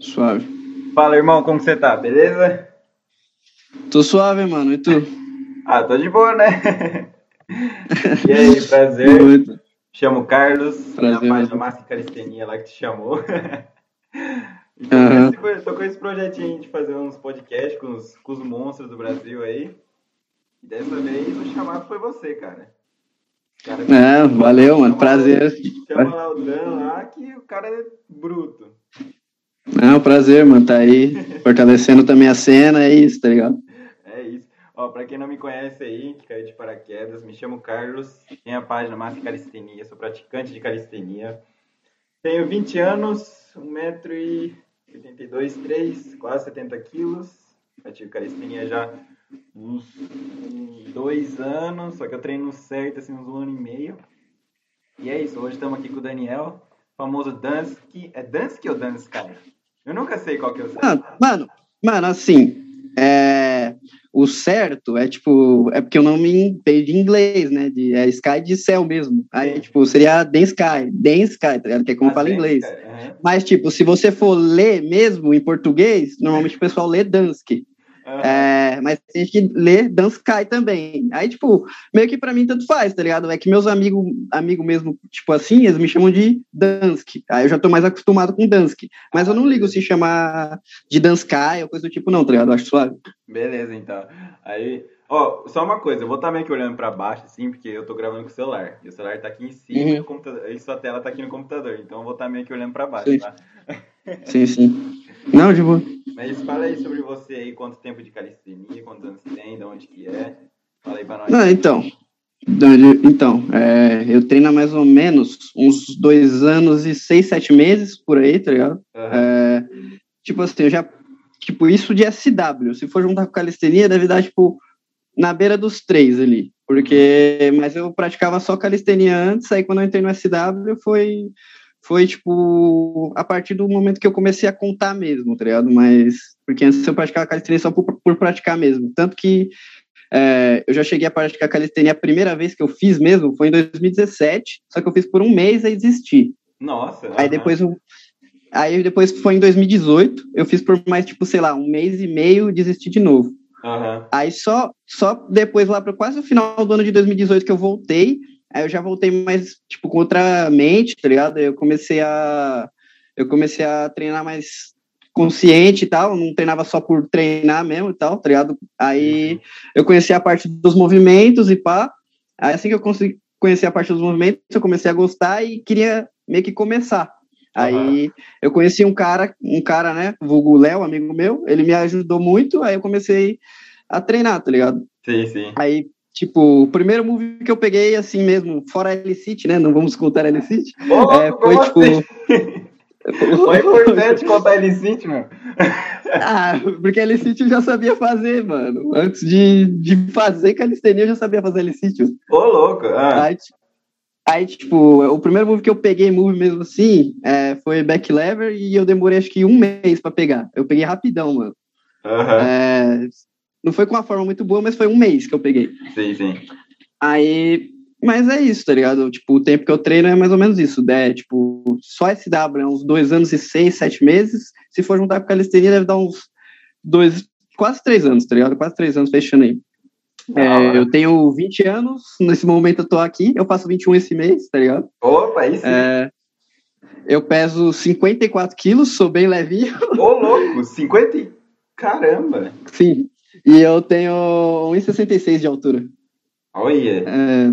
Suave. Fala, irmão, como você tá? Beleza? Tô suave, mano. E tu? Ah, tô de boa, né? e aí, prazer. Muito. Chamo Carlos, Prazer, minha página. Massa e Calistenia lá que te chamou. Então, esse- tô com esse projetinho de fazer uns podcasts com os, com os monstros do Brasil aí. E dessa vez o chamado foi você, cara. Cara, É, valeu, mano. Prazer. Chama lá o Dan lá que o cara é bruto. É um prazer, mano. Tá aí fortalecendo também a cena. É isso, tá ligado? É isso. Ó, pra quem não me conhece aí, que caiu de paraquedas, me chamo Carlos, tenho a página Massa Calistenia, sou praticante de calistenia. Tenho 20 anos, 1,82m, 3, quase 70 quilos. Pratico calistenia já uns dois anos, só que eu treino certo, assim, uns um ano e meio. E é isso, hoje estamos aqui com o Daniel, famoso Dansky. É Dansky ou Dansky? Eu nunca sei qual que é o certo. Mano, mano, mano, assim, é, o certo é tipo, é porque o nome veio de inglês, né? De, é Sky de céu mesmo. Aí, tipo, seria Den Sky, Den Sky, tá ligado? Que é como Ah, fala em inglês. Aham. Mas, tipo, se você for ler mesmo em português, normalmente o pessoal lê Dansky. Aham. É, mas tem que lê Dansky também. Aí, tipo, meio que pra mim tanto faz, tá ligado? É que meus amigos, amigo mesmo, tipo assim, eles me chamam de Dansky. Aí eu já tô mais acostumado com Dansky. Mas eu não ligo se chamar de Dansky ou coisa do tipo, não, tá ligado? Eu acho suave. Beleza, então. Aí, ó, só uma coisa, eu vou estar meio que olhando pra baixo, assim, porque eu tô gravando com o celular. E o celular tá aqui em cima Uhum. e, o computador, e sua tela tá aqui no computador. Então eu vou estar meio que olhando pra baixo, Sim. tá? Sim, sim. Não, de boa. Mas fala aí sobre você aí, quanto tempo de calistenia, quantos anos tem, de onde que é. Fala aí pra nós. Não, então. Então, é, eu treino há mais ou menos uns dois anos e seis, sete meses por aí, tá ligado? Aham. É, tipo assim, eu já. Tipo, isso de SW. Se for juntar com calistenia, deve dar, tipo, na beira dos três ali. Porque. Mas eu praticava só calistenia antes, aí quando eu entrei no SW foi. Foi, tipo, a partir do momento que eu comecei a contar mesmo, tá ligado? Mas. Porque antes eu praticava calistenia só por, por praticar mesmo. Tanto que. é, eu já cheguei a praticar calistenia a primeira vez que eu fiz mesmo foi em 2017, só que eu fiz por um mês e desisti. Nossa. Aí aham. depois eu, aí depois foi em 2018, eu fiz por mais tipo, sei lá, um mês e meio, desisti de novo. Aham. Aí só só depois lá para quase o final do ano de 2018 que eu voltei, aí eu já voltei mais tipo com outra mente, tá ligado? Eu comecei a eu comecei a treinar mais consciente e tal, não treinava só por treinar mesmo e tal, tá ligado? Aí eu conheci a parte dos movimentos e pá. Aí assim que eu consegui conhecer a parte dos movimentos, eu comecei a gostar e queria meio que começar. Aí eu conheci um cara, um cara, né, vulgo Léo, amigo meu, ele me ajudou muito, aí eu comecei a treinar, tá ligado? Sim, sim. Aí, tipo, o primeiro move que eu peguei, assim mesmo, fora L-City, né, não vamos contar L-City, louco, é, foi tipo... assim? Foi importante contar sim, mano. ah, porque L-City eu já sabia fazer, mano. Antes de, de fazer calistenia, eu já sabia fazer L-City. Ô, louco. Ah. Aí, aí, tipo, o primeiro move que eu peguei, move mesmo assim, é, foi back lever e eu demorei acho que um mês pra pegar. Eu peguei rapidão, mano. Aham. É, não foi com uma forma muito boa, mas foi um mês que eu peguei. Sim, sim. Aí, mas é isso, tá ligado? Tipo, o tempo que eu treino é mais ou menos isso. É, tipo, só SW é uns dois anos e seis, sete meses. Se for juntar com calistenia, deve dar uns dois, quase três anos, tá ligado? Quase três anos fechando aí. É, eu tenho 20 anos, nesse momento eu tô aqui, eu faço 21 esse mês, tá ligado? Opa, sim. É, eu peso 54 quilos, sou bem levinho, Ô, louco. 50 e... Caramba. sim. E eu tenho 1,66 de altura. Olha. É,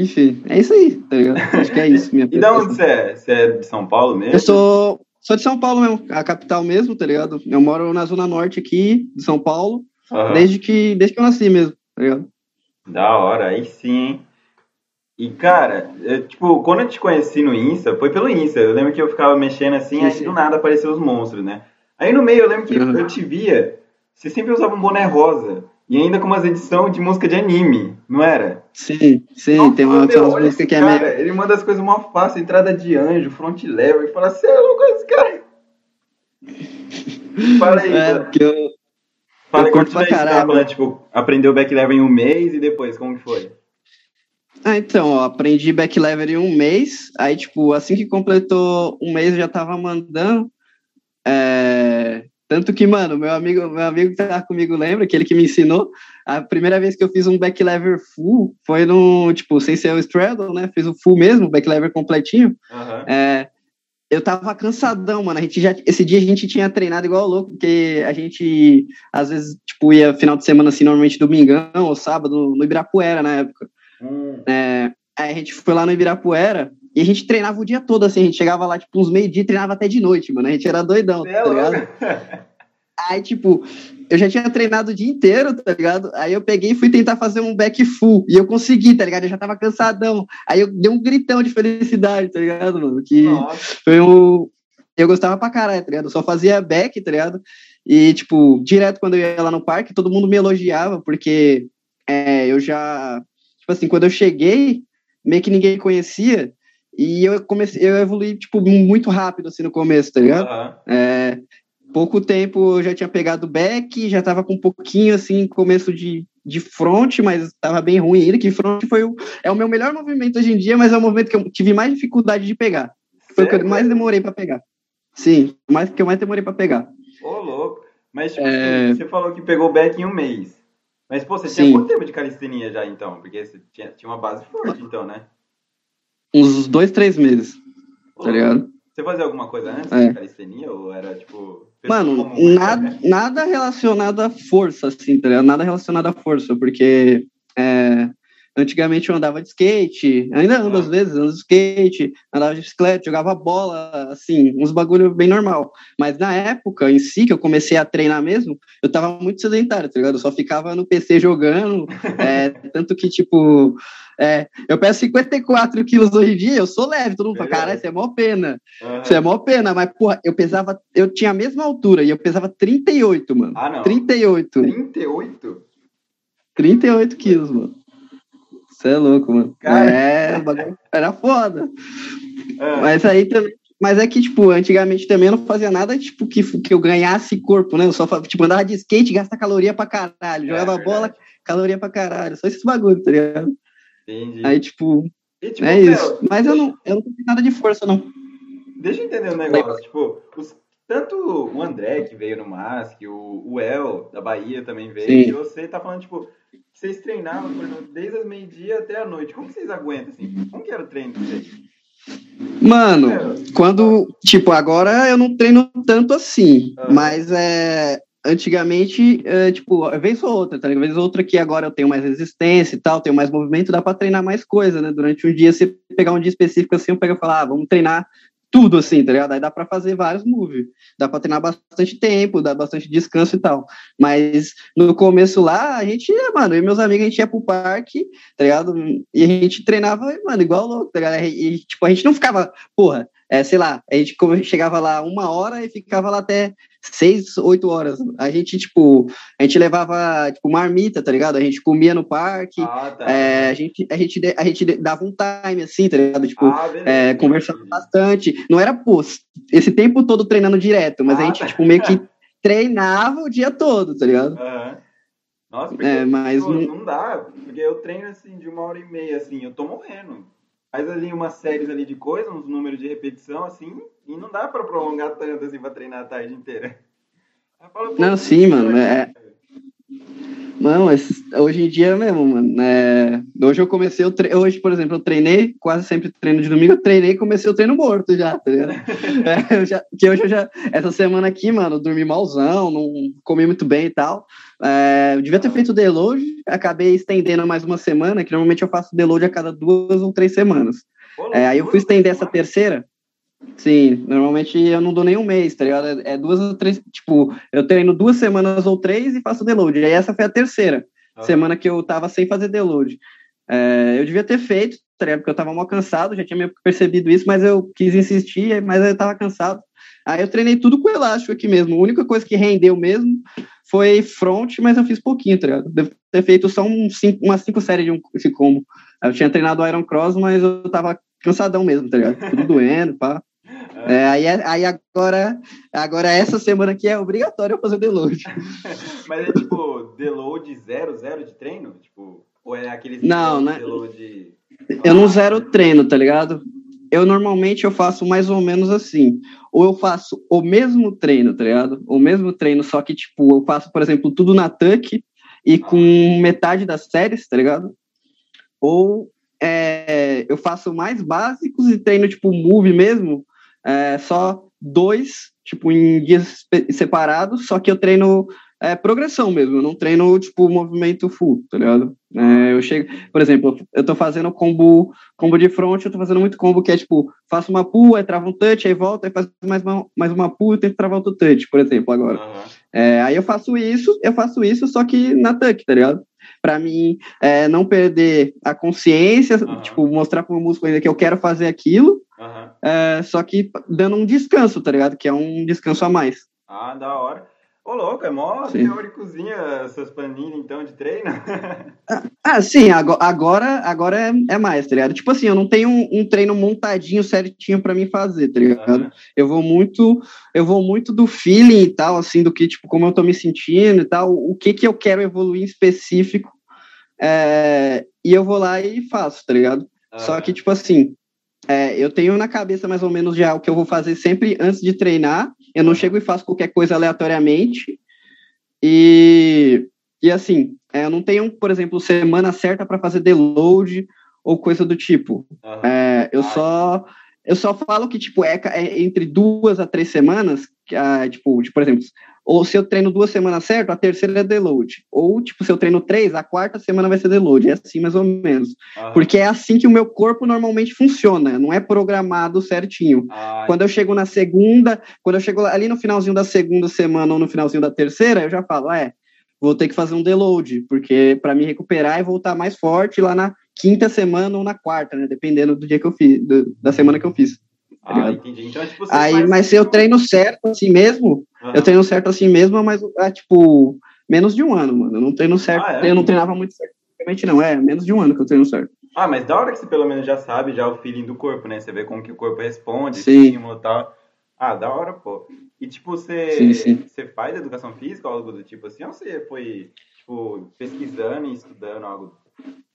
enfim, é isso aí, tá ligado? Acho que é isso. Minha E da onde você é? Você é de São Paulo mesmo? Eu sou, sou de São Paulo mesmo, a capital mesmo, tá ligado? Eu moro na zona norte aqui de São Paulo, Aham. desde, que, desde que eu nasci mesmo, tá ligado? Da hora, aí sim, hein? E, cara, eu, tipo, quando eu te conheci no Insta, foi pelo Insta. Eu lembro que eu ficava mexendo assim, Sim, aí sim. do nada apareceu os monstros, né? Aí no meio eu lembro que Uhum. eu te via, você sempre usava um boné rosa. E ainda com umas edições de música de anime, não era? Sim, sim, Nossa, tem, uma, meu, músicas esse que é cara, meio... Ele manda as coisas mó fácil, entrada de anjo, front lever, e fala, você é louco esse cara? Fala aí, É, porque eu, fala aí, eu curto pra você tava caralho. falando, tipo, aprendeu back lever em um mês e depois, como que foi? Ah, então, ó, aprendi back lever em um mês, aí, tipo, assim que completou um mês eu já tava mandando, É, tanto que, mano, meu amigo, meu amigo que tá comigo lembra, aquele que me ensinou, a primeira vez que eu fiz um back lever full foi no, tipo, sem ser o straddle, né? Fiz o full mesmo, back lever completinho. Uhum. É, eu tava cansadão, mano. A gente já, esse dia a gente tinha treinado igual louco, porque a gente, às vezes, tipo, ia final de semana, assim, normalmente domingão ou sábado, no Ibirapuera na época. Hum. É, aí a gente foi lá no Ibirapuera e a gente treinava o dia todo, assim. A gente chegava lá, tipo, uns meio-dia e treinava até de noite, mano. A gente era doidão, é tá ligado? Aí, tipo, eu já tinha treinado o dia inteiro, tá ligado? Aí eu peguei e fui tentar fazer um back full. E eu consegui, tá ligado? Eu já tava cansadão. Aí eu dei um gritão de felicidade, tá ligado, mano? Que Nossa. foi um. Eu gostava pra caralho, tá ligado? Eu só fazia back, tá ligado? E, tipo, direto quando eu ia lá no parque, todo mundo me elogiava, porque é, eu já. Tipo assim, quando eu cheguei, meio que ninguém conhecia. E eu comecei, eu evolui, tipo, muito rápido, assim, no começo, tá ligado? Uhum. É, pouco tempo eu já tinha pegado back, já tava com um pouquinho, assim, começo de, de front, mas tava bem ruim ainda, que front foi o, é o meu melhor movimento hoje em dia, mas é o movimento que eu tive mais dificuldade de pegar. Foi Sério? o que eu mais demorei para pegar. Sim, mais que eu mais demorei para pegar. Ô, louco. Mas, tipo, é... você falou que pegou back em um mês. Mas, pô, você Sim. tinha quanto tempo de calistenia já, então? Porque você tinha, tinha uma base forte, então, né? Uns dois, três meses, Ô, tá ligado? Você fazia alguma coisa antes é. de calistenia? Ou era, tipo... Mano, nada, nada relacionado à força, assim, tá ligado? Nada relacionado à força, porque é, antigamente eu andava de skate, ainda ando ah. às vezes, ando de skate, andava de bicicleta, jogava bola, assim, uns bagulho bem normal. Mas na época em si, que eu comecei a treinar mesmo, eu tava muito sedentário, tá ligado? Eu só ficava no PC jogando, é, tanto que, tipo, é, eu peço 54 quilos hoje em dia, eu sou leve, todo mundo fala, cara, isso é mó pena. Uhum. Isso é mó pena, mas, porra, eu pesava, eu tinha a mesma altura e eu pesava 38, mano. Ah, não. 38. 38? 38 quilos, mano. Você é louco, mano. Cara. É, era foda. É. Mas aí também. Mas é que, tipo, antigamente também eu não fazia nada, tipo, que, que eu ganhasse corpo, né? Eu só, tipo, andava de skate, gasta caloria pra caralho. É jogava é, bola, caloria pra caralho. Só esses bagulho, tá ligado? Entendi. Aí, tipo, e, tipo é isso. Mas eu não, eu não tenho nada de força, não. Deixa eu entender um negócio. tipo, os, tanto o André, que veio no Mask, o, o El, da Bahia, também veio, Sim. e você tá falando, tipo, que vocês treinavam, por exemplo, desde as meio-dia até a noite. Como vocês aguentam, assim? Como que era o treino de vocês? Mano, quando, tipo, agora eu não treino tanto assim, ah. mas é, antigamente, é, tipo, vez ou outra, tá ligado? Vez ou outra que agora eu tenho mais resistência e tal, tenho mais movimento, dá para treinar mais coisa, né? Durante um dia, se pegar um dia específico assim, eu pego e falar, ah, vamos treinar tudo assim, tá ligado? Aí dá para fazer vários moves, dá para treinar bastante tempo, dá bastante descanso e tal. Mas no começo lá, a gente, mano, e meus amigos, a gente ia pro parque, tá ligado? E a gente treinava, mano, igual louco, tá ligado? E, tipo, a gente não ficava, porra, é, sei lá, a gente chegava lá uma hora e ficava lá até seis, oito horas. A gente, tipo, a gente levava, tipo, marmita, tá ligado? A gente comia no parque, ah, tá. é, a, gente, a, gente, a gente dava um time, assim, tá ligado? Tipo, ah, é, conversando bastante. Não era, pô, esse tempo todo treinando direto, mas ah, a gente, tá. tipo, meio que treinava o dia todo, tá ligado? Uhum. Nossa, porque, é, mas pô, não dá, porque eu treino, assim, de uma hora e meia, assim, eu tô morrendo faz ali umas séries ali de coisa, uns números de repetição, assim, e não dá pra prolongar tanto assim pra treinar a tarde inteira. Falo, não, sim, mano. É... Não, mas hoje em dia mesmo, mano. É... Hoje eu comecei, o tre... hoje, por exemplo, eu treinei, quase sempre treino de domingo, eu treinei e comecei o treino morto já, tá ligado? é, já... Que hoje eu já. Essa semana aqui, mano, eu dormi malzão, não comi muito bem e tal. É, eu devia ter feito o deload, acabei estendendo mais uma semana, que normalmente eu faço deload a cada duas ou três semanas. É, aí eu fui estender essa terceira. Sim, normalmente eu não dou nem um mês, tá ligado? É, duas ou três, tipo, eu treino duas semanas ou três e faço deload. Aí essa foi a terceira ah. semana que eu tava sem fazer deload. É, eu devia ter feito, tá ligado? Porque eu tava mal cansado, já tinha meio percebido isso, mas eu quis insistir, mas eu tava cansado. Aí eu treinei tudo com elástico aqui mesmo. A única coisa que rendeu mesmo foi front, mas eu fiz pouquinho, tá ligado? Devo ter feito só um cinco, umas cinco séries de um esse combo. Eu tinha treinado Iron Cross, mas eu tava cansadão mesmo, tá ligado? Tudo doendo, pá. É. é, aí, aí agora, agora essa semana aqui é obrigatório eu fazer deload. mas é tipo, deload zero, zero de treino? Tipo, ou é aquele não, né? deload... Eu não zero treino, tá ligado? eu normalmente eu faço mais ou menos assim. Ou eu faço o mesmo treino, tá ligado? O mesmo treino, só que, tipo, eu faço, por exemplo, tudo na Tuck e com metade das séries, tá ligado? Ou é, eu faço mais básicos e treino, tipo, move mesmo, é, só dois, tipo, em dias separados, só que eu treino é, progressão mesmo, eu não treino, tipo, movimento full, tá ligado? É, eu chego, por exemplo, eu tô fazendo combo, combo de front, eu tô fazendo muito combo que é, tipo, faço uma pull, aí trava um touch, aí volta, aí faz mais uma, mais uma pull e tento travar outro touch, por exemplo, agora. Uhum. É, aí eu faço isso, eu faço isso, só que na tuck, tá ligado? Pra mim, é, não perder a consciência, uhum. tipo, mostrar pro músculo ainda que eu quero fazer aquilo, uhum. só que dando um descanso, tá ligado? Que é um descanso a mais. Ah, da hora. Ô, louco, é mó sim. teóricozinha essas planilhas, então, de treino? ah, sim, agora, agora é, é, mais, tá ligado? Tipo assim, eu não tenho um, um treino montadinho certinho para mim fazer, tá ligado? Uhum. Eu vou muito, eu vou muito do feeling e tal, assim, do que, tipo, como eu tô me sentindo e tal, o que que eu quero evoluir em específico, é, e eu vou lá e faço, tá ligado? Uhum. Só que, tipo assim, é, eu tenho na cabeça mais ou menos já o que eu vou fazer sempre antes de treinar, eu não chego e faço qualquer coisa aleatoriamente. E, e assim, é, eu não tenho, por exemplo, semana certa para fazer deload ou coisa do tipo. Uhum. É, eu só eu só falo que tipo é, é entre duas a três semanas, que, ah, tipo, tipo, por exemplo, ou se eu treino duas semanas certo, a terceira é deload. Ou, tipo, se eu treino três, a quarta semana vai ser deload. É assim, mais ou menos. Porque é assim que o meu corpo normalmente funciona. Não é programado certinho. Quando eu chego na segunda, quando eu chego ali no finalzinho da segunda semana ou no finalzinho da terceira, eu já falo, é, vou ter que fazer um deload. Porque para me recuperar e voltar mais forte lá na quinta semana ou na quarta, né? Dependendo do dia que eu fiz, do, da semana que eu fiz. Ah, entendi. Então, tipo, Aí, faz... mas se eu treino certo assim mesmo, uhum. eu treino certo assim mesmo, mas é tipo menos de um ano, mano. Eu não treino certo. Ah, é? Eu não treinava muito certo. Realmente não, é menos de um ano que eu treino certo. Ah, mas da hora que você pelo menos já sabe já o feeling do corpo, né? Você vê como que o corpo responde, sim. e tal. Ah, da hora, pô. E tipo, você, sim, sim. você faz educação física ou algo do tipo assim, ou você foi, tipo, pesquisando e estudando algo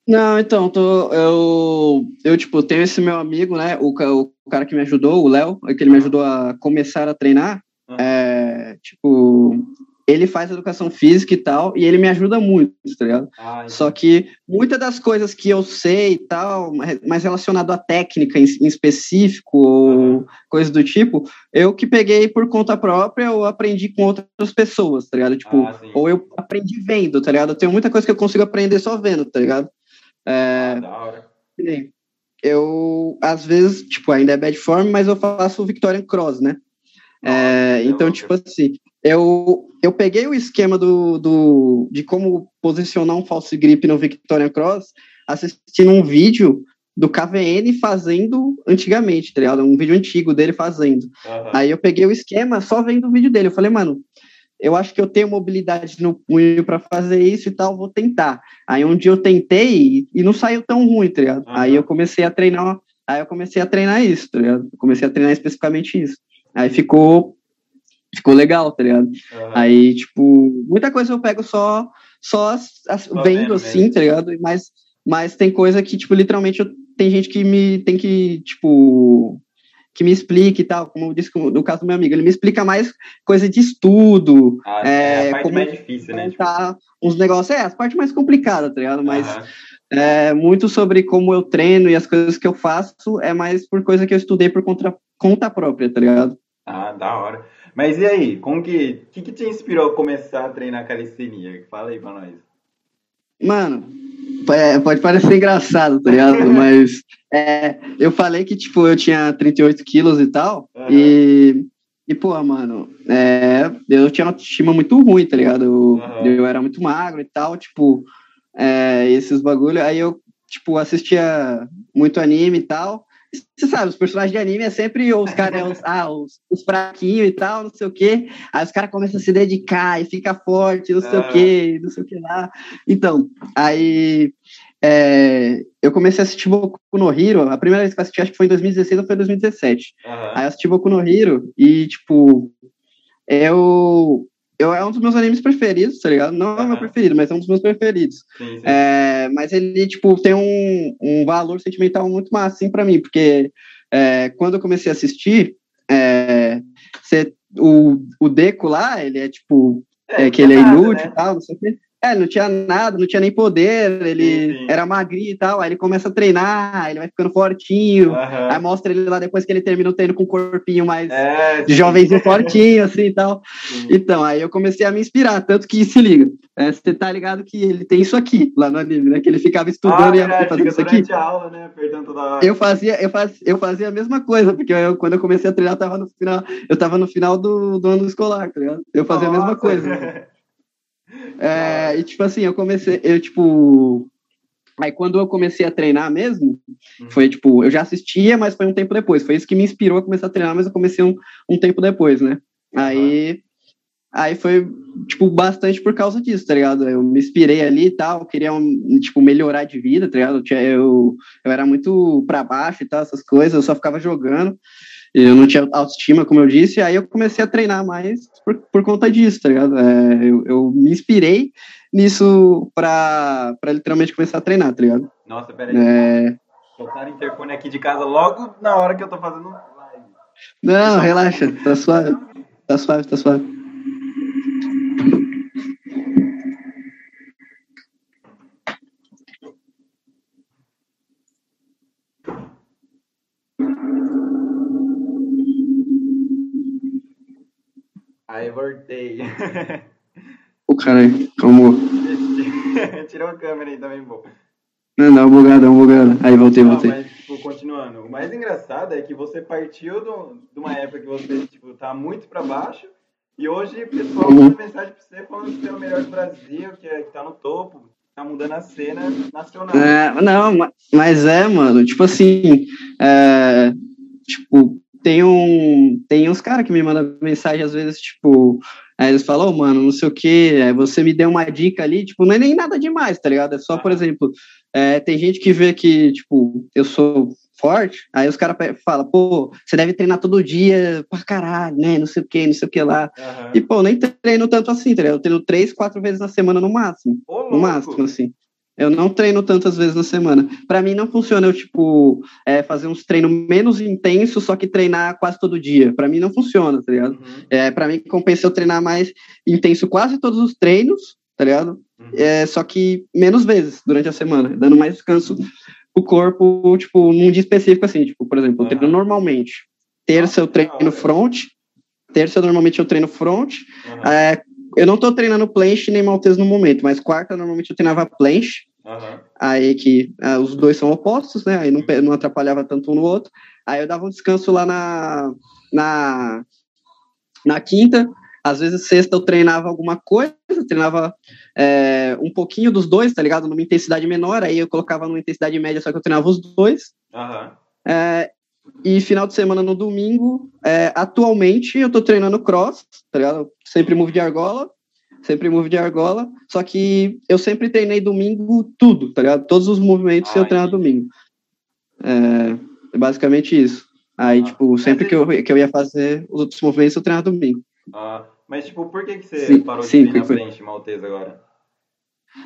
não, então, tô, eu, eu, tipo, tenho esse meu amigo, né, o, o cara que me ajudou, o Léo, que ele me ajudou a começar a treinar, uhum. é, tipo, ele faz educação física e tal, e ele me ajuda muito, tá ligado? Ah, Só que muitas das coisas que eu sei e tal, mais relacionado à técnica em, em específico, ou coisas do tipo, eu que peguei por conta própria ou aprendi com outras pessoas, tá ligado? Tipo, ah, ou eu aprendi vendo, tá ligado? Eu tenho muita coisa que eu consigo aprender só vendo, tá ligado? É, ah, da hora. Eu, às vezes, tipo, ainda é bad form, mas eu faço Victorian Cross, né? é, então, tipo assim, eu, eu peguei o esquema do, do, de como posicionar um false grip no Victorian Cross assistindo um vídeo do KVN fazendo antigamente, tá ligado? Um vídeo antigo dele fazendo. Uhum. Aí eu peguei o esquema só vendo o vídeo dele. Eu falei, mano, eu acho que eu tenho mobilidade no punho para fazer isso e tal, vou tentar. Aí um dia eu tentei e não saiu tão ruim, tá ligado? Aí eu comecei a treinar, aí eu comecei a treinar isso, tá ligado? Comecei a treinar especificamente isso. Aí ficou ficou legal, tá ligado? Uhum. Aí, tipo, muita coisa eu pego só só vendo assim, mesmo. tá ligado? Mas mas tem coisa que tipo literalmente eu, tem gente que me tem que tipo que me explique e tal, como eu disse no caso do meu amigo, ele me explica mais coisa de estudo. Ah, é, é a parte como mais difícil, né? Tá, uns negócios, é, as partes mais complicadas, tá ligado? Mas uhum. é, muito sobre como eu treino e as coisas que eu faço é mais por coisa que eu estudei por conta, conta própria, tá ligado? Ah, da hora. Mas e aí, como que, que, que te inspirou a começar a treinar calistenia? Fala aí pra nós. Mano, é, pode parecer engraçado, tá ligado? Mas é, eu falei que, tipo, eu tinha 38 quilos e tal. Uhum. E, e, pô, mano, é, eu tinha uma autoestima muito ruim, tá ligado? Eu, uhum. eu era muito magro e tal, tipo, é, esses bagulho. Aí eu, tipo, assistia muito anime e tal. Você sabe, os personagens de anime é sempre os caras, ah, os, os fraquinhos e tal, não sei o quê. Aí os caras começam a se dedicar e fica forte, não sei o quê, não sei o que lá. Então, aí é, eu comecei a assistir Boku no Hero. A primeira vez que eu assisti, acho que foi em 2016 ou foi em 2017. Uhum. Aí eu assisti Boku no Hero e, tipo, eu eu, é um dos meus animes preferidos, tá ligado? Não é o meu preferido, mas é um dos meus preferidos. Sim, sim. É, mas ele, tipo, tem um, um valor sentimental muito massa, assim, pra mim, porque é, quando eu comecei a assistir, é, cê, o, o Deco lá, ele é tipo, é, que ele é inútil e né? tal, não sei o quê. É, não tinha nada, não tinha nem poder, ele sim, sim. era magrinho e tal, aí ele começa a treinar, ele vai ficando fortinho, uhum. aí mostra ele lá depois que ele termina o treino com um corpinho mais é, de jovenzinho fortinho, assim e tal. Sim. Então, aí eu comecei a me inspirar, tanto que se liga, é, você tá ligado que ele tem isso aqui lá no anime, né? Que ele ficava estudando ah, e ia é, fazendo isso aqui. Aula, né? Eu fazia, eu, faz, eu fazia a mesma coisa, porque eu, quando eu comecei a treinar, eu tava no final, eu tava no final do, do ano escolar, tá ligado? Eu fazia Nossa. a mesma coisa. É, e tipo assim, eu comecei, eu tipo. Aí quando eu comecei a treinar mesmo, uhum. foi tipo, eu já assistia, mas foi um tempo depois. Foi isso que me inspirou a começar a treinar, mas eu comecei um, um tempo depois, né? Aí, aí foi, tipo, bastante por causa disso, tá ligado? Eu me inspirei ali e tal, queria, um, tipo, melhorar de vida, tá ligado? Eu, eu, eu era muito pra baixo e tal, essas coisas, eu só ficava jogando. Eu não tinha autoestima, como eu disse, aí eu comecei a treinar mais por, por conta disso, tá ligado? É, eu, eu, me inspirei nisso pra, pra literalmente começar a treinar, tá ligado? Nossa, peraí. É... Botaram interfone aqui de casa logo na hora que eu tô fazendo live. Não, relaxa, tá suave. Tá suave, tá suave. Aí voltei. O cara, calma. Tirou a câmera aí também, bom. Não, dá uma bugada. Aí voltei, voltei. mas, tipo, continuando. O mais engraçado é que você partiu do, de uma época que você, tipo, tá muito pra baixo. E hoje o pessoal uhum. manda mensagem pra você falando que você é o melhor do Brasil, que, é, que tá no topo, tá mudando a cena nacional. É, não, mas é, mano, tipo assim, é, tipo, tem um tem uns caras que me mandam mensagem às vezes, tipo, aí eles falam, oh, mano, não sei o que, você me deu uma dica ali, tipo, não é nem nada demais, tá ligado? É só, por exemplo, é, tem gente que vê que, tipo, eu sou forte, aí os caras falam, pô, você deve treinar todo dia pra caralho, né? Não sei o que, não sei o que lá. Uhum. E, pô, nem treino tanto assim, tá ligado? Eu treino três, quatro vezes na semana no máximo. Ô, no máximo, assim. Eu não treino tantas vezes na semana. Para mim não funciona eu tipo é, fazer uns treinos menos intensos, só que treinar quase todo dia. Para mim não funciona, tá ligado? Uhum. É, para mim compensa eu treinar mais intenso quase todos os treinos, tá ligado? Uhum. É, só que menos vezes durante a semana, dando mais descanso o corpo, tipo, num dia específico assim, tipo, por exemplo, eu treino normalmente. Terça eu treino front, terça normalmente eu treino front, uhum. é, eu não tô treinando planche nem maltese no momento, mas quarta normalmente eu treinava planche. Uhum. Aí que uh, os dois são opostos, né? Aí não, não atrapalhava tanto um no outro. Aí eu dava um descanso lá na, na, na quinta. Às vezes sexta eu treinava alguma coisa, treinava é, um pouquinho dos dois, tá ligado? Numa intensidade menor, aí eu colocava numa intensidade média, só que eu treinava os dois. Uhum. É, e final de semana no domingo, é, atualmente eu tô treinando cross, tá ligado? Sempre move de argola, sempre move de argola, só que eu sempre treinei domingo tudo, tá ligado? Todos os movimentos Ai. eu treino domingo. É, é, basicamente isso. Aí, ah, tipo, sempre que eu, que eu ia fazer os outros movimentos, eu treinava domingo. Ah, mas, tipo, por que, que você sim, parou de sim, treinar foi, frente maltese agora?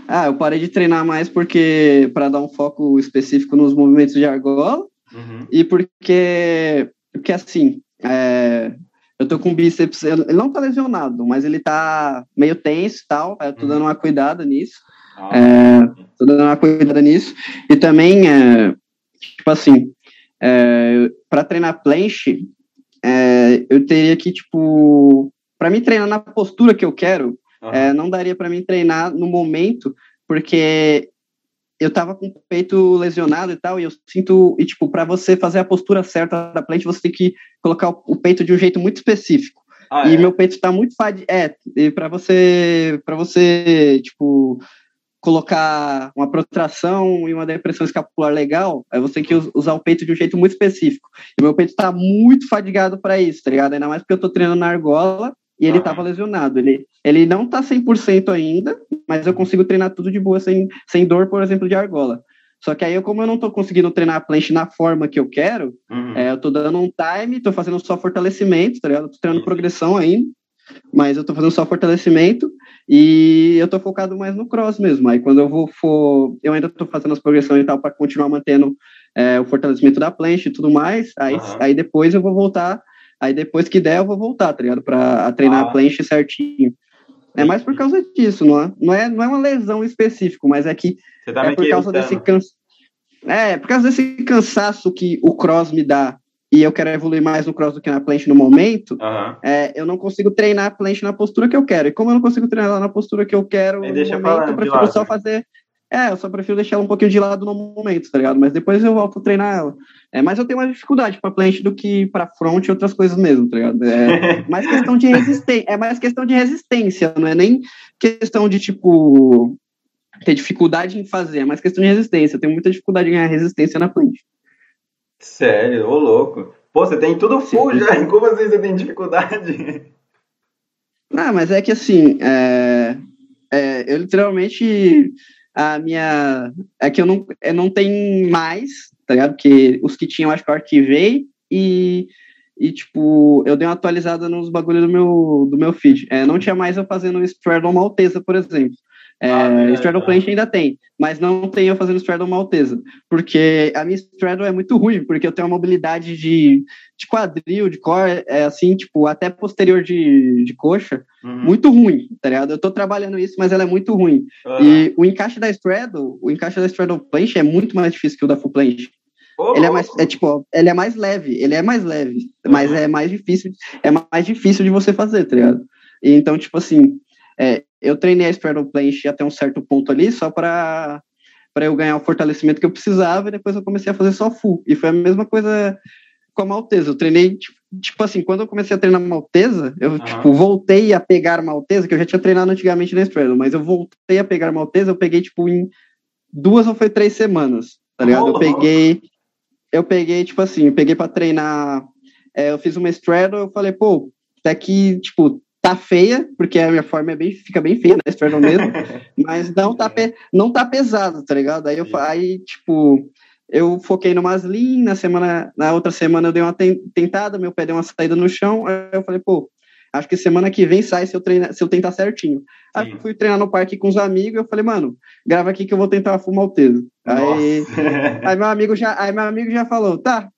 Ah, eu parei de treinar mais porque, para dar um foco específico nos movimentos de argola, Uhum. E porque, porque assim, é, eu tô com o bíceps, ele não tá lesionado, mas ele tá meio tenso e tal, eu tô uhum. dando uma cuidada nisso. Ah, é, tô dando uma cuidada nisso. E também, é, tipo assim, é, para treinar planche, é, eu teria que, tipo, para mim treinar na postura que eu quero, uhum. não daria para mim treinar no momento, porque eu tava com o peito lesionado e tal, e eu sinto, e tipo, para você fazer a postura certa da plate, você tem que colocar o, peito de um jeito muito específico. Ah, e é? meu peito tá muito fad... É, e para você, para você, tipo, colocar uma protração e uma depressão escapular legal, aí você tem que usar o peito de um jeito muito específico. E meu peito tá muito fadigado para isso, tá ligado? Ainda mais porque eu tô treinando na argola, e ele estava lesionado. Ele, ele não está 100% ainda, mas eu consigo treinar tudo de boa, sem, sem dor, por exemplo, de argola. Só que aí, como eu não estou conseguindo treinar a planche na forma que eu quero, uhum. é, eu estou dando um time, estou fazendo só fortalecimento, tá ligado? Estou treinando progressão ainda, mas eu estou fazendo só fortalecimento e eu estou focado mais no cross mesmo. Aí quando eu vou for, eu ainda estou fazendo as progressões e tal para continuar mantendo é, o fortalecimento da plancha e tudo mais. Aí, uhum. aí depois eu vou voltar. Aí depois que der, eu vou voltar, tá ligado? Pra treinar ah. a plancha certinho. É mais por causa disso, não é? Não é, não é uma lesão específica, mas é que tá é por causa desse cansaço. É, por causa desse cansaço que o cross me dá e eu quero evoluir mais no cross do que na planche no momento, uhum. é, eu não consigo treinar a planche na postura que eu quero. E como eu não consigo treinar ela na postura que eu quero, no momento, eu prefiro só fazer. É, eu só prefiro deixar ela um pouquinho de lado no momento, tá ligado? Mas depois eu volto a treinar ela. É, mas eu tenho mais dificuldade para planche do que para front e outras coisas mesmo, tá ligado? É mais questão de resistência, é mais questão de resistência, não é nem questão de tipo ter dificuldade em fazer, é mais questão de resistência. Eu tenho muita dificuldade em ganhar resistência na planche. Sério, ô louco. Pô, você tem tudo full Sim. já, como assim você tem dificuldade? Não, mas é que assim, é, é, eu literalmente, a minha, é que eu não, eu não tenho mais, tá ligado? Porque os que tinham, acho que eu arquivei e, e tipo, eu dei uma atualizada nos bagulhos do meu, do meu feed. É, não tinha mais eu fazendo Straddle Maltesa, por exemplo. É, ah, Straddle Planche ainda tem, mas não eu fazendo Straddle Maltesa, porque a minha Straddle é muito ruim, porque eu tenho uma mobilidade de, de quadril, de core, é assim, tipo, até posterior de, de coxa, uhum. muito ruim, tá ligado? Eu tô trabalhando isso, mas ela é muito ruim. Uhum. E o encaixe da Straddle, o encaixe da Straddle Planche é muito mais difícil que o da Full Planche. Oh, ele é mais, é tipo, ele é mais leve, ele é mais leve, uhum. mas é mais difícil, é mais difícil de você fazer, tá ligado? E, então, tipo assim, é, eu treinei a Straddle Planche até um certo ponto ali, só para para eu ganhar o fortalecimento que eu precisava, e depois eu comecei a fazer só full. E foi a mesma coisa com a Maltesa. Eu treinei, tipo, tipo assim, quando eu comecei a treinar Maltesa, eu, uhum. tipo, voltei a pegar Maltesa, que eu já tinha treinado antigamente na Straddle, mas eu voltei a pegar Maltesa, eu peguei, tipo, em duas ou foi três semanas, tá ligado? Eu peguei, eu peguei, tipo assim, eu peguei para treinar, é, eu fiz uma Straddle, eu falei, pô, até que, tipo, tá feia, porque a minha forma é bem, fica bem feia, né? Straddle mesmo, mas não tá, pe, não tá pesado, tá ligado? Aí eu aí, tipo, eu foquei no Maslin, na semana, na outra semana eu dei uma tentada, meu pé deu uma saída no chão, aí eu falei, pô, acho que semana que vem sai se eu treinar, se eu tentar certinho. Aí eu fui treinar no parque com os amigos, eu falei, mano, grava aqui que eu vou tentar a full Aí, aí meu amigo já, aí meu amigo já falou, tá,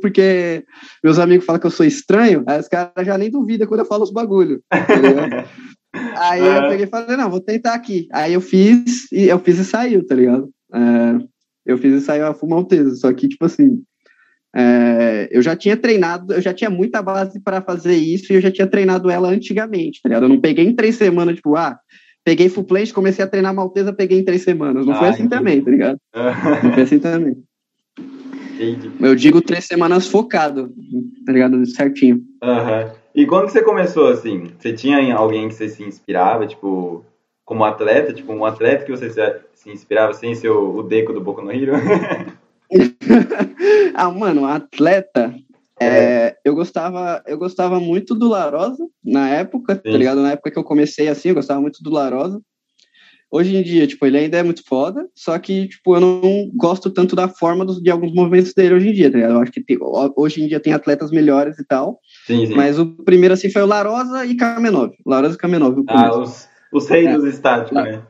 porque meus amigos falam que eu sou estranho, aí os caras já nem duvidam quando eu falo os bagulho. Aí eu peguei e falei, não, vou tentar aqui. Aí eu fiz e eu fiz e saiu, tá ligado? É, eu fiz e saiu a fumalteza, só que, tipo assim, é, eu já tinha treinado, eu já tinha muita base para fazer isso e eu já tinha treinado ela antigamente, tá ligado? Eu não peguei em três semanas, tipo, ah, peguei full plate, comecei a treinar malteza, peguei em três semanas. Não ah, foi assim entendi. também, tá ligado? não foi assim também. Entendi. Eu digo três semanas focado, tá ligado? Certinho. Uhum. E quando você começou, assim, você tinha alguém que você se inspirava, tipo, como atleta? Tipo, um atleta que você se inspirava sem ser o, Deco do Boku no Hero? ah, mano, atleta... É. É, eu gostava eu gostava muito do Larosa na época, tá Sim. tá ligado? Na época que eu comecei assim, eu gostava muito do Larosa. Hoje em dia, tipo, ele ainda é muito foda, só que, tipo, eu não gosto tanto da forma dos, de alguns movimentos dele hoje em dia, tá ligado? Eu acho que tem, hoje em dia tem atletas melhores e tal. Sim, sim. Mas o primeiro, assim, foi o Larosa e Kamenov. Larosa e Kamenov. Ah, os, os reis é. dos estáticos, né?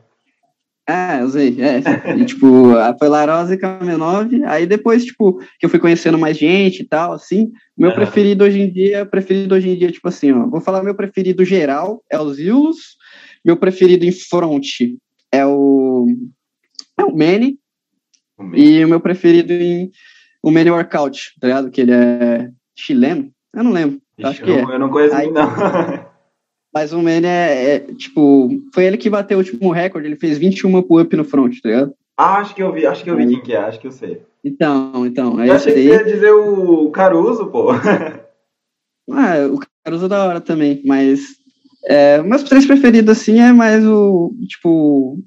É, usei, é. E, tipo, foi Larosa e Kamenov. Aí depois, tipo, que eu fui conhecendo mais gente e tal, assim. Meu preferido hoje em dia, preferido hoje em dia, tipo assim, ó. Vou falar meu preferido geral, é o Zilus. Meu preferido em front é o, é o Manny. O Manny. E o meu preferido em o Manny Workout, tá ligado? Que ele é chileno. Eu não lembro. Ixi, acho que eu, é. Eu não conheço Aí, não. Mas o Manny é, é, tipo, foi ele que bateu o último recorde, ele fez 21 pull-up no front, tá ligado? Ah, acho que eu vi, acho que eu vi quem que é, acho que eu sei. Então, então, eu achei aí. que ia dizer o Caruso, pô. ah, o Caruso é da hora também, mas é, meus três preferidos, assim, é mais o, tipo,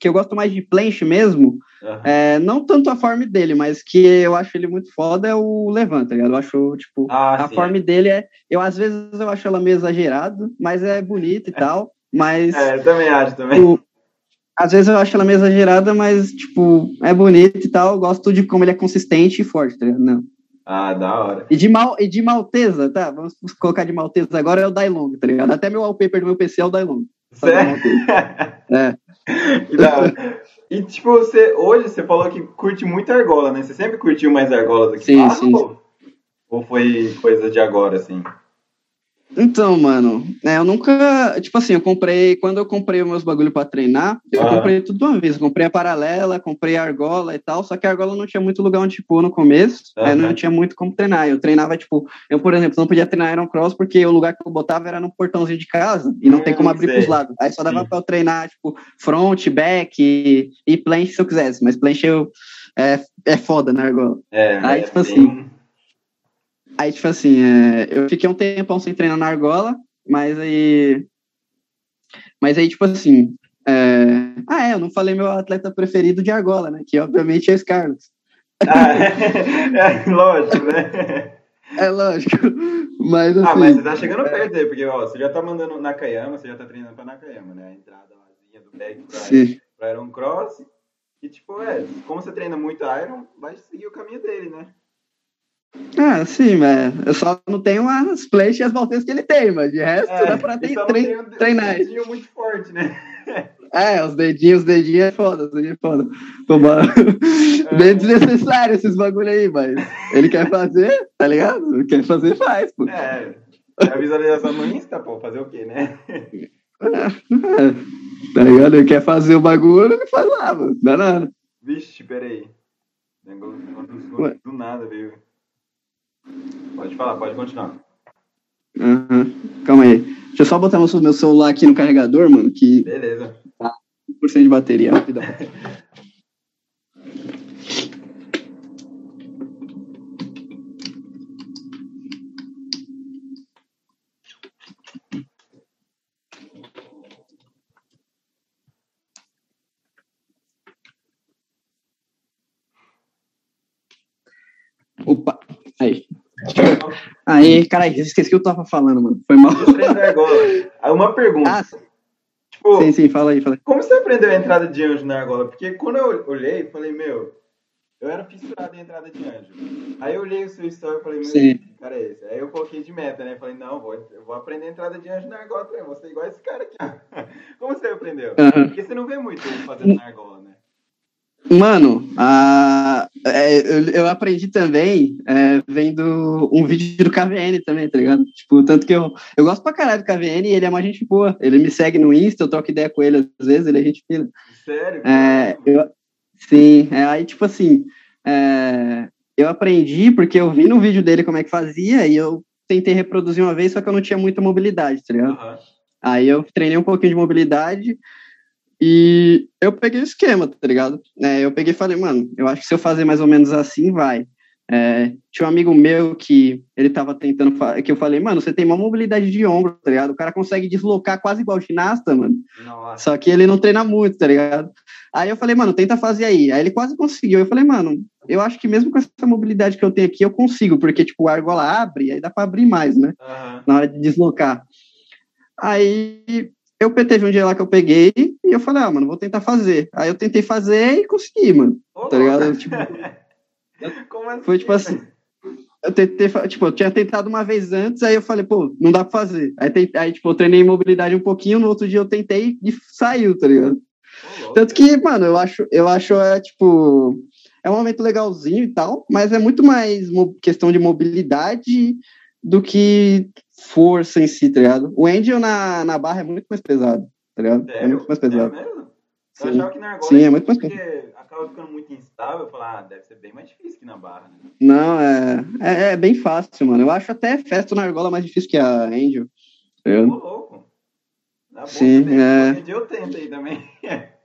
que eu gosto mais de planche mesmo, uhum. é, não tanto a forma dele, mas que eu acho ele muito foda é o Levanta, tá ligado? Eu acho, tipo, ah, a sim. forma dele é, eu às vezes eu acho ela meio exagerado, mas é bonita e tal, mas... É, eu também acho, também. O, às vezes eu acho ela meio exagerada, mas, tipo, é bonita e tal, eu gosto de como ele é consistente e forte, tá ligado? Não. Ah, da hora. E de, mal, e de Maltesa, tá? Vamos colocar de Maltesa agora é o Dailong, tá ligado? Até meu wallpaper do meu PC é o Dailong. Sério? É. Que da hora. E, tipo, você, hoje você falou que curte muito argola, né? Você sempre curtiu mais argolas aqui? Sim, Ah, sim. Ou, ou foi coisa de agora, assim? Então, mano, é, eu nunca. Tipo assim, eu comprei. Quando eu comprei os meus bagulho pra treinar, eu Ah. comprei tudo de uma vez. Eu comprei a paralela, comprei a argola e tal. Só que a argola não tinha muito lugar onde pôr no começo. Aí não tinha muito como treinar. Eu treinava, tipo, eu, por exemplo, não podia treinar Iron Cross porque o lugar que eu botava era no portãozinho de casa e não tem como Hum, abrir sei. pros lados. Aí só dava pra eu treinar, tipo, front, back e, e planche se eu quisesse. Mas planche eu, é, é foda na argola. É, Aí, é tipo bem- assim, Aí, tipo assim, é, eu fiquei um tempão sem treinar na argola, mas aí. Mas aí, tipo assim. é, Ah, é, eu não falei meu atleta preferido de argola, né? Que obviamente é esse Carlos. Ah, é, lógico, né? É lógico. Mas assim. Ah, mas você tá chegando perto aí, porque ó, você já tá mandando Nakayama, você já tá treinando pra Nakayama, né? A entrada vazinha do back pra, Sim. pra Iron Cross. E tipo, é, como você treina muito Iron, vai seguir o caminho dele, né? Ah, sim, mas eu só não tenho as planches e as voltas que ele tem, mas de resto dá pra e tre- só não tre- tem um treinar. dedinho muito forte, né? É, os dedinhos, os dedinhos é foda, os dedinhos é foda. Mano, É. Bem desnecessário esses bagulho aí, mas ele quer fazer, tá ligado? Ele quer fazer, faz, pô. É, a visualização no Insta, pô, fazer o quê, né? É, tá ligado? Ele quer fazer o bagulho, ele faz lá, mano. Dá nada. Vixe, peraí. Negócio, do nada, veio. Pode falar, pode continuar. Aham. Calma aí. Deixa eu só botar meu meu celular aqui no carregador, mano, que Beleza. 100% de bateria, rapidão. Opa, aí. Aí, caralho, esqueci o que eu tava falando, mano. Foi mal. Argola. Aí uma pergunta. Ah, tipo, sim, sim, fala aí, fala aí. como você aprendeu a entrada de anjo na argola? Porque quando eu olhei, falei, meu, eu era fissurado em entrada de anjo. Aí eu olhei o seu story e falei, meu, Sim. cara é esse? Aí eu coloquei de meta, né? Falei, não, vou, eu vou aprender a entrada de anjo na argola também. Vou ser igual esse cara aqui. ó. Como você aprendeu? Aham. Porque você não vê muito fazendo na argola? Mano, a- é, eu, eu aprendi também é, vendo um vídeo do KVN também, tá ligado? Tipo, tanto que eu, eu gosto pra caralho do KVN e ele é uma gente boa. Ele me segue no Insta, eu troco ideia com ele às vezes, ele é gente fina. Sério? É, eu, sim, é, aí tipo assim, é, eu aprendi porque eu vi no vídeo dele como é que fazia e eu tentei reproduzir uma vez, só que eu não tinha muita mobilidade, tá ligado? Aham. Aí eu treinei um pouquinho de mobilidade e eu peguei o esquema, tá ligado? É, eu peguei e falei, mano, eu acho que se eu fazer mais ou menos assim, vai. É, tinha um amigo meu que ele tava tentando, que eu falei, mano, você tem uma mobilidade de ombro, tá ligado? O cara consegue deslocar quase igual ginasta, mano. Nossa. Só que ele não treina muito, tá ligado? Aí eu falei, mano, tenta fazer aí. Aí ele quase conseguiu. Eu falei, mano, eu acho que mesmo com essa mobilidade que eu tenho aqui, eu consigo, porque, tipo, a argola abre, aí dá pra abrir mais, né? Aham. na hora de deslocar. Aí eu teve um dia lá que eu peguei e eu falei, ah, mano, vou tentar fazer. Aí eu tentei fazer e consegui, mano. Ô, Tá ligado? Tipo, assim? foi tipo assim. Eu tentei, tipo, eu tinha tentado uma vez antes, aí eu falei, pô, não dá pra fazer. Aí, tentei, aí tipo, eu treinei mobilidade um pouquinho, no outro dia eu tentei e saiu, tá ligado? Tanto que, mano, eu acho, eu acho, é, tipo, é um momento legalzinho e tal, mas é muito mais questão de mobilidade do que força em si, tá ligado? O Angel na, na barra é muito mais pesado, tá ligado? É Sério? muito mais pesado. Sério mesmo? Eu Sim. achava que na argola Sim, é muito mais porque acaba ficando muito instável. Eu falava, ah, deve ser bem mais difícil que na barra, né? Não, é, é, é bem fácil, mano. Eu acho até festa na argola mais difícil que a Angel. tá Ô, ligado? louco. Bom Sim, é. Eu tento aí também.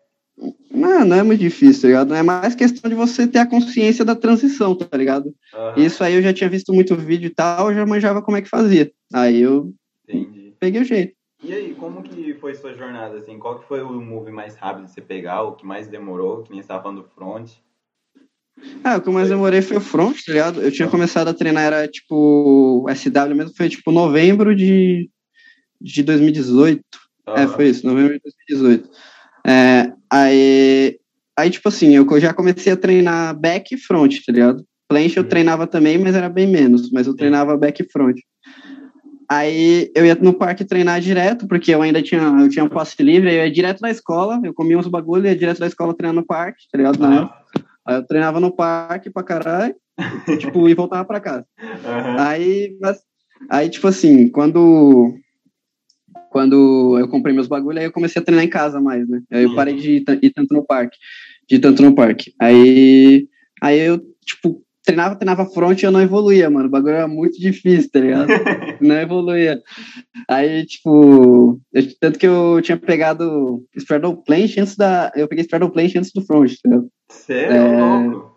Não, não é muito difícil, tá ligado? É mais questão de você ter a consciência da transição, tá ligado? Aham, Isso aí eu já tinha visto muito vídeo e tal, eu já manjava como é que fazia. Aí eu Entendi. peguei o jeito. E aí, como que foi sua jornada, assim? Qual que foi o move mais rápido de você pegar, o que mais demorou, que nem você tava falando do front? Ah, o que eu mais demorei foi o front, tá ligado? Eu tinha começado a treinar, era tipo, SW mesmo, foi tipo novembro de, de 2018. É, Aham. foi isso, novembro de 2018. É, aí, aí, tipo assim, eu já comecei a treinar back e front, tá ligado? Planche eu Uhum. treinava também, mas era bem menos, mas eu treinava back e front. Aí eu ia no parque treinar direto, porque eu ainda tinha, eu tinha um passe livre, eu ia direto da escola, eu comia uns bagulho, ia direto da escola treinando no parque, tá ligado? Uhum. Aí eu treinava no parque pra caralho, tipo, e voltava pra casa. Uhum. Aí, mas, aí, tipo assim, quando quando eu comprei meus bagulhos, aí eu comecei a treinar em casa mais, né? Aí eu parei de ir, ir tanto no parque, de tanto no parque. Aí, aí eu, tipo, treinava, treinava front e eu não evoluía, mano. O bagulho era muito difícil, tá ligado? não evoluía. Aí, tipo, eu, tanto que eu tinha pegado Straddle Planche antes da. Eu peguei Straddle Planche antes do front, tá ligado? Sério? É,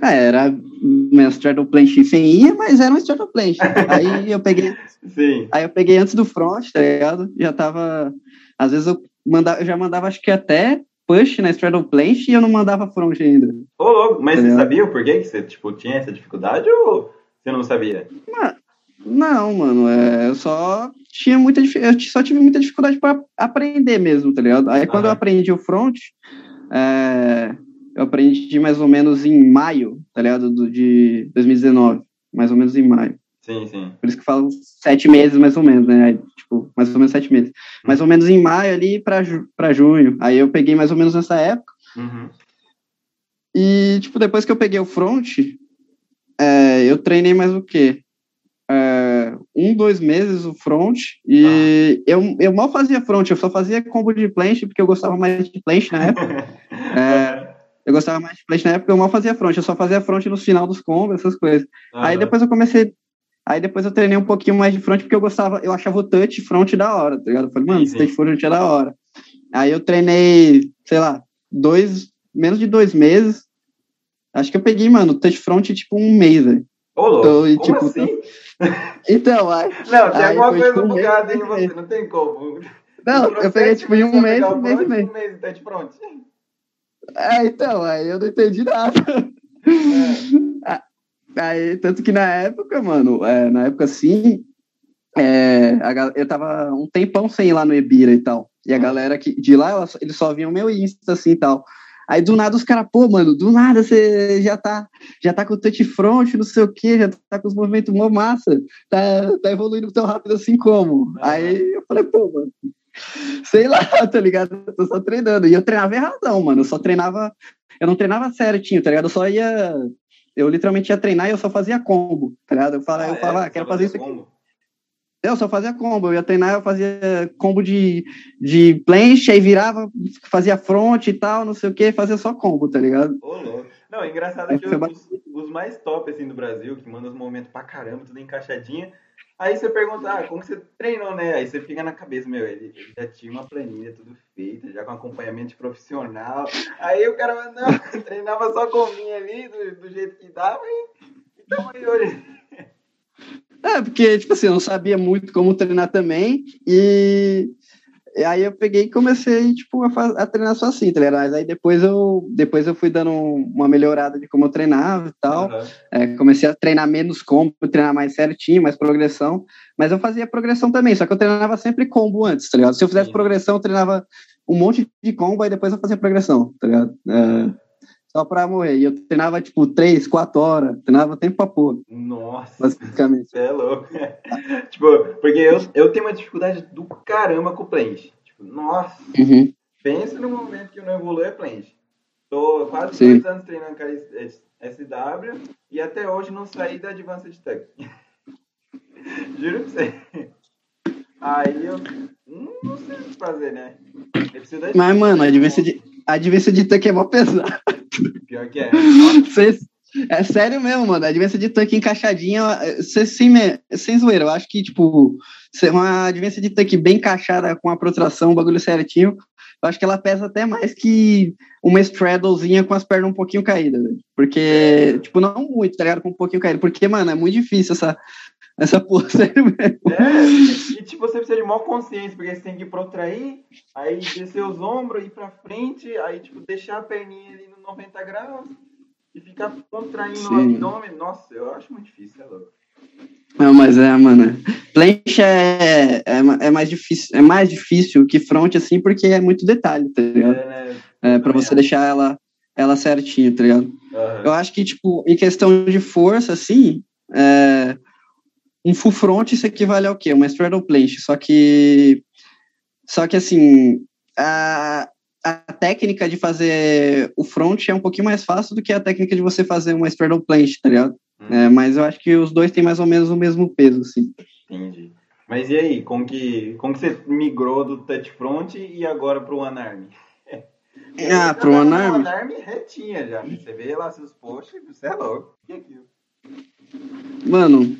Ah, era meu Straddle Planche sem ia, mas era um Straddle Planche. aí eu peguei. Sim. Aí eu peguei antes do front, tá ligado? Já tava. Às vezes eu, mandava, eu já mandava, acho que até push na Straddle Planche e eu não mandava front ainda. Ô, louco, mas você sabia o porquê que você tipo, tinha essa dificuldade ou você não sabia? Não, mano, é, eu só tinha muita eu só tive muita dificuldade para aprender mesmo, tá ligado? Aí quando eu aprendi o front, é, eu aprendi mais ou menos em maio, tá ligado? Do, de 2019, mais ou menos em maio. Sim, sim. Por isso que falo sete meses, mais ou menos, né? Tipo, mais ou menos sete meses. Uhum. Mais ou menos em maio ali para ju junho. Aí eu peguei mais ou menos nessa época. Uhum. E, tipo, depois que eu peguei o front, é, eu treinei mais o quê? É, um, dois meses o front. E ah. eu, eu mal fazia front, eu só fazia combo de planche, porque eu gostava mais de planche na época. é, eu gostava mais de planche na época, eu mal fazia front, eu só fazia front no final dos combos, essas coisas. Aí depois eu comecei Aí depois eu treinei um pouquinho mais de front, porque eu gostava, eu achava o touch front da hora, tá ligado? Eu falei, mano, esse touch front é da hora. Aí eu treinei, sei lá, dois, menos de dois meses. Acho que eu peguei, mano, touch front tipo um mês, velho. Ô, louco, então, tipo, assim? Então, aí... Não, tem aí alguma coisa tipo, um bugada em você, não tem como. Não, eu peguei tipo em um mês, um mês e meio. Um mês de touch front. É, então, aí eu não entendi nada. É. Aí, tanto que na época, mano, é, na época assim, é, a, eu tava um tempão sem ir lá no Ebira e tal. E a galera que, de lá, ela, eles só viam meu Insta assim e tal. Aí do nada os caras, pô, mano, do nada você já tá, já tá com o touch front, não sei o que, já tá com os movimentos mó massa, tá, tá evoluindo tão rápido assim como. Aí eu falei, pô, mano, sei lá, tá ligado? Eu tô só treinando. E eu treinava erradão, mano. Eu só treinava, eu não treinava certinho, tá ligado? Eu só ia eu literalmente ia treinar e eu só fazia combo, tá ligado? Eu falava, ah, eu falava, é? ah, quero fazer isso aqui. Eu só fazia combo, eu ia treinar, eu fazia combo de, de planche, aí virava, fazia front e tal, não sei o que, fazia só combo, tá ligado? Ô, louco. Não, engraçado é que os, os, mais top, assim, do Brasil, que mandam os momentos pra caramba, tudo encaixadinho, Aí você pergunta, ah, como você treinou, né? Aí você fica na cabeça, meu, ele, ele já tinha uma planilha tudo feita, já com acompanhamento profissional. Aí o cara, não, treinava só com mim ali, do, do jeito que dava, e então aí hoje. É, porque, tipo assim, eu não sabia muito como treinar também, e e aí eu peguei e comecei, tipo, a, faz, a treinar só assim, tá ligado? Mas aí depois eu, depois eu fui dando uma melhorada de como eu treinava e tal. Uhum. É, comecei a treinar menos combo, treinar mais certinho, mais progressão. Mas eu fazia progressão também, só que eu treinava sempre combo antes, tá ligado? Se eu fizesse Sim. progressão, eu treinava um monte de combo, aí depois eu fazia progressão, tá ligado? É, só pra morrer. E eu treinava, tipo, três, quatro horas. Treinava tempo pra pôr. Nossa. Basicamente. Você é louco. tipo, porque eu, eu tenho uma dificuldade do caramba com o planche. Tipo, nossa. Uhum. Pensa no momento que eu não evoluo é planche. Tô quase Sim. dois anos treinando SW e até hoje não saí da Advanced Tuck. Juro pra você. Aí eu não sei o que fazer, né? Mas, mano, a Advanced, a Advanced Tuck é mó pesado. Pior que é. é sério mesmo, mano. A advência de tanque encaixadinha, sem, sem zoeira, eu acho que, tipo, uma advência de tanque bem encaixada com a protração, um bagulho certinho, eu acho que ela pesa até mais que uma straddlezinha com as pernas um pouquinho caídas, Porque, tipo, não muito, tá ligado? Com um pouquinho caído. Porque, mano, é muito difícil essa, essa porra, sério mesmo. É, e tipo, você precisa de maior consciência, porque você tem que protrair, aí descer os ombros, ir pra frente, aí, tipo, deixar a perninha ali no 90 graus e ficar contraindo Sim. o abdômen. Nossa, eu acho muito difícil, é louco. Não, mas é, mano. Planche é, é, é, mais difícil, é mais difícil que front, assim, porque é muito detalhe, tá ligado? É, né? É, pra você deixar ela, ela certinha, tá ligado? Uhum. Eu acho que, tipo, em questão de força, assim, é, um full front isso equivale ao quê? Uma straddle planche, só que só que assim, a, a técnica de fazer o front é um pouquinho mais fácil do que a técnica de você fazer uma straddle planche, tá ligado? Hum. É, mas eu acho que os dois têm mais ou menos o mesmo peso, assim. Entendi. Mas e aí, como que, como que você migrou do touch front e agora pro One Arm? Ah, pro One Arm? Retinha já. Você vê lá seus posts, você é louco. E aquilo? Mano,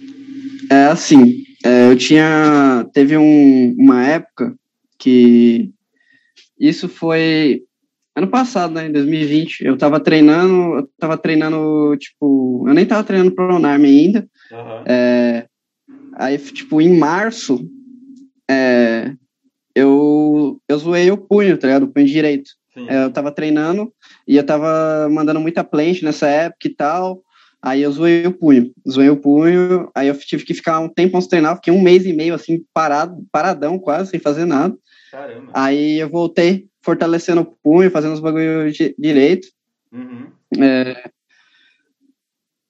é assim, é, eu tinha. Teve um, uma época que isso foi ano passado, né, em 2020. Eu tava treinando, eu tava treinando, tipo, eu nem tava treinando pro Arm ainda. Uhum. É, aí, tipo, em março, é, eu, eu zoei o punho, tá ligado? O punho direito. É, eu tava treinando e eu tava mandando muita planche nessa época e tal. Aí eu zoei o punho, zoei o punho, aí eu tive que ficar um tempo antes de treinar, fiquei um mês e meio assim, parado, paradão quase, sem fazer nada. Caramba. Aí eu voltei fortalecendo o punho, fazendo os bagulhos direito. Uhum. É...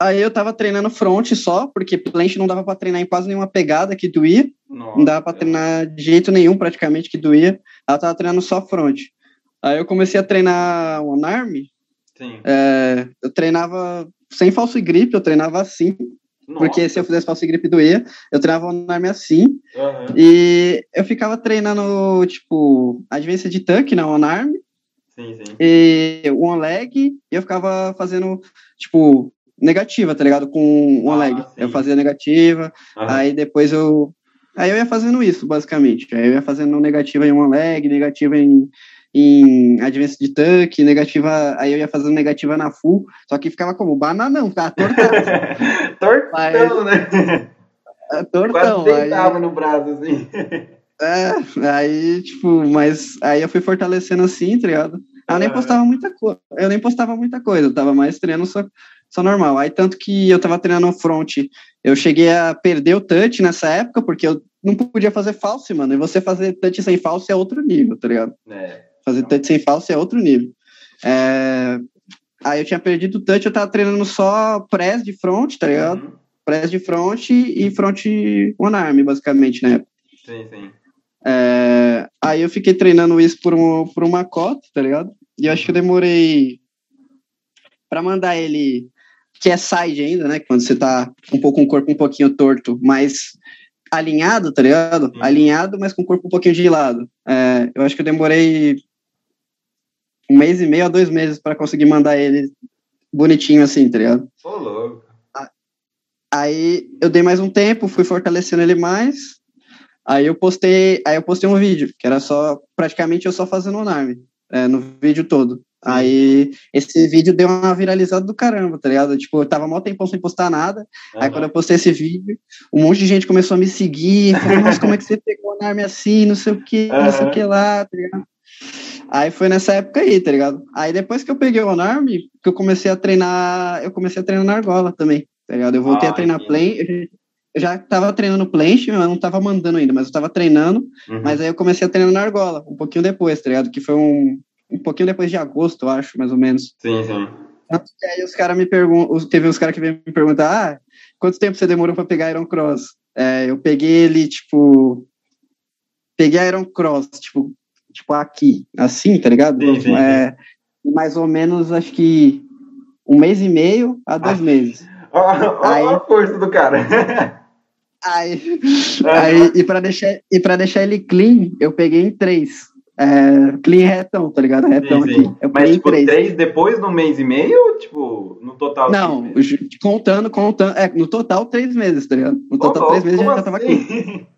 Aí eu tava treinando front só, porque planche não dava para treinar em quase nenhuma pegada que doía. Nossa, não dava para treinar de jeito nenhum praticamente que doía. Eu tava treinando só front. Aí eu comecei a treinar one arm. É, eu treinava sem falso grip, eu treinava assim. Nossa. Porque se eu fizesse falso grip doía, eu treinava one arm assim. Uhum. E eu ficava treinando, tipo, advência de tanque na one arm. Sim, sim. E one leg, e eu ficava fazendo, tipo, negativa, tá ligado? Com one ah, leg. Sim. Eu fazia negativa, uhum. aí depois eu. Aí eu ia fazendo isso, basicamente. Aí eu ia fazendo negativa em one leg, negativa em em Advance de Tanque, negativa, aí eu ia fazendo negativa na full, só que ficava como bananão, ficava tortão. tortão, mas, né? É, tortão. Quase deitava aí, no braço, assim. É, aí, tipo, mas aí eu fui fortalecendo assim, tá ligado? Eu nem postava muita coisa, eu nem postava muita coisa, eu tava mais treinando só, só normal. Aí tanto que eu tava treinando front, eu cheguei a perder o touch nessa época, porque eu não podia fazer false, mano. E você fazer touch sem false é outro nível, tá ligado? É. Fazer touch sem falso é outro nível. É... Aí eu tinha perdido o touch, eu tava treinando só press de front, tá ligado? Uhum. Press de front e front one arm, basicamente, né? Sim, sim. É... Aí eu fiquei treinando isso por, um, por uma cota, tá ligado? E eu acho que eu demorei para mandar ele, que é side ainda, né? Quando você tá um pouco com o corpo um pouquinho torto, mas alinhado, tá ligado? Uhum. Alinhado, mas com o corpo um pouquinho de lado. É, eu acho que eu demorei um mês e meio a dois meses para conseguir mandar ele bonitinho assim, tá ligado? Ô, louco. Aí eu dei mais um tempo, fui fortalecendo ele mais. Aí eu postei, aí eu postei um vídeo, que era só praticamente eu só fazendo o arm, é, no vídeo todo. Aí esse vídeo deu uma viralizada do caramba, tá ligado? Tipo, eu tava mó tempão sem postar nada. Uhum. Aí quando eu postei esse vídeo, um monte de gente começou a me seguir, falou, nossa, como é que você pegou o arm assim, não sei o que, uhum. não sei o que lá, tá ligado? Aí foi nessa época aí, tá ligado? Aí depois que eu peguei o Arm, que eu comecei a treinar, eu comecei a treinar na argola também, tá ligado? Eu voltei ah, a treinar play, eu já tava treinando planche, mas não tava mandando ainda, mas eu tava treinando, uhum. mas aí eu comecei a treinar na argola, um pouquinho depois, tá ligado? Que foi um, um pouquinho depois de agosto, eu acho, mais ou menos. Sim, sim. E aí os caras me perguntam, teve uns caras que vêm me perguntar, ah, quanto tempo você demorou para pegar Iron Cross? É, eu peguei ele, tipo, peguei Iron Cross, tipo, tipo, aqui, assim, tá ligado? Sim, sim, é, mais ou menos, acho que um mês e meio a dois ah. meses. Olha a força do cara. Aí, aí e para deixar e para deixar ele clean, eu peguei em três. É, clean retão, tá ligado? Retão sim, sim. aqui. Eu Mas tipo, três. três depois no mês e meio tipo no total? Não, contando, contando, é, no total três meses, tá ligado? No total três meses já, já tava assim? clean.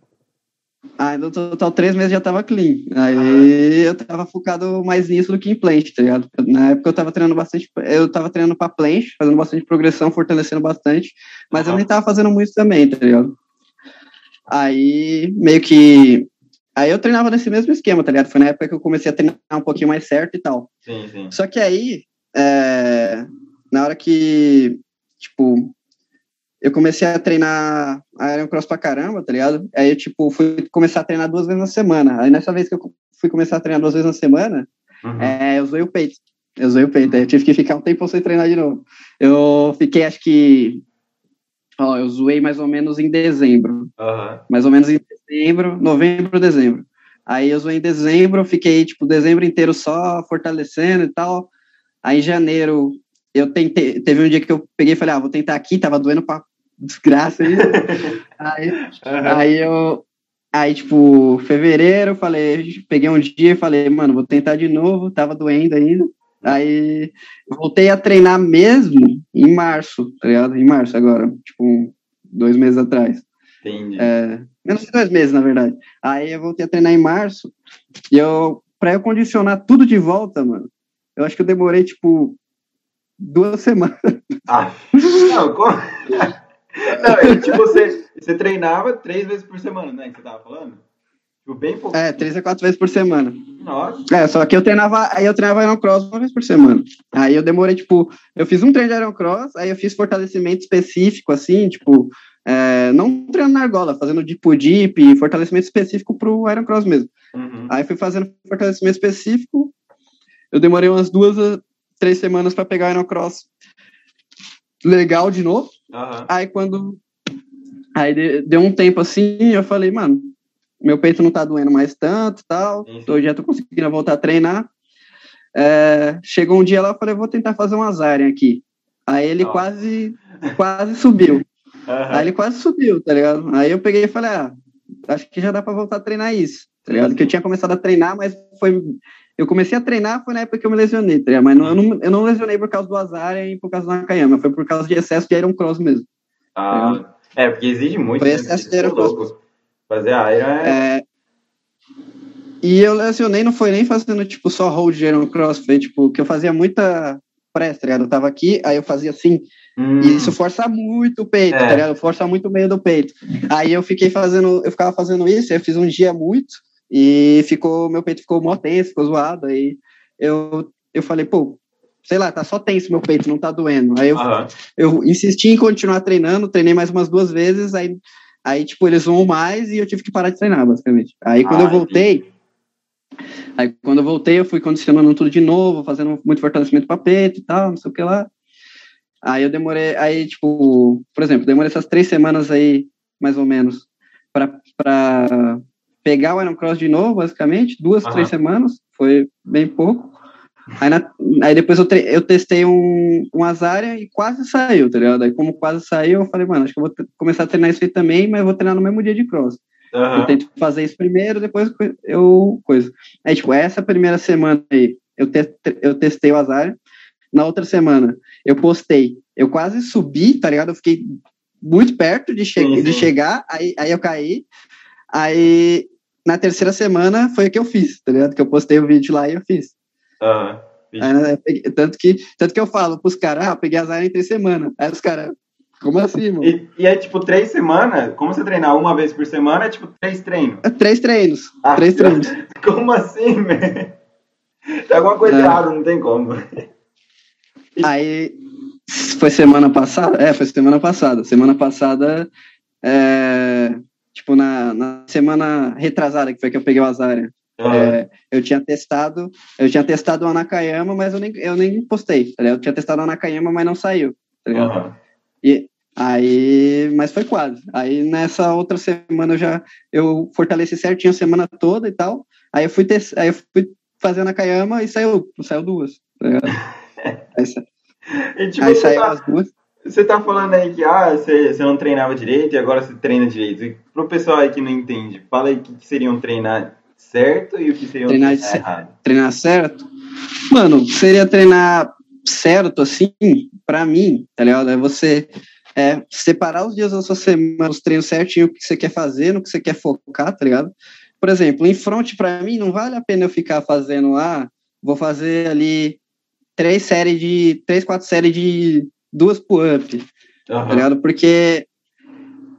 Aí no total três meses já tava clean. Aí eu tava focado mais nisso do que em planche, tá ligado? Na época eu tava treinando bastante, eu tava treinando pra planche, fazendo bastante progressão, fortalecendo bastante, mas uhum. eu nem tava fazendo muito também, tá ligado? Aí meio que. Aí eu treinava nesse mesmo esquema, tá ligado? Foi na época que eu comecei a treinar um pouquinho mais certo e tal. Sim, sim. Só que aí, é... na hora que, tipo, eu comecei a treinar Iron Cross pra caramba, tá ligado? Aí eu, tipo, fui começar a treinar duas vezes na semana. Aí nessa vez que eu fui começar a treinar duas vezes na semana, uhum. é, eu usei o peito. Eu usei o peito. Aí eu tive que ficar um tempo sem treinar de novo. Eu fiquei, acho que, Ó, eu zoei mais ou menos em dezembro. Aham. Mais ou menos em dezembro, novembro, dezembro. Aí eu zoei em dezembro, fiquei, tipo, dezembro inteiro só fortalecendo e tal. Aí em janeiro, eu tentei, teve um dia que eu peguei e falei, ah, vou tentar aqui, tava doendo pra desgraça aí. aí, Aham. aí eu, aí tipo, fevereiro, eu falei, peguei um dia e falei, mano, vou tentar de novo, tava doendo ainda. Aí voltei a treinar mesmo em março, tá ligado? Em março agora, tipo, dois meses atrás. Entendi. É, menos de dois meses, na verdade. Aí eu voltei a treinar em março. E eu, pra eu condicionar tudo de volta, mano, eu acho que eu demorei, tipo, duas semanas. Ah, não, como... Não, é, tipo, você, você treinava três vezes por semana, né? Que você tava falando? Tipo, bem pouco. É, três a quatro vezes por semana. Nossa. É, só que eu treinava, aí eu treinava Ironcross uma vez por semana. Aí eu demorei, tipo, eu fiz um treino de Ironcross, aí eu fiz fortalecimento específico, assim, tipo, é, não treinando na argola, fazendo deep deep, fortalecimento específico pro Ironcross mesmo. Uhum. Aí fui fazendo fortalecimento específico. Eu demorei umas duas três semanas para pegar o Ironcross legal de novo. Aham. Aí quando. Aí de- deu um tempo assim, eu falei, mano, meu peito não tá doendo mais tanto tal. Sim. Tô, já tô conseguindo voltar a treinar. É, chegou um dia lá, eu falei, vou tentar fazer uma Zarian aqui. Aí ele Ó. quase, quase subiu. Aham. Aí ele quase subiu, tá ligado? Aí eu peguei e falei, ah, acho que já dá pra voltar a treinar isso, tá ligado? Que eu tinha começado a treinar, mas foi. Eu comecei a treinar foi na época que eu me lesionei, tá? Mas não, eu, não, eu não lesionei por causa do Azar e por causa do Nakayama, foi por causa de excesso de Iron Cross mesmo. Ah, é, porque exige muito. Foi né? excesso de aerocross. louco. Fazer Iron é. É, e eu lesionei, não foi nem fazendo, tipo, só hold de Iron Cross, foi, tipo, que eu fazia muita press, tá ligado? Eu tava aqui, aí eu fazia assim, Hum, E isso força muito o peito, É. tá ligado? Força muito o meio do peito. Aí eu fiquei fazendo, eu ficava fazendo isso, eu fiz um dia muito, e ficou, meu peito ficou mó tenso, ficou zoado, aí eu, eu falei, pô, sei lá, tá só tenso meu peito, não tá doendo. Aí eu, aham. eu insisti em continuar treinando, treinei mais umas duas vezes, aí, aí tipo, eles zoam mais e eu tive que parar de treinar, basicamente. Aí quando Ah, eu voltei, aí quando eu voltei, eu fui condicionando tudo de novo, fazendo muito fortalecimento para peito e tal, não sei o que lá. Aí eu demorei, aí, tipo, por exemplo, demorei essas três semanas aí, mais ou menos, para pegar o Iron Cross de novo, basicamente, duas, Aham. três semanas, foi bem pouco. Aí, na- aí depois eu, eu testei um, um Azaria e quase saiu, tá ligado? Aí como quase saiu, eu falei, mano, acho que eu vou começar a treinar isso aí também, mas eu vou treinar no mesmo dia de cross. Eu Aham. tento fazer isso primeiro, depois eu coisa. Aí, tipo, essa primeira semana aí, eu, te, eu testei o Azaria. Na outra semana, eu postei. Eu quase subi, tá ligado? Eu fiquei muito perto de, che Sim, de chegar, aí, aí eu caí. Aí, na terceira semana, foi o que eu fiz, tá ligado? Que eu postei o vídeo lá e eu fiz. Vixe. Aí, né, peguei- tanto, que, tanto que eu falo pros caras, ah, peguei Azaria em três semanas. Aí os caras, como assim, mano? E, e é tipo três semanas? Como você treinar uma vez por semana, é tipo três treinos. É Três treinos. Ah, três treinos. Como assim, velho? Tem alguma coisa É. errada, não tem como. Aí foi semana passada? É, foi semana passada. Semana passada, é, tipo, na, na semana retrasada, que foi que eu peguei o Azaria, Aham. é, eu tinha testado, eu tinha testado o Anakayama, mas eu nem, eu nem postei, tá? Eu tinha testado o Anakayama, mas não saiu, tá? Aham. E aí, mas foi quase. Aí nessa outra semana eu já eu fortaleci certinho a semana toda e tal. Aí eu fui tes- aí eu fui fazer a Nakayama e saiu, saiu duas. Tá aí, E tipo, aí saiu tá, as duas. você tá falando aí que ah, você, você não treinava direito e agora você treina direito. Pro pessoal aí que não entende, fala aí o que, que seria um treinar certo e o que seria um Treinar treinar, errado. treinar certo? Mano, seria treinar certo, assim, pra mim, tá ligado? É você é, separar os dias da sua semana, os treinos certinho, o que você quer fazer, no que você quer focar, tá ligado? Por exemplo, em front, pra mim, não vale a pena eu ficar fazendo, ah, vou fazer ali três séries de, três, quatro séries de duas pull-up, tá Aham. ligado? Porque,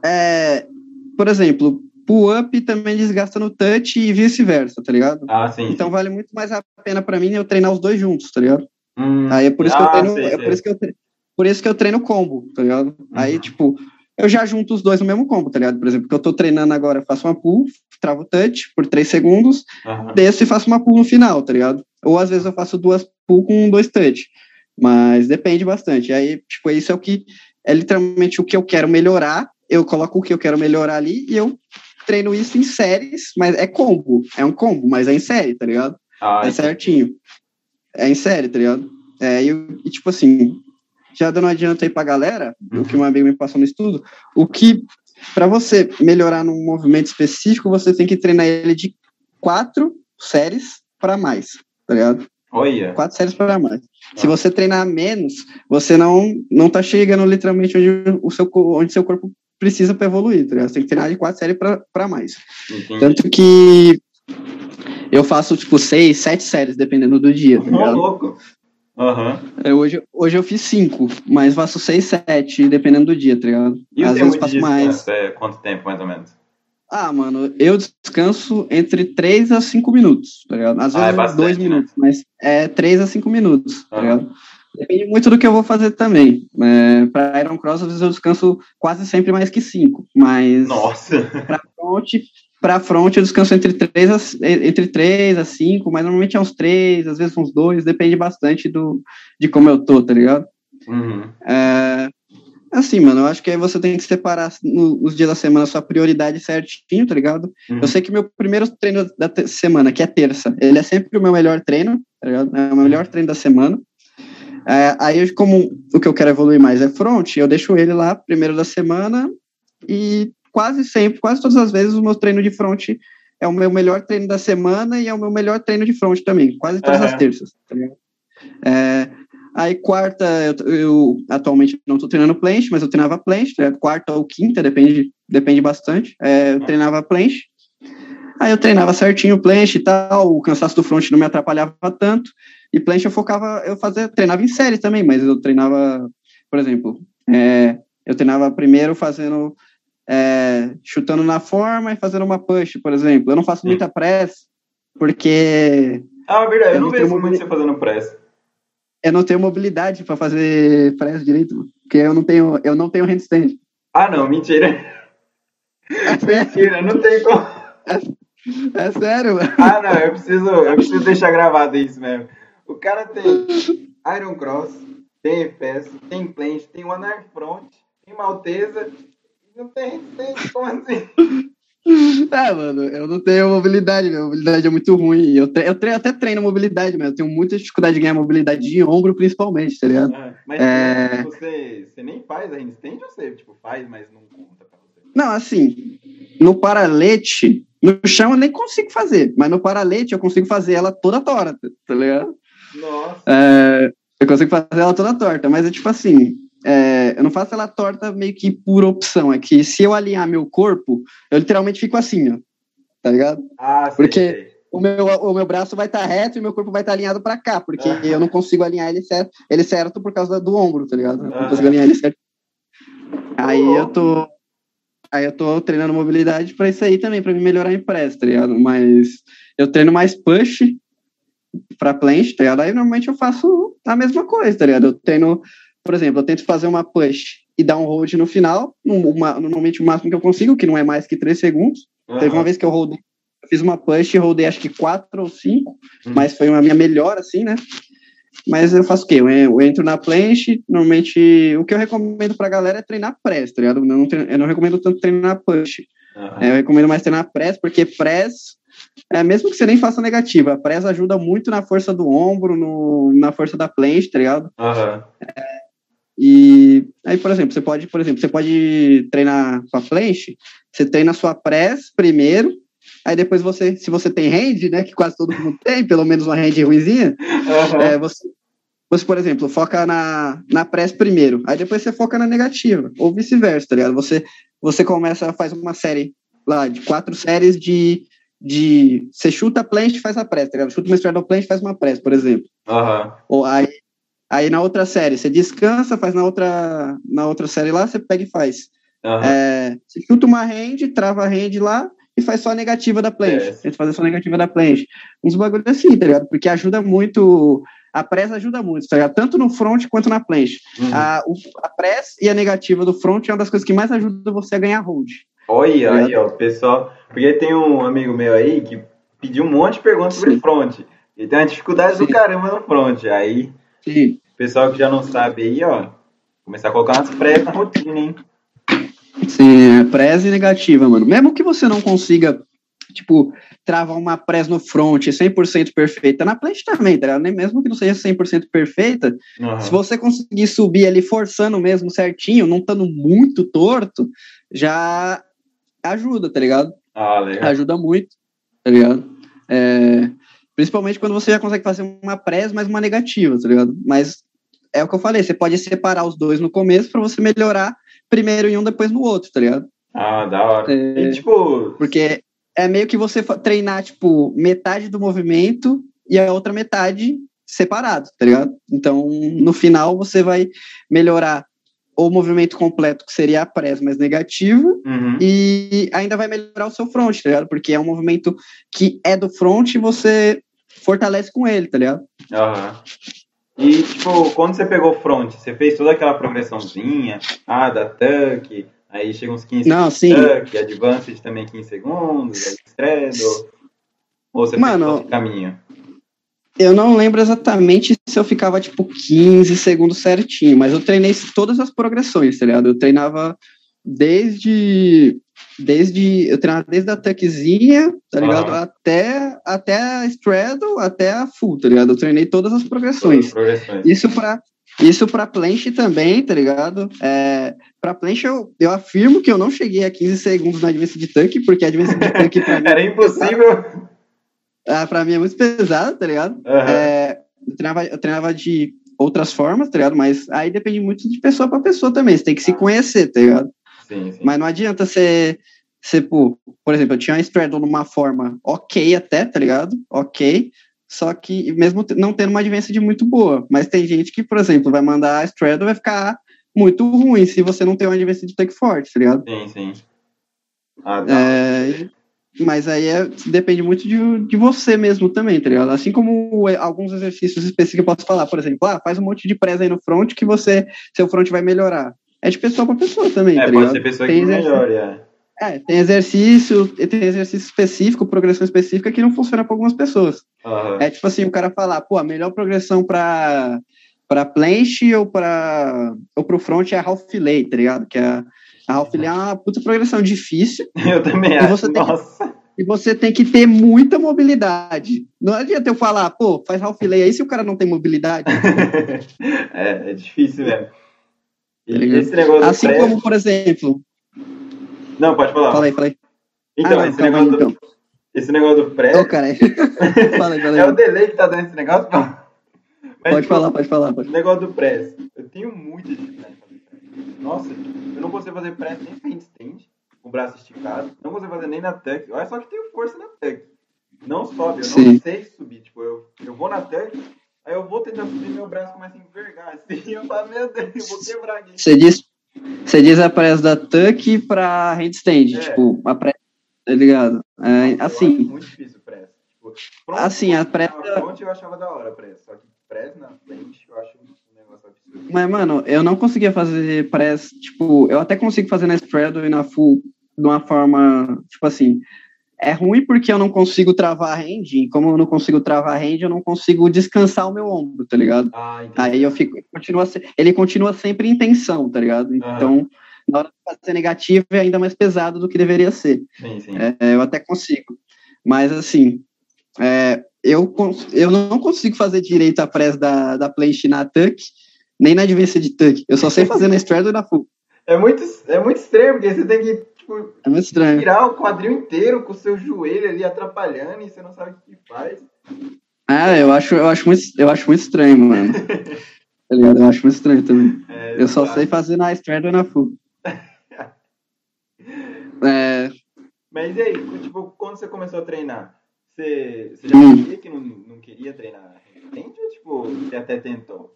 é, por exemplo, pull-up também desgasta no touch e vice-versa, tá ligado? Ah, sim. Então vale muito mais a pena pra mim eu treinar os dois juntos, tá ligado? Hum. Aí é por isso Ah, que eu treino, sei, é sei. por isso que eu treino, por isso que eu treino combo, tá ligado? Aí Uhum. tipo, eu já junto os dois no mesmo combo, tá ligado? Por exemplo, que eu tô treinando agora, faço uma pull, travo o touch por três segundos, Aham. desço e faço uma pull no final, tá ligado? Ou às vezes eu faço duas pull com dois touch, mas depende bastante. Aí, tipo, isso é o que é literalmente o que eu quero melhorar, eu coloco o que eu quero melhorar ali e eu treino isso em séries, mas é combo, é um combo, mas é em série, tá ligado? Ah, é certinho. É em série, tá ligado? É, e, e tipo assim, já dando adianta aí pra galera, uhum. o que um amigo me passou no estudo, o que, para você melhorar num movimento específico, você tem que treinar ele de quatro séries para mais, tá ligado? Olha. Quatro séries para mais. Se ah. você treinar menos, você não não tá chegando literalmente onde o seu onde seu corpo precisa para evoluir, tá ligado? Você tem que treinar de quatro séries para mais. Entendi. Tanto que eu faço tipo seis, sete séries dependendo do dia. Tá louco. Uhum. hoje, hoje eu fiz cinco, mas faço seis, sete, dependendo do dia, tá ligado? E Às vezes faço mais. É quanto tempo, mais ou menos? Ah, mano, eu descanso entre 3 a 5 minutos, tá ligado? Às ah, vezes é 2 né? minutos, mas é 3 a 5 minutos, tá ligado? Depende muito do que eu vou fazer também. É, para Iron Cross, às vezes eu descanso quase sempre mais que 5, mas. Nossa! Pra front, pra front eu descanso entre 3 a, entre 3 a 5, mas normalmente é uns 3, às vezes uns 2, depende bastante do, de como eu tô, tá ligado? Uhum. É, Assim, mano, eu acho que aí você tem que separar nos dias da semana sua prioridade certinho, tá ligado? Uhum. Eu sei que meu primeiro treino da semana, que é terça, ele é sempre o meu melhor treino, tá ligado? É o meu melhor treino da semana. É, aí, como o que eu quero evoluir mais é front, eu deixo ele lá, primeiro da semana, e quase sempre, quase todas as vezes, o meu treino de front é o meu melhor treino da semana e é o meu melhor treino de front também, quase todas uhum. as terças, tá? É, Aí quarta, eu, eu atualmente não estou treinando planche, mas eu treinava planche, né? quarta ou quinta, depende, depende bastante. É, eu treinava planche. Aí eu treinava certinho planche e tal, o cansaço do front não me atrapalhava tanto. E planche eu focava, eu fazia, treinava em série também, mas eu treinava, por exemplo, é, eu treinava primeiro fazendo, é, chutando na forma e fazendo uma push, por exemplo. Eu não faço muita press, porque... Ah, é verdade, eu, eu não vejo muito você fazendo press eu não tenho mobilidade para fazer press direito, porque eu não tenho, eu não tenho handstand. Ah, não, mentira. É mentira, não tem como. É, é sério, mano. Ah, não, eu preciso, eu preciso deixar gravado isso mesmo. O cara tem Iron Cross, tem EFS, tem Planche, tem One Arm Front, tem Maltesa, não tem handstand, como assim? Ah, mano, eu não tenho mobilidade, minha mobilidade é muito ruim. Eu, tre eu tre até treino mobilidade, mas eu tenho muita dificuldade de ganhar mobilidade de ombro, principalmente, tá ligado? Ah, mas é... você, você nem faz a handstand ou você tipo, faz, mas não conta pra você? Não, assim, no paralete, no chão eu nem consigo fazer, mas no paralete eu consigo fazer ela toda torta, tá ligado? Nossa. É, eu consigo fazer ela toda torta, mas é tipo assim, é, eu não faço ela torta meio que por opção. É que se eu alinhar meu corpo, eu literalmente fico assim, ó. Tá ligado? Ah, Porque sei. O, meu, o meu braço vai estar tá reto e meu corpo vai estar tá alinhado para cá, porque ah. eu não consigo alinhar ele certo, ele certo por causa do ombro, tá ligado? Eu não ah. consigo alinhar ele certo. Aí eu tô. Aí eu tô treinando mobilidade para isso aí também, para me melhorar em press, tá ligado? Mas eu treino mais push para planche, tá ligado? Aí normalmente eu faço a mesma coisa, tá ligado? Eu treino por exemplo, eu tento fazer uma push e dar um hold no final, uma, normalmente o máximo que eu consigo, que não é mais que 3 segundos. Uhum. Teve uma vez que eu rodei, eu fiz uma push e rodei acho que 4 ou 5, uhum. mas foi uma minha melhor, assim, né? Mas eu faço o quê? Eu, eu entro na planche, normalmente o que eu recomendo pra galera é treinar press, tá ligado? Eu não, treino, eu não recomendo tanto treinar push. Uhum. eu recomendo mais treinar press, porque press, é, mesmo que você nem faça negativa, a press ajuda muito na força do ombro, no, na força da planche, tá ligado? Uhum. É, e aí, por exemplo, você pode, por exemplo, você pode treinar com a planche, você treina a sua press primeiro, aí depois você, se você tem hand, né, que quase todo mundo tem, pelo menos uma hand ruimzinha, uhum. é, você, você, por exemplo, foca na, na press primeiro, aí depois você foca na negativa, ou vice-versa, tá ligado? Você, você começa, faz uma série lá de quatro séries de, de você chuta a planche e faz a press, tá ligado? Chuta uma straddle planche e faz uma press, por exemplo. Uhum. Ou aí Aí na outra série, você descansa, faz na outra, na outra série lá, você pega e faz. Uhum. É, você chuta uma hand, trava a hand lá e faz só a negativa da planche. É. Tenta fazer só a negativa da planche. Uns bagulhos assim, tá ligado? Porque ajuda muito. A press ajuda muito, tá ligado? Tanto no front quanto na planche. Uhum. A, o, a press e a negativa do front é uma das coisas que mais ajuda você a ganhar hold. Olha tá aí, ó, pessoal. Porque tem um amigo meu aí que pediu um monte de perguntas sobre front. Ele tem uma dificuldade Sim. do caramba no front. Aí Sim. Pessoal que já não sabe aí, ó, Começar a colocar umas press na rotina, hein? Sim, é e negativa, mano. Mesmo que você não consiga, tipo, travar uma press no front 100% perfeita, na plant também, tá ligado? Mesmo que não seja 100% perfeita, uhum. se você conseguir subir ali forçando mesmo certinho, não estando muito torto, já ajuda, tá ligado? Ah, legal. Ajuda muito, tá ligado? É, principalmente quando você já consegue fazer uma press mais uma negativa, tá ligado? Mas é o que eu falei, você pode separar os dois no começo para você melhorar primeiro em um, depois no outro, tá ligado? Ah, da hora. É, e, tipo... Porque é meio que você treinar, tipo, metade do movimento e a outra metade separado, tá ligado? Então, no final, você vai melhorar o movimento completo, que seria a press mais negativo, uhum. e ainda vai melhorar o seu front, tá ligado? Porque é um movimento que é do front e você fortalece com ele, tá ligado? Aham. E, tipo, quando você pegou front, você fez toda aquela progressãozinha, ah, da tuck, aí chega uns 15 Não, sim. tuck, advanced também 15 segundos, aí ou você Mano, fez caminho? Eu não lembro exatamente se eu ficava, tipo, 15 segundos certinho, mas eu treinei todas as progressões, tá ligado? Eu treinava desde desde eu treinava desde a tuckzinha, tá ligado? Ah. Até até a straddle, até a full, tá ligado? Eu treinei todas as progressões. Todas as progressões. Isso para isso para planche também, tá ligado? É, para planche eu, eu afirmo que eu não cheguei a 15 segundos na advance de tanque, porque a advance de tanque era impossível. Ah, para mim é muito pesado, tá ligado? Uhum. É, eu, treinava, eu treinava de outras formas, tá ligado? Mas aí depende muito de pessoa para pessoa também. Você tem que se conhecer, tá ligado? Sim, sim. Mas não adianta você, você por, por exemplo, eu tinha uma straddle numa forma ok até, tá ligado? Ok. Só que mesmo não tendo uma de muito boa. Mas tem gente que, por exemplo, vai mandar a straddle vai ficar muito ruim se você não tem uma de tanque forte, tá ligado? Sim, sim. Ah, tá. É, mas aí é, depende muito de, de você mesmo também, tá ligado? Assim como alguns exercícios específicos que eu posso falar, por exemplo, ah, faz um monte de presa aí no front que você, seu front vai melhorar é de pessoa para pessoa também. É, tá pode ligado? ser pessoa tem que melhore, é. É, tem exercício, tem exercício específico, progressão específica que não funciona para algumas pessoas. Uhum. É tipo assim, o cara falar, pô, a melhor progressão para para planche ou para ou pro front é a half fillet, tá ligado? Que a, a fillet é uma puta progressão difícil. Eu também acho. Você Nossa. Que, e você tem que ter muita mobilidade. Não adianta eu falar, pô, faz half fillet aí se o cara não tem mobilidade. é, é difícil mesmo. Tá assim como, por exemplo. Não, pode falar. Falei, falei. Então, ah, esse, negócio aí, do... então. esse negócio do pré. Ô, oh, cara. falei, falei. É o delay que tá dando esse negócio, pô. Mas, pode tipo, falar, pode falar. Pode. O negócio do press. Eu tenho muita dificuldade. Nossa, eu não consigo fazer press nem handstand, com o braço esticado. Não consigo fazer nem na tuck. Olha só que tenho força na tuck. Não sobe, eu Sim. não sei subir. Tipo, eu, eu vou na tuck, Aí eu vou tentar subir meu braço começa a envergar assim. Eu falo, meu Deus, eu vou quebrar aqui. Você diz, você diz a pressa da tuck pra handstand, é. tipo, a pressa, tá ligado? É, assim. muito difícil pressa. Tipo, assim, a pressa. Pronto, eu achava da hora a pressa. Só que pressa na frente eu acho. Mas, mano, eu não conseguia fazer press, tipo, eu até consigo fazer na straddle e na full de uma forma, tipo assim, é ruim porque eu não consigo travar a hand, e como eu não consigo travar a hand, eu não consigo descansar o meu ombro, tá ligado? Ah, Aí eu fico, continua, ele continua sempre em tensão, tá ligado? Então, na hora de fazer negativo é ainda mais pesado do que deveria ser. Sim, sim. É, eu até consigo. Mas, assim, é, eu, eu não consigo fazer direito a press da, da planche na tuck, nem na advência de tuck. Eu só sei fazer na straddle e na full. É muito, é muito estranho, porque você tem que tipo, é muito estranho. tirar o quadril inteiro com o seu joelho ali atrapalhando e você não sabe o que faz. Ah, eu acho, eu acho, muito, eu acho muito estranho, mano. tá ligado? Eu acho muito estranho também. É, eu só sei fazer na straddle e na full. é... Mas e aí, tipo, quando você começou a treinar, você, você já hum. sabia que não, não queria treinar Entende? Ou, tipo, você até tentou?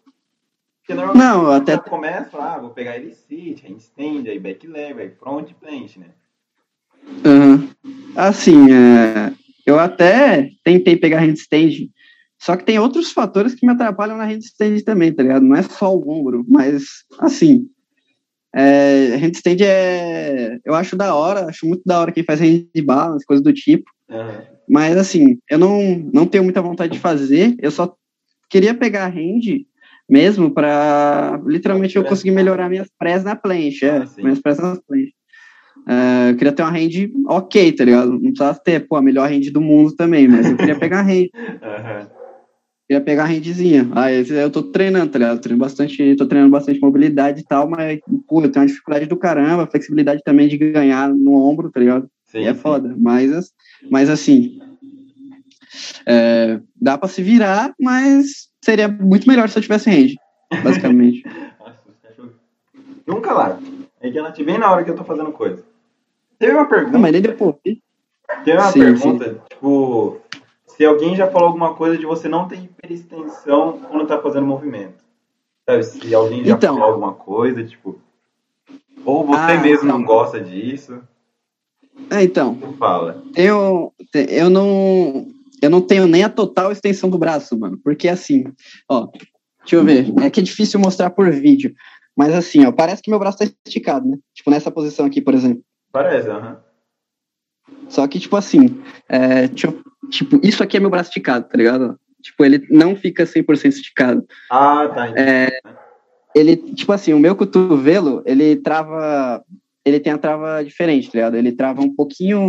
Porque normalmente não, até... começa, ah, vou pegar ele sit, handstand, aí back leg, aí front planche, né? Uhum. Assim, é... eu até tentei pegar handstand, só que tem outros fatores que me atrapalham na handstand também, tá ligado? Não é só o ombro, mas, assim, é... handstand é... Eu acho da hora, acho muito da hora quem faz hand balance, coisas do tipo, uhum. mas, assim, eu não, não tenho muita vontade de fazer, eu só queria pegar hand mesmo para literalmente eu conseguir melhorar minhas press na planche, é, ah, minhas press nas planches. Uh, eu queria ter uma range ok, tá ligado? Não precisava ter, pô, a melhor range do mundo também, mas eu queria pegar a range. Uhum. Queria pegar a rangezinha. Aí eu tô treinando, tá ligado? treino bastante, tô treinando bastante mobilidade e tal, mas, pô, eu tenho uma dificuldade do caramba, flexibilidade também de ganhar no ombro, tá ligado? Sim, é foda. Mas, mas assim, é, dá pra se virar, mas seria muito melhor se eu tivesse range, basicamente. Nunca lá. É que ela te vem na hora que eu tô fazendo coisa. Teve uma pergunta. Não, mas nem depois. Teve uma sim, pergunta, sim. tipo, se alguém já falou alguma coisa de você não ter hiperextensão quando tá fazendo movimento. Sabe? Se alguém já então, falou alguma coisa, tipo. Ou você ah, mesmo não gosta disso. É, então. Fala. Eu, eu não. Eu não tenho nem a total extensão do braço, mano. Porque assim, ó, deixa eu ver. É que é difícil mostrar por vídeo. Mas assim, ó, parece que meu braço tá esticado, né? Tipo, nessa posição aqui, por exemplo. Parece, aham. Uhum. Só que, tipo assim, é, tipo, tipo, isso aqui é meu braço esticado, tá ligado? Tipo, ele não fica 100% esticado. Ah, tá. É, ele, tipo assim, o meu cotovelo, ele trava, ele tem a trava diferente, tá ligado? Ele trava um pouquinho,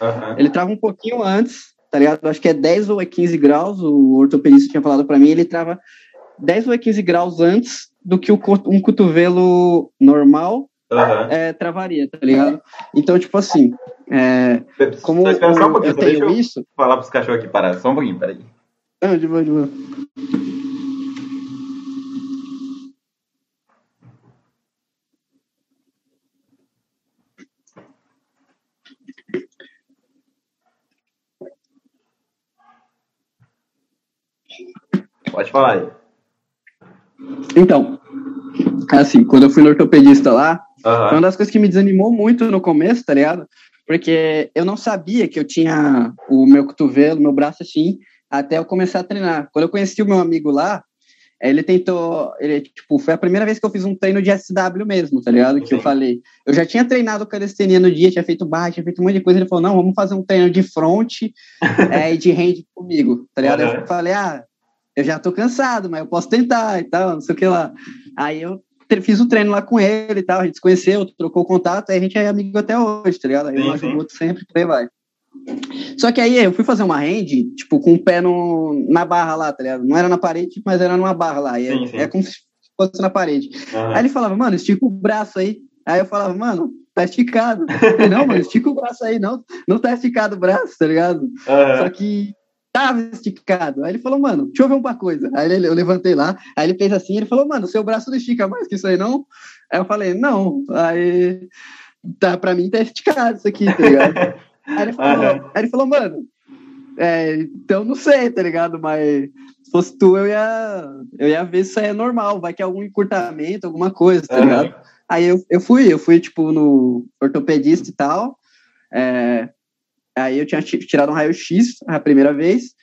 uhum. ele trava um pouquinho antes, tá ligado? Acho que é 10 ou é 15 graus, o ortopedista tinha falado para mim, ele trava 10 ou é 15 graus antes do que um cotovelo normal uhum. é, travaria, tá ligado? Então, tipo assim, é, como eu, um eu tenho eu isso... falar pros cachorros aqui parar, só um pouquinho, peraí. Não, de boa, de boa. Pode falar aí. Então, assim, quando eu fui no ortopedista lá, uhum. foi uma das coisas que me desanimou muito no começo, tá ligado? Porque eu não sabia que eu tinha o meu cotovelo, meu braço assim, até eu começar a treinar. Quando eu conheci o meu amigo lá, ele tentou, ele, tipo, foi a primeira vez que eu fiz um treino de SW mesmo, tá ligado? Que eu falei. Eu já tinha treinado calistenia no dia, tinha feito barra, tinha feito um monte de coisa. Ele falou, não, vamos fazer um treino de front é, e de hand comigo, tá ligado? Uhum. Eu falei, ah, eu já tô cansado, mas eu posso tentar e tal, não sei o que lá. Aí eu fiz o treino lá com ele e tal, a gente se conheceu, trocou contato, aí a gente é amigo até hoje, tá ligado? Aí sim, um ajuda o outro sempre, por aí vai. Só que aí eu fui fazer uma rende, tipo, com o pé no, na barra lá, tá ligado? Não era na parede, mas era numa barra lá. É, sim, sim. é como se fosse na parede. Uhum. Aí ele falava, mano, estica o braço aí. Aí eu falava, mano, tá esticado. não, mano, estica o braço aí, não. Não tá esticado o braço, tá ligado? Uhum. Só que tava esticado. Aí ele falou, mano, deixa eu ver uma coisa. Aí ele, eu levantei lá, aí ele fez assim, ele falou, mano, seu braço não estica mais que isso aí, não? Aí eu falei, não. Aí, tá, pra mim tá esticado isso aqui, tá ligado? aí, ele falou, uhum. aí ele falou, mano, é, então não sei, tá ligado? Mas se fosse tu, eu ia, eu ia ver se isso aí é normal, vai que é algum encurtamento, alguma coisa, tá uhum. ligado? Aí eu, eu fui, eu fui, tipo, no ortopedista e tal, é, Aí eu tinha tirado um raio-x a primeira vez.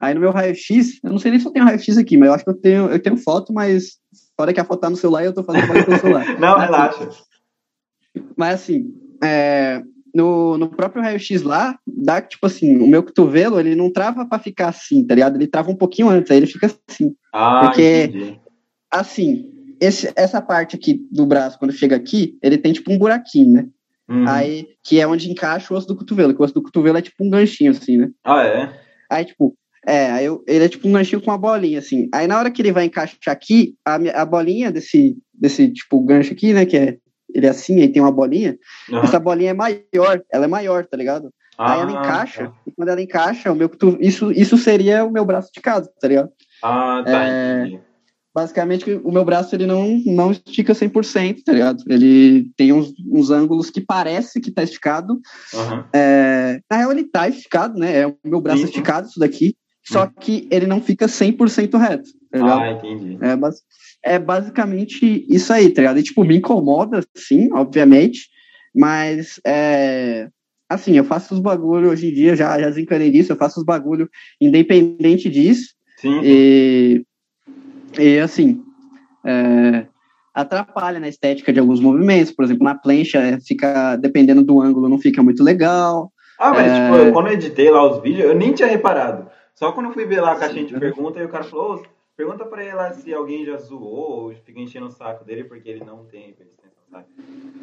Aí no meu raio-x, eu não sei nem se eu tenho raio-x aqui, mas eu acho que eu tenho, eu tenho foto, mas fora que a foto tá no celular eu tô fazendo foto pelo celular. não, mas, relaxa. Mas assim, é, no, no próprio raio-x lá, dá que, tipo assim, o meu cotovelo, ele não trava para ficar assim, tá ligado? Ele trava um pouquinho antes, aí ele fica assim. Ah, porque, entendi. assim, esse, essa parte aqui do braço, quando chega aqui, ele tem tipo um buraquinho, né? Uhum. Aí, que é onde encaixa o osso do cotovelo, que o osso do cotovelo é tipo um ganchinho, assim, né? Ah, é? Aí, tipo, é, aí eu, ele é tipo um ganchinho com uma bolinha, assim. Aí na hora que ele vai encaixar aqui, a, a bolinha desse, desse, tipo, gancho aqui, né, que é, ele é assim, aí tem uma bolinha, uhum. essa bolinha é maior, ela é maior, tá ligado? Ah, aí ela encaixa, tá. e quando ela encaixa, o meu cotovelo, isso, isso seria o meu braço de casa, tá ligado? Ah, tá, é, basicamente o meu braço ele não, não estica 100%, tá ligado? Ele tem uns, uns ângulos que parece que tá esticado. Uhum. É, na real, ele tá esticado, né? É o meu braço Sim. esticado, isso daqui. Só uhum. que ele não fica 100% reto, tá ligado? Ah, entendi. É, é basicamente isso aí, tá ligado? E, tipo, me incomoda, sim, obviamente, mas é, assim, eu faço os bagulho hoje em dia, já, já desencanei disso, eu faço os bagulho independente disso. Sim. E e assim, é, atrapalha na estética de alguns movimentos. Por exemplo, na plancha, é, fica, dependendo do ângulo, não fica muito legal. Ah, mas é... tipo, quando eu editei lá os vídeos, eu nem tinha reparado. Só quando eu fui ver lá a caixinha de pergunta, e o cara falou, Pergunta pra ele lá se alguém já zoou ou fica enchendo o saco dele porque ele não tem?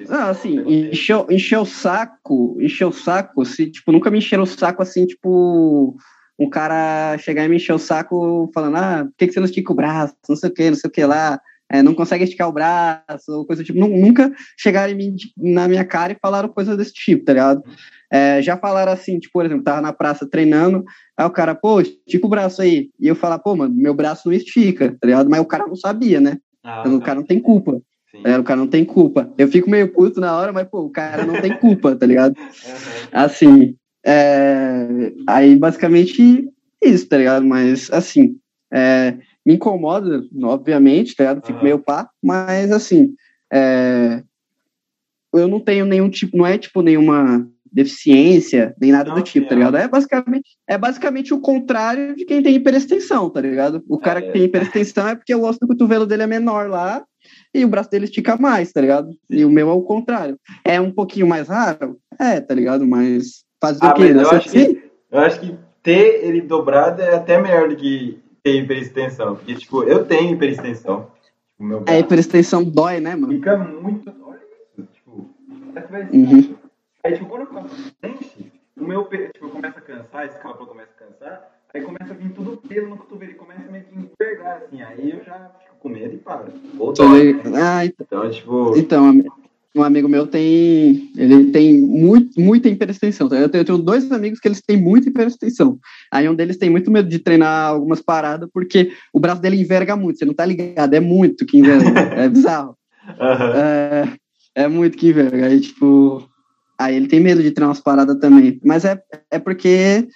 Ah, assim, encheu, encheu o saco, encheu o saco, se, tipo, nunca me encheram o saco assim, tipo, um cara chegar e me encher o saco falando, ah, por que, que você não estica o braço, não sei o que, não sei o que lá, é, não consegue esticar o braço, ou coisa do tipo, nunca chegaram mim, na minha cara e falaram coisa desse tipo, tá ligado? É, já falaram assim, tipo, por exemplo, tava na praça treinando, aí o cara, pô, estica o braço aí, e eu falar, pô, mano, meu braço não estica, tá ligado? Mas o cara não sabia, né? Ah, então, o cara não tem culpa. É, o cara não tem culpa. Eu fico meio puto na hora, mas, pô, o cara não tem culpa, tá ligado? Assim, é... aí basicamente isso, tá ligado? Mas, assim, é... me incomoda, obviamente, tá ligado? Fico uhum. meio pá, mas, assim, é... eu não tenho nenhum tipo, não é tipo nenhuma deficiência, nem nada não, do tipo, tá ligado? É basicamente, é basicamente o contrário de quem tem hiperextensão, tá ligado? O cara é. que tem hiperextensão é porque o osso do cotovelo dele é menor lá e o braço dele estica mais, tá ligado? E o meu é o contrário. É um pouquinho mais raro? É, tá ligado? Mas fazer ah, o quê? Eu acho que, eu acho que ter ele dobrado é até melhor do que ter hiperextensão. Porque, tipo, eu tenho hiperextensão. Tipo, é, hiperextensão dói, né, mano? Fica muito. Olha isso. Tipo, uhum. Aí, tipo, quando eu faço frente, o meu tipo, começa a cansar, esse escápula começa a cansar, aí começa a vir tudo pelo no cotovelo e começa a meio que envergar, assim. Aí eu já fico com medo e paro. Ou dói, né? ah, então, então, tipo... Então, um amigo meu tem, ele tem muito, muita hiperextensão. Tá? Eu tenho, eu tenho, dois amigos que eles têm muita hiperextensão. Aí um deles tem muito medo de treinar algumas paradas porque o braço dele enverga muito. Você não tá ligado? É muito que enverga. é bizarro. Uhum. É, é muito que enverga. Aí, tipo, aí ele tem medo de treinar umas paradas também. Mas é, é porque,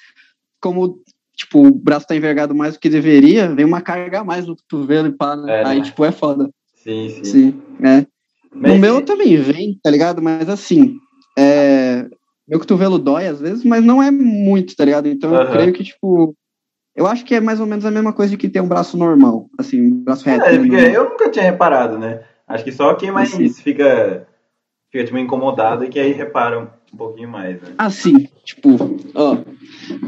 como tipo, o braço tá envergado mais do que deveria, vem uma carga a mais no cotovelo e pá, né? É, aí, né? tipo, é foda. Sim, sim. Sim, é. Mas... No meu também vem, tá ligado? Mas assim, é... meu cotovelo dói às vezes, mas não é muito, tá ligado? Então eu creio que, tipo, eu acho que é mais ou menos a mesma coisa de que ter um braço normal, assim, um braço reto. É, porque eu nunca tinha reparado, né? Acho que só quem mais assim. fica, fica tipo, incomodado e que aí repara um pouquinho mais, né? Assim, tipo, ó,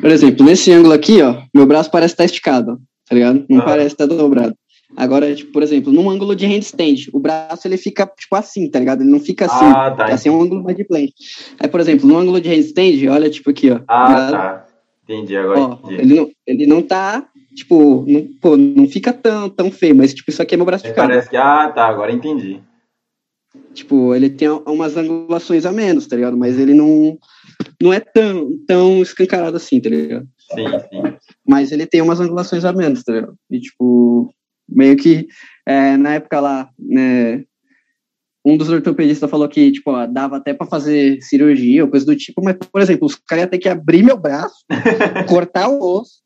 por exemplo, nesse ângulo aqui, ó, meu braço parece estar tá esticado, tá ligado? Não ah. parece estar tá dobrado. Agora, tipo, por exemplo, num ângulo de handstand, o braço ele fica, tipo, assim, tá ligado? Ele não fica assim. Ah, tá. Assim, é um ângulo mais de plane. Aí, por exemplo, no ângulo de handstand, olha, tipo, aqui, ó. Ah, tá. Entendi, agora ó, entendi. Ele não, ele não tá, tipo, não, pô, não fica tão, tão feio, mas, tipo, isso aqui é meu braço ficado. Parece que, ah, tá, agora entendi. Tipo, ele tem umas angulações a menos, tá ligado? Mas ele não, não é tão, tão escancarado assim, tá ligado? Sim, sim. Mas ele tem umas angulações a menos, tá ligado? E, tipo, meio que é, na época lá, né, um dos ortopedistas falou que, tipo, ó, dava até para fazer cirurgia ou coisa do tipo, mas, por exemplo, os caras iam ter que abrir meu braço, cortar o osso,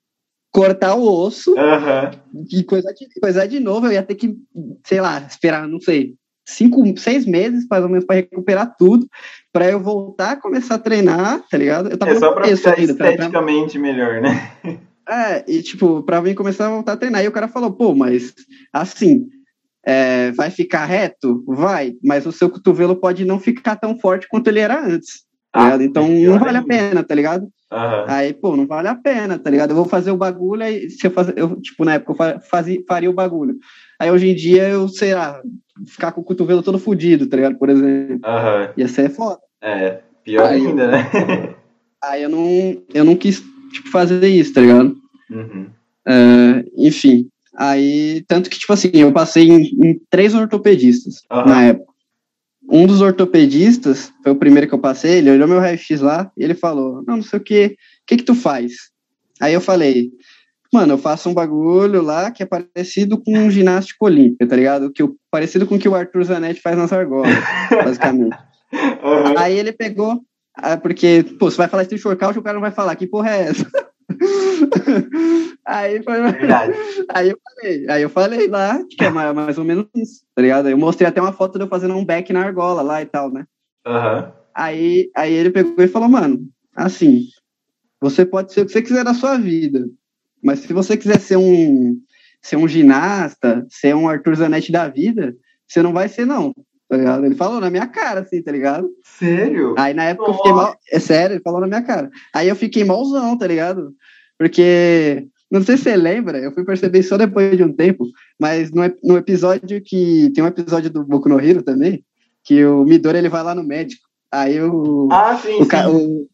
cortar o osso, uhum. e coisa de, coisa de novo, eu ia ter que, sei lá, esperar, não sei, cinco, seis meses, mais ou menos, para recuperar tudo, para eu voltar a começar a treinar, tá ligado? Eu tava é só para ficar ainda, esteticamente pra... melhor, né? É, e tipo, pra mim começar a voltar a treinar. E o cara falou, pô, mas assim, é, vai ficar reto? Vai, mas o seu cotovelo pode não ficar tão forte quanto ele era antes. Tá ah, então não vale a pena, tá ligado? Uhum. Aí, pô, não vale a pena, tá ligado? Eu vou fazer o bagulho, aí se eu fazer, eu, tipo, na época eu fazia, faria o bagulho. Aí hoje em dia eu, sei lá, ficar com o cotovelo todo fodido, tá ligado? Por exemplo. Uhum. Ia ser foda. É, pior aí, ainda, né? aí eu não, eu não quis tipo, fazer isso, tá ligado? Uhum. Uh, enfim, aí, tanto que, tipo assim, eu passei em, em três ortopedistas uhum. na época. Um dos ortopedistas, foi o primeiro que eu passei, ele olhou meu raio-x lá e ele falou, não, não sei o que, o que que tu faz? Aí eu falei, mano, eu faço um bagulho lá que é parecido com um ginástico olímpico, tá ligado? Que, parecido com o que o Arthur Zanetti faz nas argolas, basicamente. Uhum. Aí ele pegou, porque, pô, você vai falar street workout, o cara não vai falar, que porra é essa? aí foi. Aí eu falei, aí eu falei lá, que é mais, mais ou menos isso, tá ligado? Eu mostrei até uma foto de eu fazendo um back na argola lá e tal, né? Uhum. Aí, aí ele pegou e falou, mano, assim, você pode ser o que você quiser na sua vida, mas se você quiser ser um, ser um ginasta, ser um Arthur Zanetti da vida, você não vai ser, não tá ligado? Ele falou na minha cara, assim, tá ligado? Sério? Aí na época Nossa. eu fiquei mal. É sério, ele falou na minha cara. Aí eu fiquei malzão, tá ligado? Porque não sei se você lembra, eu fui perceber só depois de um tempo, mas no, no episódio que. Tem um episódio do Boku no Hero também, que o Midori ele vai lá no médico. Aí o. Ah, sim, o, sim. o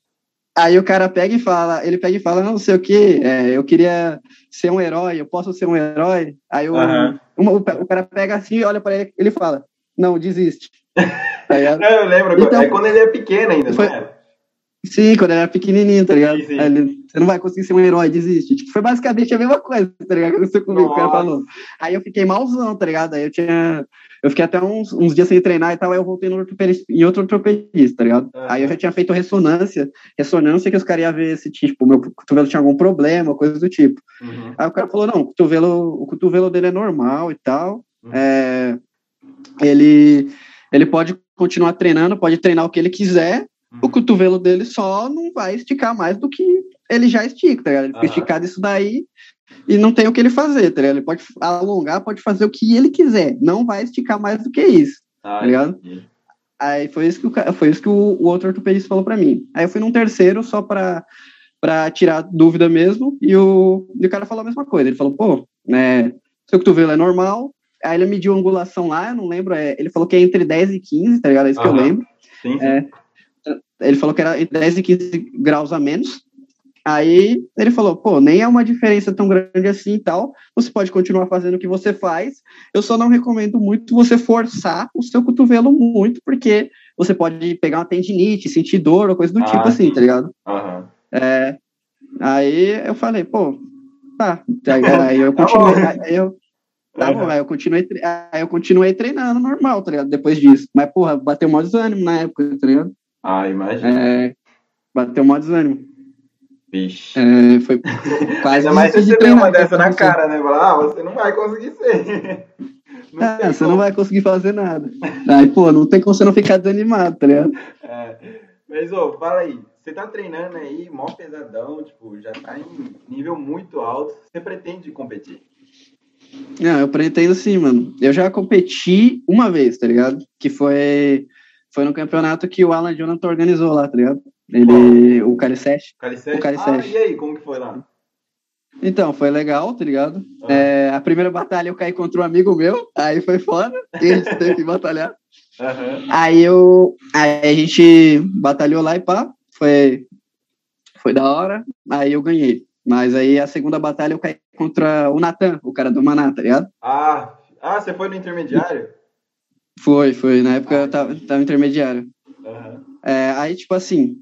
Aí o cara pega e fala, ele pega e fala, não, sei o que, é, eu queria ser um herói, eu posso ser um herói. Aí o, Aham. uma- o, o cara pega assim, olha pra ele, ele fala, não, desiste. Ligado? Não, eu lembro. Então- é quando ele é pequeno ainda, Foi- não é? Sim, quando ele era pequenininho, tá ligado? Sim, sim. Aí ele, você não vai conseguir ser um herói, desiste. Tipo, foi basicamente a mesma coisa, tá ligado? Que aconteceu comigo, o cara falou. Aí eu fiquei malzão, tá ligado? Aí eu tinha. Eu fiquei até uns, uns dias sem treinar e tal, aí eu voltei no ortopedista, em outro ortopedista, tá ligado? Aham. Aí eu já tinha feito ressonância, ressonância que os caras iam ver se, tipo, meu cotovelo tinha algum problema, coisa do tipo. Uhum. Aí o cara falou, não, o cotovelo, o cotovelo dele é normal e tal. Uhum. É, ele, ele pode continuar treinando, pode treinar o que ele quiser. Uhum. O cotovelo dele só não vai esticar mais do que ele já estica, tá ligado? Ele fica Aham. esticado isso daí e não tem o que ele fazer, tá ligado? Ele pode alongar, pode fazer o que ele quiser. Não vai esticar mais do que isso. Ah, tá ligado? entendi. Aí foi isso que o, foi isso que o, o outro ortopedista falou pra mim. Aí eu fui num terceiro só pra, pra tirar dúvida mesmo, e o, e o cara falou a mesma coisa. Ele falou, pô, né, seu cotovelo é normal. Aí ele mediu a angulação lá, eu não lembro, é, ele falou que é entre 10 e 15, tá ligado? É isso que eu lembro. Sim, sim. É. Ele falou que era entre 10 e 15 graus a menos. Aí ele falou, pô, nem é uma diferença tão grande assim e tal. Você pode continuar fazendo o que você faz. Eu só não recomendo muito você forçar o seu cotovelo muito, porque você pode pegar uma tendinite, sentir dor ou coisa do Ah, tipo assim, sim. tá ligado? Aham. É, aí eu falei, pô, tá. Aí eu Tá continuei. bom. aí eu, tá bom, aí eu continuei, aí eu continuei treinando normal, tá ligado? Depois disso. Mas, porra, bateu maior desânimo na época, tá ligado? Ah, imagina. É, bateu maior desânimo. Vixe. É, foi quase. Ainda mais se de você vê uma dessa na cara, né? Falar, ah, você não vai conseguir ser. Não tem você não como. vai conseguir fazer nada. Aí, pô, não tem como você não ficar desanimado, tá ligado? É. Mas, ô, fala aí. Você tá treinando aí, mó pesadão, tipo, já tá em nível muito alto. Você pretende competir? Não, eu pretendo sim, mano. Eu já competi uma vez, tá ligado? Que foi, foi no campeonato que o Alan Jonathan organizou lá, tá ligado? Ele, o Calicete. Calicete? O Calicete. Ah, e aí, como que foi lá? Então, foi legal, tá ligado? Ah. É, a primeira batalha eu caí contra um amigo meu, aí foi foda, e a gente teve que batalhar. Aham. Aí eu. Aí a gente batalhou lá e pá. Foi, foi da hora. Aí eu ganhei. Mas aí a segunda batalha eu caí contra o Natan, o cara do Maná, tá ligado? Ah, ah, você foi no intermediário? Foi, foi. Na época eu tava, tava intermediário. Aham. É, aí, tipo assim.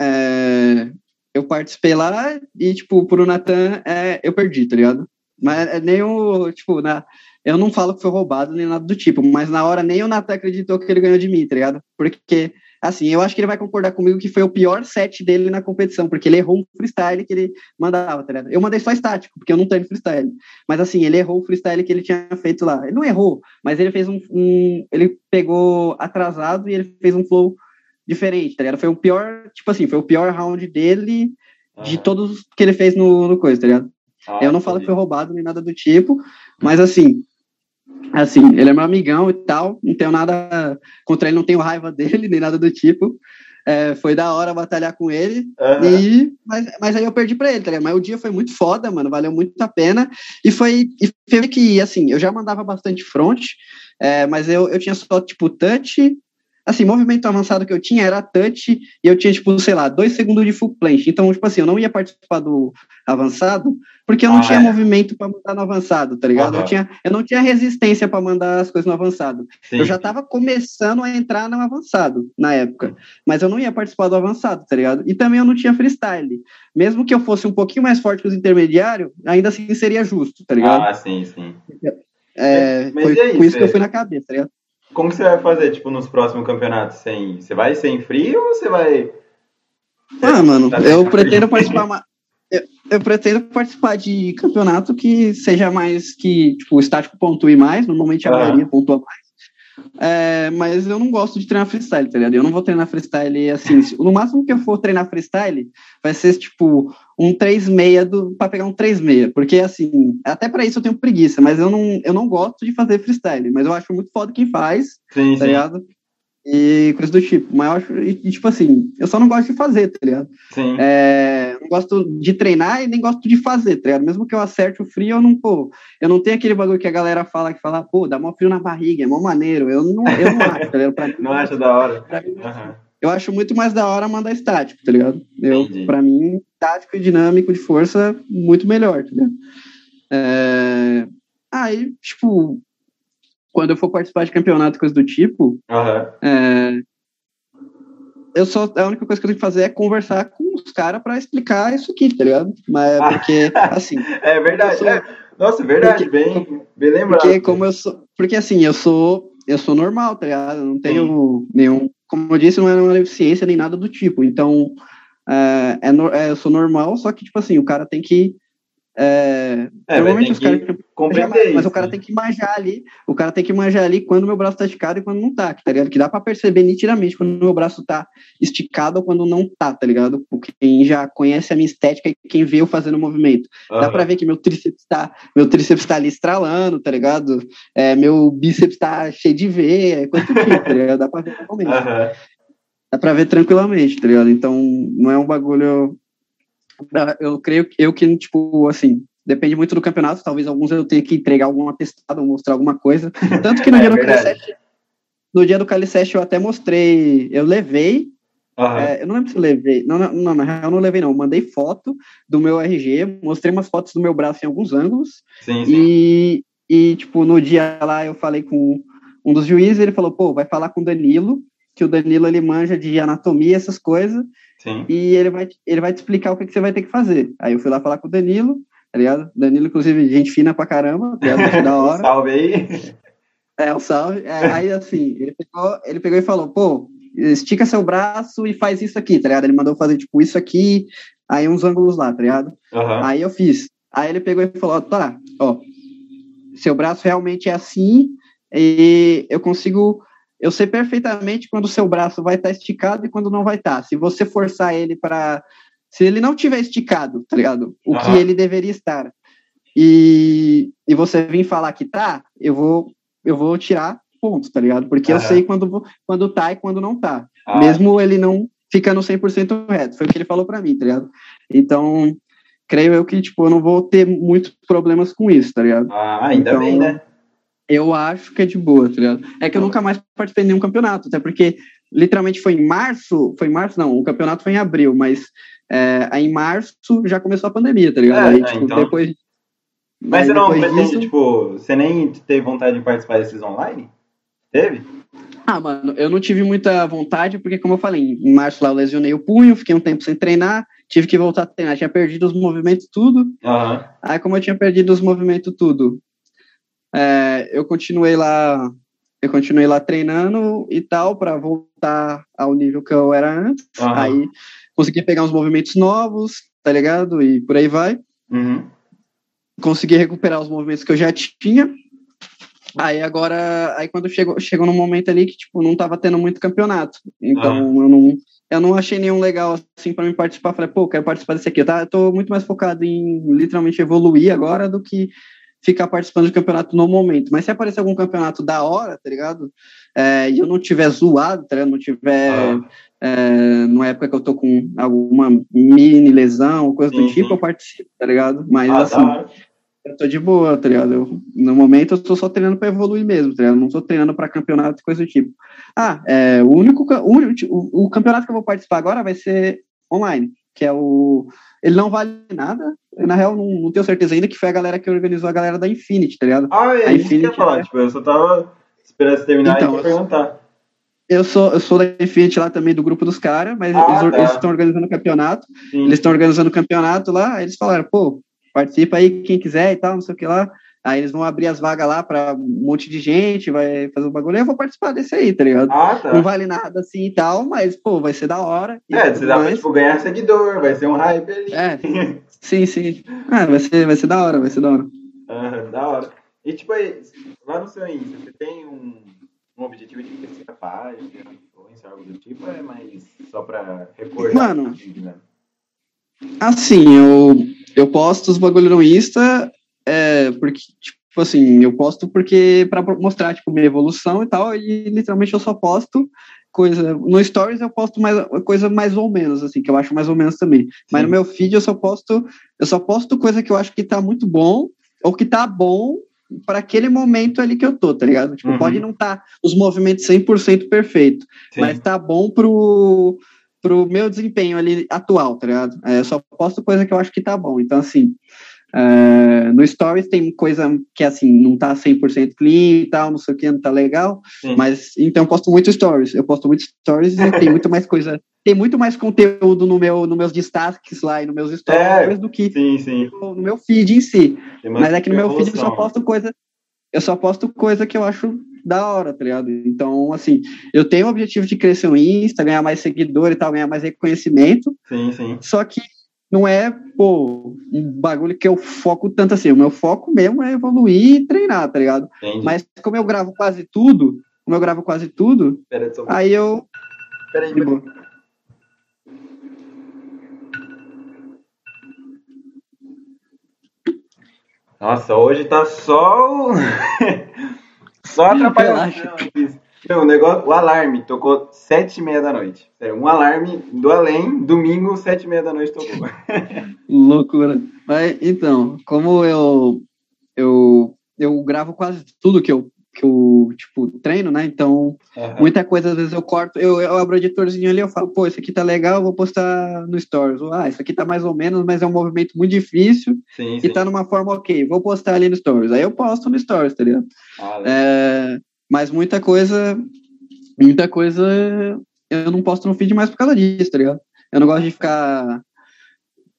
é, eu participei lá e, tipo, pro Natan é, eu perdi, tá ligado? Mas é nem o. Tipo, na, eu não falo que foi roubado nem nada do tipo, mas na hora nem o Natan acreditou que ele ganhou de mim, tá ligado? Porque, assim, eu acho que ele vai concordar comigo que foi o pior set dele na competição, porque ele errou um freestyle que ele mandava, tá ligado? Eu mandei só estático, porque eu não tenho freestyle. Mas, assim, ele errou o freestyle que ele tinha feito lá. Ele não errou, mas ele fez um. um ele pegou atrasado e ele fez um flow diferente, tá ligado? Foi o pior, tipo assim, foi o pior round dele de Aham. todos que ele fez no, no coisa, tá ligado? Ah, eu não falo que foi roubado nem nada do tipo, mas assim, assim, ele é meu amigão e tal, não tenho nada contra ele, não tenho raiva dele nem nada do tipo. É, foi da hora batalhar com ele, Aham. e, mas, mas aí eu perdi pra ele, tá ligado? Mas o dia foi muito foda, mano, valeu muito a pena. E foi, e foi que, assim, eu já mandava bastante front, é, mas eu, eu tinha só, tipo, touch. Assim, movimento avançado que eu tinha era touch, e eu tinha, tipo, sei lá, dois segundos de full plant. Então, tipo assim, eu não ia participar do avançado, porque eu não Ah, tinha é. movimento pra mandar no avançado, tá ligado? Eu, Aham. tinha, eu não tinha resistência pra mandar as coisas no avançado. Sim. Eu já tava começando a entrar no avançado na época, mas eu não ia participar do avançado, tá ligado? E também eu não tinha freestyle. Mesmo que eu fosse um pouquinho mais forte que os intermediários, ainda assim seria justo, tá ligado? Ah, sim, sim. é, mas foi aí, com isso que eu fui na cabeça, tá ligado? Como que você vai fazer, tipo, nos próximos campeonatos? Sem... Você vai sem frio ou você vai. Ah, mano, Tá eu pretendo participar ma- eu, eu pretendo participar de campeonato que seja mais que, tipo, o estático pontue mais, normalmente a Ah. maioria pontua mais. É, mas eu não gosto de treinar freestyle, tá ligado? Eu não vou treinar freestyle assim. No máximo que eu for treinar freestyle vai ser tipo um 3,6 do para pegar um 3,6, porque assim, até pra isso eu tenho preguiça, mas eu não, eu não gosto de fazer freestyle, mas eu acho muito foda quem faz, Sim, tá sim. E coisa do tipo. Mas eu acho, e, tipo assim, eu só não gosto de fazer, tá ligado? Sim. É, não gosto de treinar e nem gosto de fazer, tá ligado? Mesmo que eu acerte o frio, eu não, pô, eu não tenho aquele bagulho que a galera fala, que fala, pô, dá mó frio na barriga, é mó maneiro. Eu não, eu não acho, tá ligado? Pra mim, Não acha da hora? mim, Aham. eu acho muito mais da hora mandar estático, tá ligado? Eu, Entendi. pra mim, estático e dinâmico de força, muito melhor, tá ligado? É... Aí, tipo, quando eu for participar de campeonato, coisa do tipo, Aham. é, eu só, a única coisa que eu tenho que fazer é conversar com os caras pra explicar isso aqui, tá ligado? Mas é porque, assim, É verdade. Sou- é. Nossa, verdade. Porque- bem, bem lembrado. porque como eu sou, porque assim, eu sou, eu sou normal, tá ligado? Eu não tenho nenhum, como eu disse, não é uma deficiência nem nada do tipo. Então, é, é, é, eu sou normal, só que tipo assim, o cara tem que é, É, normalmente os caras que mas isso, o cara né? tem que manjar ali, o cara tem que manjar ali quando meu braço tá esticado e quando não tá, tá ligado? Que dá pra perceber nitidamente quando meu braço tá esticado ou quando não tá, tá ligado? Quem já conhece a minha estética e quem vê eu fazendo o movimento. Dá Aham. pra ver que meu tríceps tá, meu tríceps tá ali estralando, tá ligado? É, meu bíceps tá cheio de veia, é coisa do tipo, tá ligado? Dá pra ver. Aham. Dá pra ver tranquilamente, tá ligado? Então, não é um bagulho. Eu creio que eu que, tipo, assim, depende muito do campeonato. Talvez alguns eu tenha que entregar alguma testada ou mostrar alguma coisa. Tanto que no É dia do verdade. Caliceste, no dia do Caliceste eu até mostrei, eu levei, Aham. é, eu não lembro se eu levei, não, não, não, na real eu não levei não, mandei foto do meu RG, mostrei umas fotos do meu braço em alguns ângulos, Sim, sim. e, e, tipo, no dia lá eu falei com um dos juízes, ele falou, pô, vai falar com o Danilo, que o Danilo ele manja de anatomia, essas coisas, Sim. e ele vai, ele vai te explicar o que, que você vai ter que fazer. Aí eu fui lá falar com o Danilo, tá ligado? Danilo, inclusive, gente fina pra caramba, tá ligado? Da hora. Salve aí. É, um salve. É, aí, assim, ele pegou, ele pegou e falou, pô, estica seu braço e faz isso aqui, tá ligado? Ele mandou fazer, tipo, isso aqui, aí uns ângulos lá, tá ligado? Aham. Aí eu fiz. Aí ele pegou e falou, tá, ó, seu braço realmente é assim, e eu consigo, eu sei perfeitamente quando o seu braço vai estar esticado e quando não vai estar. Se você forçar ele para, se ele não tiver esticado, tá ligado? O que Aham. ele deveria estar, e, e você vir falar que tá, eu vou, eu vou tirar ponto, tá ligado? Porque eu Aham. sei quando, quando tá e quando não tá Ah, mesmo ele não ficando 100% reto. Foi o que ele falou pra mim, tá ligado? Então, creio eu que, tipo, eu não vou ter muitos problemas com isso, tá ligado? ah, ainda Então, bem, né? Eu acho que é de boa, tá ligado? É que eu nunca mais participei de nenhum campeonato, até porque literalmente foi em março, foi em março não, o campeonato foi em abril, mas é, aí em março já começou a pandemia, tá ligado? É, aí, é, tipo, então. depois... Mas você não pretende, disso- tipo, você nem teve vontade de participar desses online? Teve? Ah, mano, eu não tive muita vontade, porque, como eu falei, em março lá eu lesionei o punho, fiquei um tempo sem treinar, tive que voltar a treinar, tinha perdido os movimentos tudo, Aham. Aí, como eu tinha perdido os movimentos tudo, é, eu continuei lá, eu continuei lá treinando e tal para voltar ao nível que eu era antes. Aham. Aí consegui pegar uns movimentos novos, tá ligado? E por aí vai. Uhum. Consegui recuperar os movimentos que eu já tinha. Aí agora, aí quando chegou, chegou num momento ali que tipo não tava tendo muito campeonato, então eu não eu não achei nenhum legal assim para me participar. Falei, pô, quero participar desse aqui. Tá? Eu tô muito mais focado em literalmente evoluir agora do que ficar participando de campeonato no momento. Mas se aparecer algum campeonato da hora, tá ligado? É, e eu não tiver zoado, tá ligado? Não tiver Ah. é, numa época que eu tô com alguma mini lesão coisa Sim, do tipo, eu participo, tá ligado? Mas Ah, assim, hora. eu tô de boa, tá ligado? Eu, no momento eu tô só treinando pra evoluir mesmo, tá ligado? Não tô treinando pra campeonato e coisa do tipo. Ah, é, o único ca- o, único- o, o campeonato que eu vou participar agora vai ser online, que é o. Ele não vale nada. Eu, na real, não, não tenho certeza ainda que foi a galera que organizou a galera da Infinity, tá ligado? Ah, é A isso que eu ia Infinity falar. é- Tipo, eu só tava esperando você terminar Então, e ia perguntar. Eu sou, eu sou da Infinity lá também do grupo dos caras, mas Ah, eles- tá. estão organizando o campeonato. Sim. Eles estão organizando o campeonato lá, aí eles falaram, pô, participa aí quem quiser e tal, não sei o que lá. Aí eles vão abrir as vagas lá pra um monte de gente, vai fazer o bagulho, eu vou participar desse aí, tá ligado? Ah, tá. Não vale nada assim e tal, mas, pô, vai ser da hora. É, você dá pra, tipo, ganhar seguidor, vai ser um hype ali. É, sim, sim. Ah, vai ser, vai ser da hora, vai ser da hora. Aham, da hora. E, tipo, aí, lá no seu Insta, você tem um, um objetivo de crescer a página, influência, algo do tipo, ou é mais só pra recordar? Mano. mesmo? Assim, eu, eu posto os bagulho no Insta, é, porque, tipo, assim, eu posto porque para mostrar tipo minha evolução e tal, e literalmente eu só posto coisa. No Stories eu posto mais coisa mais ou menos, assim, que eu acho mais ou menos também. Sim. Mas no meu feed eu só posto, eu só posto coisa que eu acho que tá muito bom, ou que tá bom para aquele momento ali que eu tô, tá ligado? Tipo, uhum. pode não estar tá os movimentos 100% perfeito, Sim. mas tá bom pro pro meu desempenho ali atual, tá ligado? É, eu só posto coisa que eu acho que tá bom. Então, assim, Uh, no Stories tem coisa que, assim, não tá 100% clean e tal, não sei o que, não tá legal, Sim. mas, então, eu posto muito Stories, eu posto muito Stories e tem muito mais coisa, tem muito mais conteúdo no meu, nos meus destaques lá e nos meus Stories é, do que sim, sim. No, no, meu feed em si, mas é que no meu feed eu só posto coisa, eu só posto coisa que eu acho da hora, tá ligado? Então, assim, eu tenho o objetivo de crescer o Insta, ganhar mais seguidor e tal, ganhar mais reconhecimento, sim, sim. só que não é, pô, um bagulho que eu foco tanto assim. O meu foco mesmo é evoluir e treinar, tá ligado? Entendi. Mas como eu gravo quase tudo, como eu gravo quase tudo, Pera, aí eu. Peraí, peraí. Nossa, hoje tá só. só atrapalhando. Não, o negócio, o alarme tocou sete e meia da noite. Um alarme do além, domingo, sete e meia da noite tocou. Loucura. Mas, então, como eu, eu, eu gravo quase tudo que eu, que eu tipo, treino, né? Então, uhum. muita coisa, às vezes eu corto, eu, eu abro o editorzinho ali, eu falo, pô, isso aqui tá legal, vou postar no Stories. Ah, isso aqui tá mais ou menos, mas é um movimento muito difícil sim, e sim. tá numa forma ok, vou postar ali no Stories. Aí eu posto no Stories, tá ligado? Ah, é, mas muita coisa, muita coisa eu não posto no feed mais por causa disso, tá ligado? Eu não gosto de ficar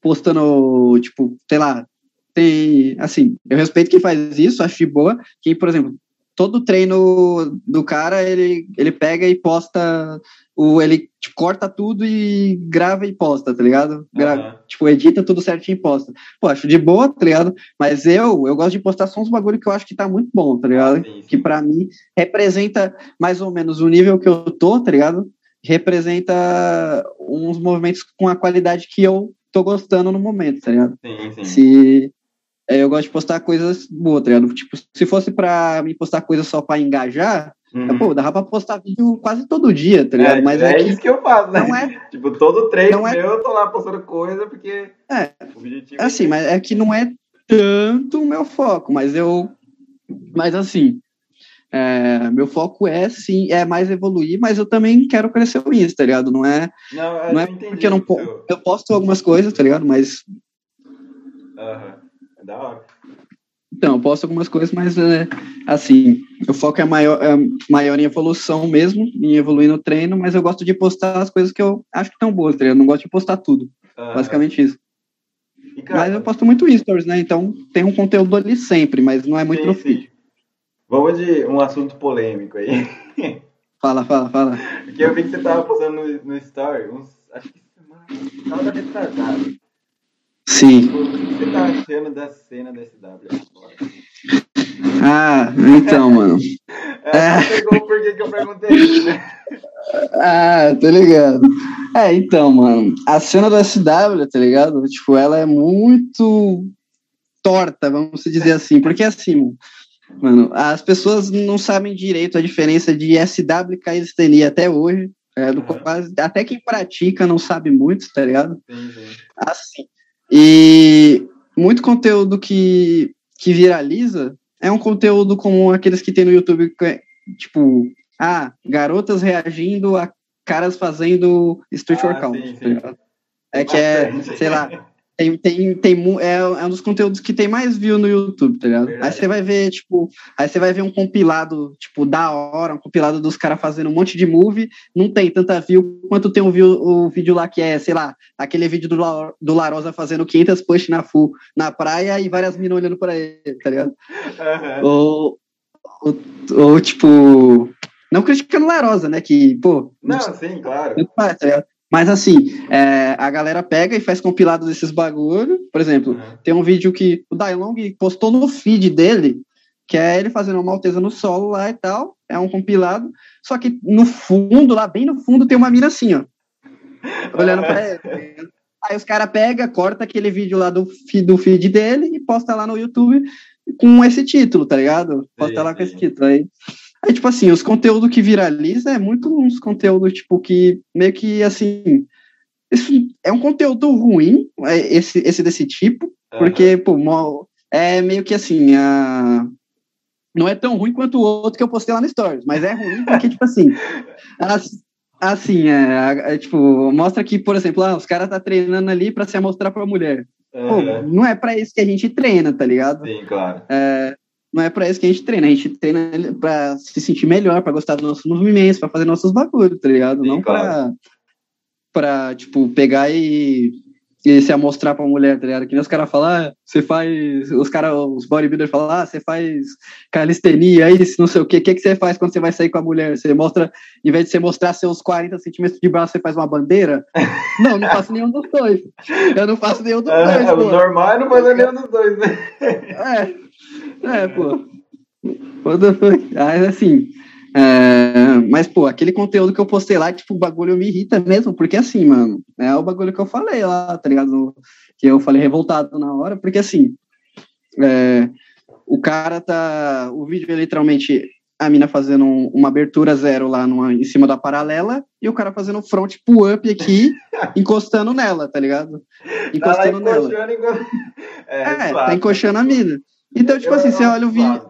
postando, tipo, sei lá, tem, assim, eu respeito quem faz isso, acho de boa, que, por exemplo, todo treino do cara, ele, ele pega e posta o, ele tipo, corta tudo e grava e posta, tá ligado? Grava, uhum. Tipo, edita tudo certinho e posta. Pô, acho de boa, tá ligado? Mas eu, eu gosto de postar só uns bagulho que eu acho que tá muito bom, tá ligado? Sim, sim. Que para mim representa mais ou menos o nível que eu tô, tá ligado? Representa uns movimentos com a qualidade que eu tô gostando no momento, tá ligado? Sim, sim. Se, é, eu gosto de postar coisas boas, tá ligado? Tipo, se fosse pra me postar coisas só pra engajar, Uhum. Pô, dava pra postar vídeo quase todo dia, tá ligado? É, Mas é, é isso que eu faço, né? Não é, tipo, todo treino não é, eu tô lá postando coisa, porque é, o objetivo é assim, mas é que não é tanto o meu foco, mas eu. Mas assim, é, meu foco é sim, é mais evoluir, mas eu também quero crescer o Insta, tá ligado? Não é, não, não é porque eu não eu posto algumas coisas, tá ligado? Mas. Aham, uhum. é da hora. Então, eu posto algumas coisas, mas é, assim, o foco é maior, é maior em evolução mesmo, em evoluir no treino, mas eu gosto de postar as coisas que eu acho que estão boas, tá? eu não gosto de postar tudo. Ah, basicamente isso. Cara, mas eu posto muito stories, né? Então tem um conteúdo ali sempre, mas não é muito sim, no feed. Vamos de um assunto polêmico aí. Fala, fala, fala. Porque eu vi que você tava postando no, no story, uns, acho que semana, tava retrasado. Sim. O que você tá achando da cena da SW agora? Ah, então, mano. É, é. pegou por que eu perguntei isso, né? Ah, tá ligado. É, então, mano, a cena do SW, tá ligado? Tipo, ela é muito torta, vamos dizer assim, porque assim, mano, as pessoas não sabem direito a diferença de SW e calistenia até hoje. É, do, quase, até quem pratica não sabe muito, tá ligado? Sim. Assim, e muito conteúdo que, que viraliza é um conteúdo como aqueles que tem no YouTube, é, tipo, ah, garotas reagindo a caras fazendo street ah, workout. Sim, sim. É que é, sei lá, tem, tem, tem, é, é um dos conteúdos que tem mais view no YouTube, tá ligado? Verdade. Aí você vai ver, tipo, aí você vai ver um compilado, tipo, da hora, um compilado dos caras fazendo um monte de movie, não tem tanta view quanto tem um view, o vídeo lá que é, sei lá, aquele vídeo do, do Larosa fazendo 500 push na full na praia e várias minas olhando pra ele, tá ligado? Uhum. Ou, ou, ou, tipo, não criticando Larosa, né, que, pô... Não, sim, claro. Tá ligado? Mas assim, é, a galera pega e faz compilado desses bagulho. Por exemplo, uhum. tem um vídeo que o Dailong postou no feed dele, que é ele fazendo uma malteza no solo lá e tal. É um compilado. Só que no fundo, lá bem no fundo, tem uma mina assim, ó. Olhando pra ele. Aí os caras pegam, corta aquele vídeo lá do feed, do feed dele e posta lá no YouTube com esse título, tá ligado? Posta lá com esse título. Aí, aí, tipo assim, os conteúdos que viraliza é muito uns conteúdos, tipo, que meio que assim. Isso é um conteúdo ruim, é, esse, esse desse tipo, uhum. porque, pô, é meio que assim, a, não é tão ruim quanto o outro que eu postei lá no Stories, mas é ruim porque, tipo assim, assim, é, é, tipo, mostra que, por exemplo, ah, os caras tá treinando ali para se mostrar pra mulher. Uhum. Pô, não é para isso que a gente treina, tá ligado? Sim, claro. É, não é para isso que a gente treina, a gente treina para se sentir melhor, para gostar dos nossos movimentos, para fazer nossos bagulhos, tá ligado? Sim, não claro. pra, pra, tipo, pegar e e se amostrar pra mulher, tá ligado? Que nem os caras falam, ah, você faz. Os caras, os bodybuilders falam, ah, você faz calistenia, isso, não sei o quê. O que, que você faz quando você vai sair com a mulher? Você mostra, em vez de você mostrar seus 40 centímetros de braço, você faz uma bandeira? não, não faço nenhum dos dois. Eu não faço nenhum dos é, dois. É, o normal é não fazer nenhum dos dois, né? é. É, pô. Aí, assim. É, mas, pô, aquele conteúdo que eu postei lá, tipo, o bagulho me irrita mesmo, porque assim, mano, é o bagulho que eu falei lá, tá ligado? Que eu falei revoltado na hora, porque assim, é, o cara tá. O vídeo é literalmente a mina fazendo um, uma abertura zero lá numa, em cima da paralela e o cara fazendo front pull-up aqui, encostando nela, tá ligado? Encostando tá nela. É, é tá encoxando a mina. Então, tipo eu assim, você olha o vídeo.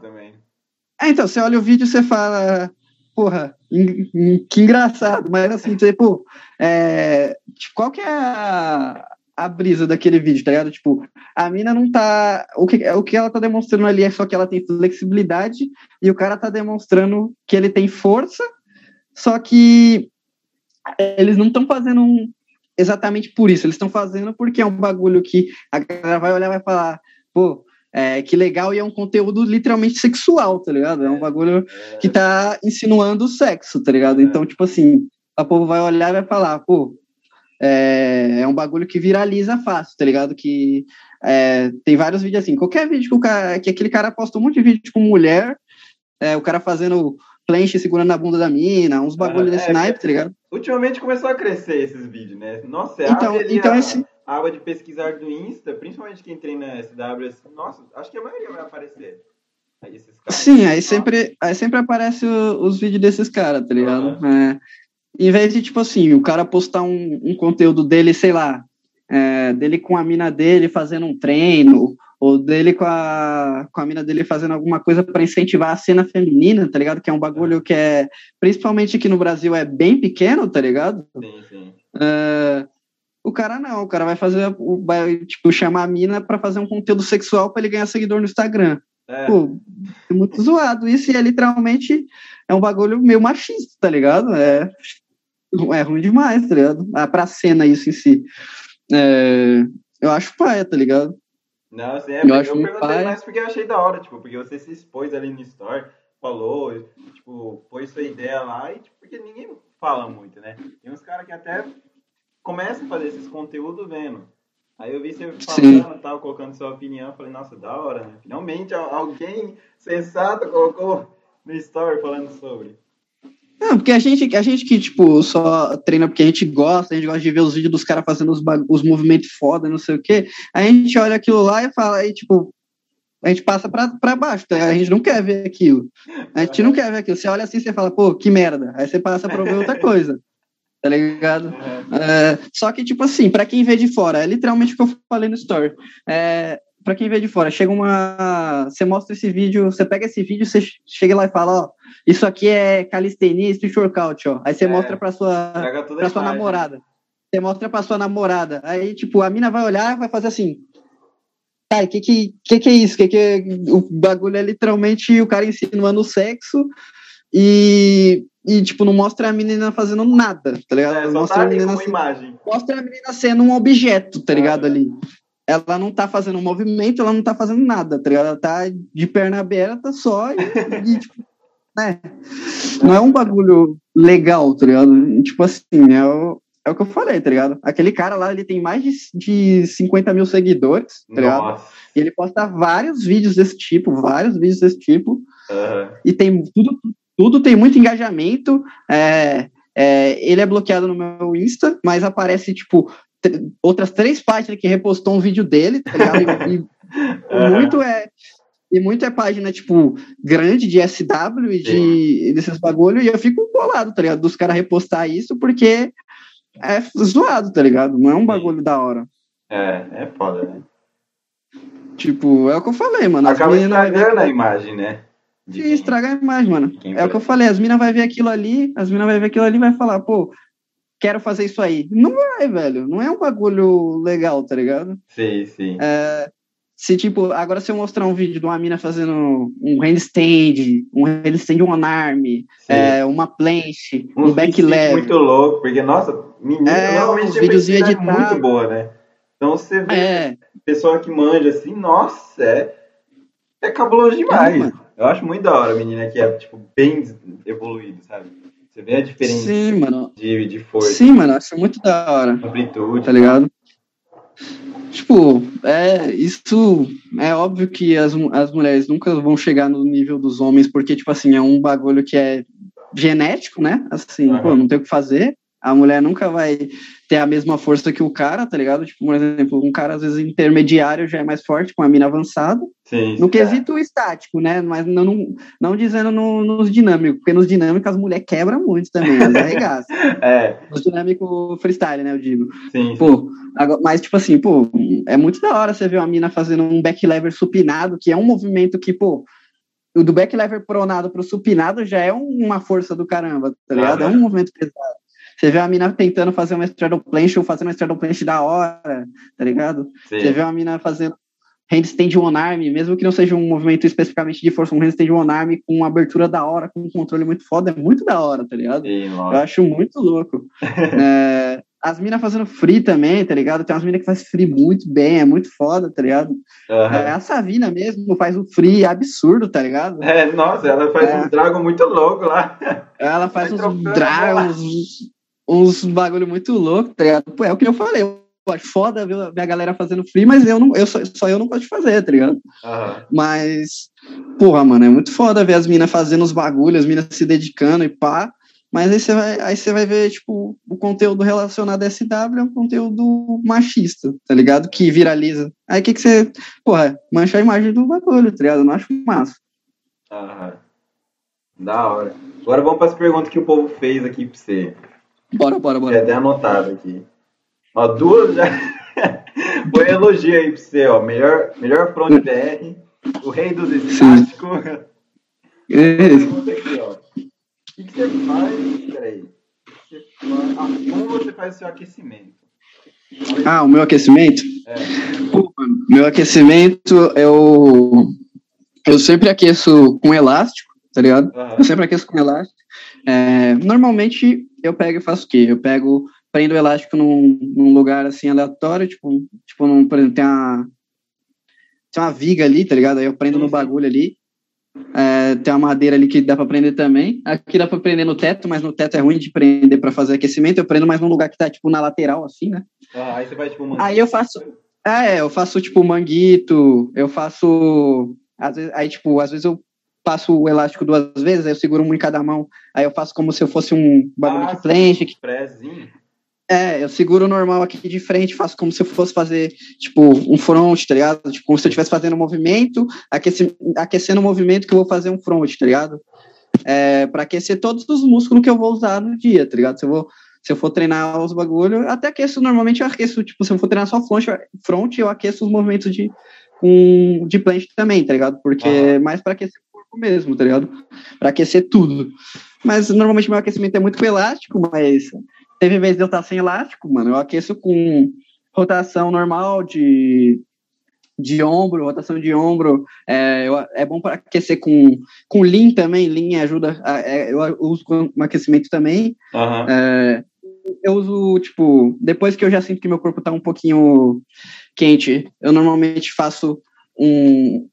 É, então, você olha o vídeo e você fala, porra, que engraçado, mas assim, você, pô, é, tipo, qual que é a, a brisa daquele vídeo, tá ligado? Tipo, a mina não tá. O que, o que ela tá demonstrando ali é só que ela tem flexibilidade e o cara tá demonstrando que ele tem força, só que eles não estão fazendo um, exatamente por isso, eles estão fazendo porque é um bagulho que a galera vai olhar e vai falar, pô, é, que legal e é um conteúdo literalmente sexual, tá ligado? É um bagulho é. que tá insinuando o sexo, tá ligado? É. Então, tipo assim, a povo vai olhar e vai falar, pô, é, é um bagulho que viraliza fácil, tá ligado? Que é, tem vários vídeos assim, qualquer vídeo que, o cara, que aquele cara posta um monte de vídeo com mulher, é, o cara fazendo planche segurando na bunda da mina, uns bagulho desse naipe, tá ligado? Ultimamente começou a crescer esses vídeos, né? Nossa, então, então esse a aba de pesquisar do Insta, principalmente quem treina SW, assim, nossa, acho que a maioria vai aparecer. Aí Sim, aí sempre, aí sempre aparece o, os vídeos desses caras, tá ligado? Uhum. É, em vez de, tipo assim, o cara postar um, um conteúdo dele, sei lá, é, dele com a mina dele fazendo um treino, ou dele com a, com a mina dele fazendo alguma coisa para incentivar a cena feminina, tá ligado? Que é um bagulho que é, principalmente aqui no Brasil, é bem pequeno, tá ligado? Sim, sim. É, o cara não, o cara vai fazer, vai, tipo, chamar a mina para fazer um conteúdo sexual para ele ganhar seguidor no Instagram. É. Pô, é muito zoado. Isso é literalmente é um bagulho meio machista, tá ligado? É, é ruim demais, tá ligado? Ah, pra cena isso em si. É, eu acho paia, tá ligado? Não, assim, é, eu, eu acho perguntei paia. mais porque eu achei da hora, tipo, porque você se expôs ali no story, falou, tipo, pôs sua ideia lá e, tipo, porque ninguém fala muito, né? Tem uns caras que até começa a fazer esses conteúdos vendo. Aí eu vi você falando, tal, colocando sua opinião, falei, nossa, da hora, né? Finalmente alguém sensato colocou no story falando sobre. Não, porque a gente, a gente que, tipo, só treina porque a gente gosta, a gente gosta de ver os vídeos dos caras fazendo os, os movimentos foda, não sei o quê, a gente olha aquilo lá e fala, aí, tipo, a gente passa pra, pra baixo, tá? a gente não quer ver aquilo. A gente não quer ver aquilo. Você olha assim e fala, pô, que merda. Aí você passa pra ver outra coisa tá ligado? Uhum. É, só que, tipo assim, para quem vê de fora, é literalmente o que eu falei no story. É, para quem vê de fora, chega uma. Você mostra esse vídeo, você pega esse vídeo, você chega lá e fala, ó, isso aqui é calistenia, street workout, ó. Aí você é, mostra pra sua, pra sua namorada. Você mostra pra sua namorada. Aí, tipo, a mina vai olhar e vai fazer assim. Cara, que que, que que é isso? Que que é... O bagulho é literalmente o cara insinuando o sexo e e, tipo, não mostra a menina fazendo nada, tá ligado? É, mostra tá a menina sendo, imagem. Mostra a menina sendo um objeto, tá ligado? É. Ali. Ela não tá fazendo um movimento, ela não tá fazendo nada, tá ligado? Ela tá de perna aberta só e, e tipo, né? Não é um bagulho legal, tá ligado? Tipo assim, é o, é o que eu falei, tá ligado? Aquele cara lá, ele tem mais de, de 50 mil seguidores, tá ligado? Nossa. E ele posta vários vídeos desse tipo, vários vídeos desse tipo. Uhum. E tem tudo, tudo tem muito engajamento. É, é, ele é bloqueado no meu Insta, mas aparece, tipo, outras três páginas que repostou um vídeo dele, tá ligado? E, e muito é. E muita página, tipo, grande de SW e de, desses bagulho, e eu fico bolado, tá ligado? Dos caras repostar isso, porque é zoado, tá ligado? Não é um bagulho da hora. É, é foda, né? Tipo, é o que eu falei, mano. Acaba estragando a imagem, né? De Sim, estraga a imagem, mano. É o que eu falei, as minas vai ver aquilo ali, as minas vai ver aquilo ali e vai falar, pô, quero fazer isso aí. Não vai, velho. Não é um bagulho legal, tá ligado? Sim, sim. É, se, tipo, agora se eu mostrar um vídeo de uma mina fazendo um handstand, um handstand one arm, é, uma planche, um, um back leg. muito louco, porque, nossa, menina é, vídeos é muito boa, né? Então você vê é. pessoa que manja assim, nossa, é, é cabuloso demais. É, eu acho muito da hora a menina que é, tipo, bem evoluída, sabe? Você vê a diferença Sim, mano. De, de força. Sim, mano, acho muito da hora. Amplitude. Tá ligado? Tipo, é, isso é óbvio que as, as mulheres nunca vão chegar no nível dos homens, porque, tipo assim, é um bagulho que é genético, né? Assim, uhum. pô, não tem o que fazer. A mulher nunca vai ter a mesma força que o cara, tá ligado? Tipo, por exemplo, um cara às vezes intermediário já é mais forte com a mina avançada. Sim, no quesito é. estático, né? Mas não, não, não dizendo no, nos dinâmicos, porque nos dinâmicos as mulheres quebram muito também, elas arregaçam. é. Nos dinâmicos freestyle, né? Eu digo. Sim. Pô, agora, mas tipo assim, pô, é muito da hora você ver uma mina fazendo um back lever supinado, que é um movimento que, pô, o do back lever pronado pro supinado já é uma força do caramba, tá ligado? Ah, é um movimento pesado. Você vê a mina tentando fazer uma straddle planche ou fazendo uma straddle planche da hora, tá ligado? Sim. Você vê uma mina fazendo handstand one arm, mesmo que não seja um movimento especificamente de força, um handstand one arm com uma abertura da hora, com um controle muito foda, é muito da hora, tá ligado? Sim, eu acho muito louco. é, as minas fazendo free também, tá ligado? Tem umas minas que fazem free muito bem, é muito foda, tá ligado? Uhum. É, a Savina mesmo faz um free absurdo, tá ligado? É, nossa, ela faz é. um dragon muito louco lá. Ela faz uns dragons, uns bagulho muito louco, tá ligado? Pô, é o que eu falei, eu acho foda ver a galera fazendo free, mas eu não, eu só, só eu não gosto de fazer, tá ligado? Uhum. Mas, porra, mano, é muito foda ver as minas fazendo os bagulhos, as minas se dedicando e pá. Mas aí você vai, aí você vai ver, tipo, o conteúdo relacionado a SW é um conteúdo machista, tá ligado? Que viraliza. Aí o que que você, porra, mancha a imagem do bagulho, tá ligado? Eu não acho massa. Aham. Da hora. Agora vamos para as perguntas que o povo fez aqui pra você. Bora, bora, bora. Já até anotado aqui. Ó, duas já. Foi elogio aí pra você, ó. Melhor, melhor front BR, o rei dos estáticos. Pergunta aqui, ó. O que, que você faz? Peraí. Você faz... Ah, como você faz o seu aquecimento? Ah, o meu aquecimento? É. Pô, meu aquecimento, eu, eu sempre aqueço com elástico, tá ligado? Uhum. Eu sempre aqueço com elástico. É, normalmente eu pego e faço o quê? Eu pego, prendo o elástico num, num lugar assim aleatório, tipo, tipo num, por exemplo, tem uma, tem uma viga ali, tá ligado? Aí eu prendo no bagulho ali. É, tem uma madeira ali que dá para prender também. Aqui dá para prender no teto, mas no teto é ruim de prender para fazer aquecimento. Eu prendo mais num lugar que tá tipo na lateral, assim, né? Ah, aí você vai tipo Aí eu faço. É, eu faço tipo manguito, eu faço. Às vezes, aí, tipo, às vezes eu passo o elástico duas vezes, aí eu seguro um em cada mão, aí eu faço como se eu fosse um bagulho ah, de planche. Que... É, eu seguro normal aqui de frente, faço como se eu fosse fazer, tipo, um front, tá ligado? Tipo, como se eu estivesse fazendo um movimento, aquecendo o movimento que eu vou fazer um front, tá ligado? É, para aquecer todos os músculos que eu vou usar no dia, tá ligado? Se eu vou se eu for treinar os bagulhos, até aqueço, normalmente eu aqueço, tipo, se eu for treinar só front, front eu aqueço os movimentos de, um, de planche também, tá ligado? Porque é mais para aquecer mesmo, tá ligado? Para aquecer tudo. Mas normalmente meu aquecimento é muito elástico, mas teve vez de eu estar sem elástico, mano, eu aqueço com rotação normal de de ombro, rotação de ombro, é, eu, é bom para aquecer com, com lean também, lean ajuda, a, é, eu uso com aquecimento também, uhum. é, eu uso, tipo, depois que eu já sinto que meu corpo tá um pouquinho quente, eu normalmente faço um,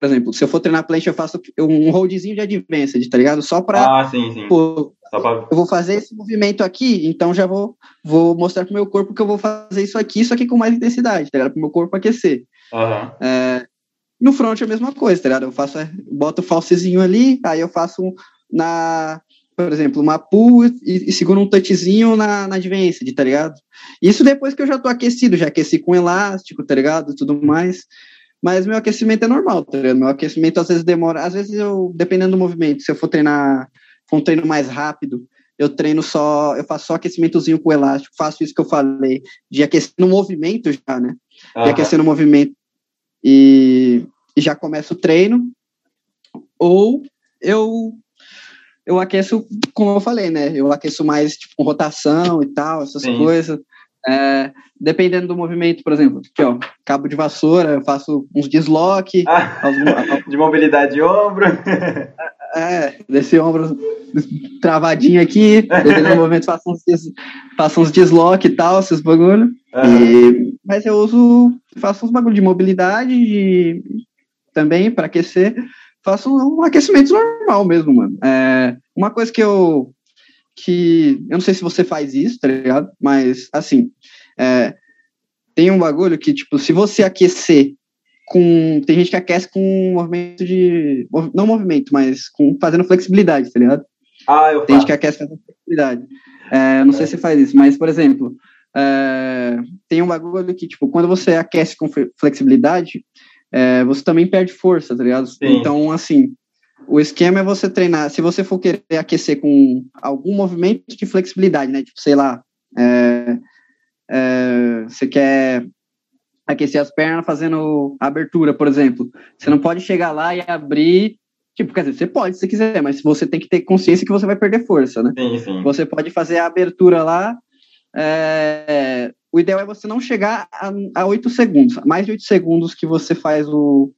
por exemplo, se eu for treinar planche, eu faço um holdzinho de advanced, tá ligado? Só pra. Ah, sim, sim. Pô, pra... Eu vou fazer esse movimento aqui, então já vou, vou mostrar pro meu corpo que eu vou fazer isso aqui, isso aqui com mais intensidade, tá ligado? Pro meu corpo aquecer. Uhum. É, no front é a mesma coisa, tá ligado? Eu faço, boto o falsezinho ali, aí eu faço na, por exemplo, uma pull e, e seguro um touchzinho na, na advanced, tá ligado? Isso depois que eu já tô aquecido, já aqueci com elástico, tá ligado? Tudo mais. Mas meu aquecimento é normal, tá ligado? Meu aquecimento às vezes demora, às vezes eu, dependendo do movimento, se eu for treinar, for um treino mais rápido, eu treino só, eu faço só aquecimentozinho com elástico, faço isso que eu falei, de aquecer no movimento já, né? De uhum. aquecer no movimento e, e já começo o treino. Ou eu eu aqueço, como eu falei, né? Eu aqueço mais tipo, com rotação e tal, essas Sim. coisas. É, dependendo do movimento, por exemplo, aqui, ó, cabo de vassoura, eu faço uns desloque. Ah, algum, de mobilidade de ombro. É, desse ombro travadinho aqui, dependendo do movimento, faço uns, faço uns desloque e tal, esses bagulho. Uhum. E, mas eu uso, faço uns bagulho de mobilidade de, também para aquecer faço um aquecimento normal mesmo, mano. É, uma coisa que eu. Que Eu não sei se você faz isso, tá ligado? Mas, assim. É, tem um bagulho que, tipo, se você aquecer com. Tem gente que aquece com movimento de. Não movimento, mas com fazendo flexibilidade, tá ligado? Ah, eu Tem gente que aquece fazendo flexibilidade. É, não é. sei se faz isso, mas, por exemplo, é, tem um bagulho que, tipo, quando você aquece com flexibilidade, é, você também perde força, tá ligado? Sim. Então, assim, o esquema é você treinar, se você for querer aquecer com algum movimento de flexibilidade, né? Tipo, sei lá, é, é, você quer aquecer as pernas fazendo abertura, por exemplo. Você não pode chegar lá e abrir. Tipo, quer dizer, você pode se quiser, mas você tem que ter consciência que você vai perder força, né? Sim, sim. Você pode fazer a abertura lá, é, o ideal é você não chegar a, oito 8 segundos. Mais de 8 segundos que você faz o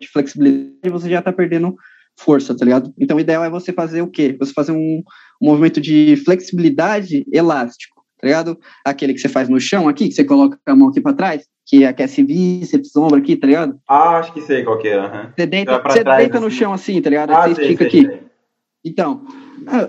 de flexibilidade, você já está perdendo força, tá ligado? Então, o ideal é você fazer o quê? Você fazer um, um movimento de flexibilidade elástico, tá ligado? Aquele que você faz no chão aqui, que você coloca a mão aqui para trás, que aquece bíceps, ombro aqui, tá ligado? Ah, acho que sei qual que é. Uhum. Você deita, você trás, deita no assim. chão assim, tá ligado? Ah, você sei, estica sei, aqui. Sei. Então,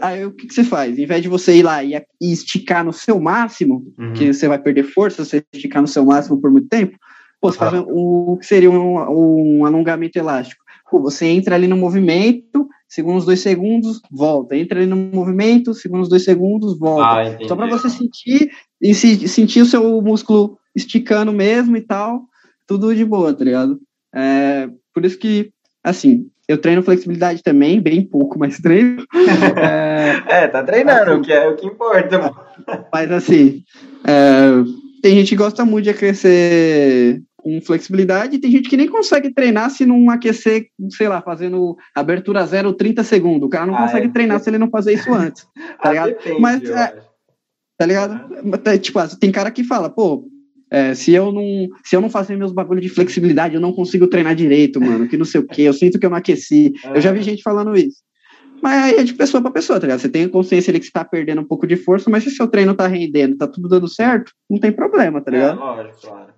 Aí o que, que, você faz? Em vez de você ir lá e, e esticar no seu máximo, uhum. que você vai perder força se você esticar no seu máximo por muito tempo, pô, você faz o que seria um, um, alongamento elástico. Você entra ali no movimento, segundos dois segundos, volta. Entra ali no movimento, segundos dois segundos, volta. Ah, Só para você sentir e se, sentir o seu músculo esticando mesmo e tal, tudo de boa, tá ligado? É, por isso que, assim, eu treino flexibilidade também, bem pouco, mas treino. é, é, tá treinando, assim, o que é o que importa. Mas assim, é, tem gente que gosta muito de aquecer com flexibilidade, e tem gente que nem consegue treinar se não aquecer, sei lá, fazendo abertura zero 30 segundos. O cara não ah, consegue é. treinar se ele não fazer isso antes. Tá ligado? Depende, mas, é, tá ligado? Tipo, tem cara que fala, pô, é, se eu não se eu não fazer meus bagulhos de flexibilidade, eu não consigo treinar direito, mano, que não sei o que, eu sinto que eu não aqueci. Eu já vi gente falando isso. Mas aí é de pessoa para pessoa, tá ligado? Você tem consciência ali que você tá perdendo um pouco de força, mas se seu treino tá rendendo, tá tudo dando certo, não tem problema, tá ligado? É, lógico, claro.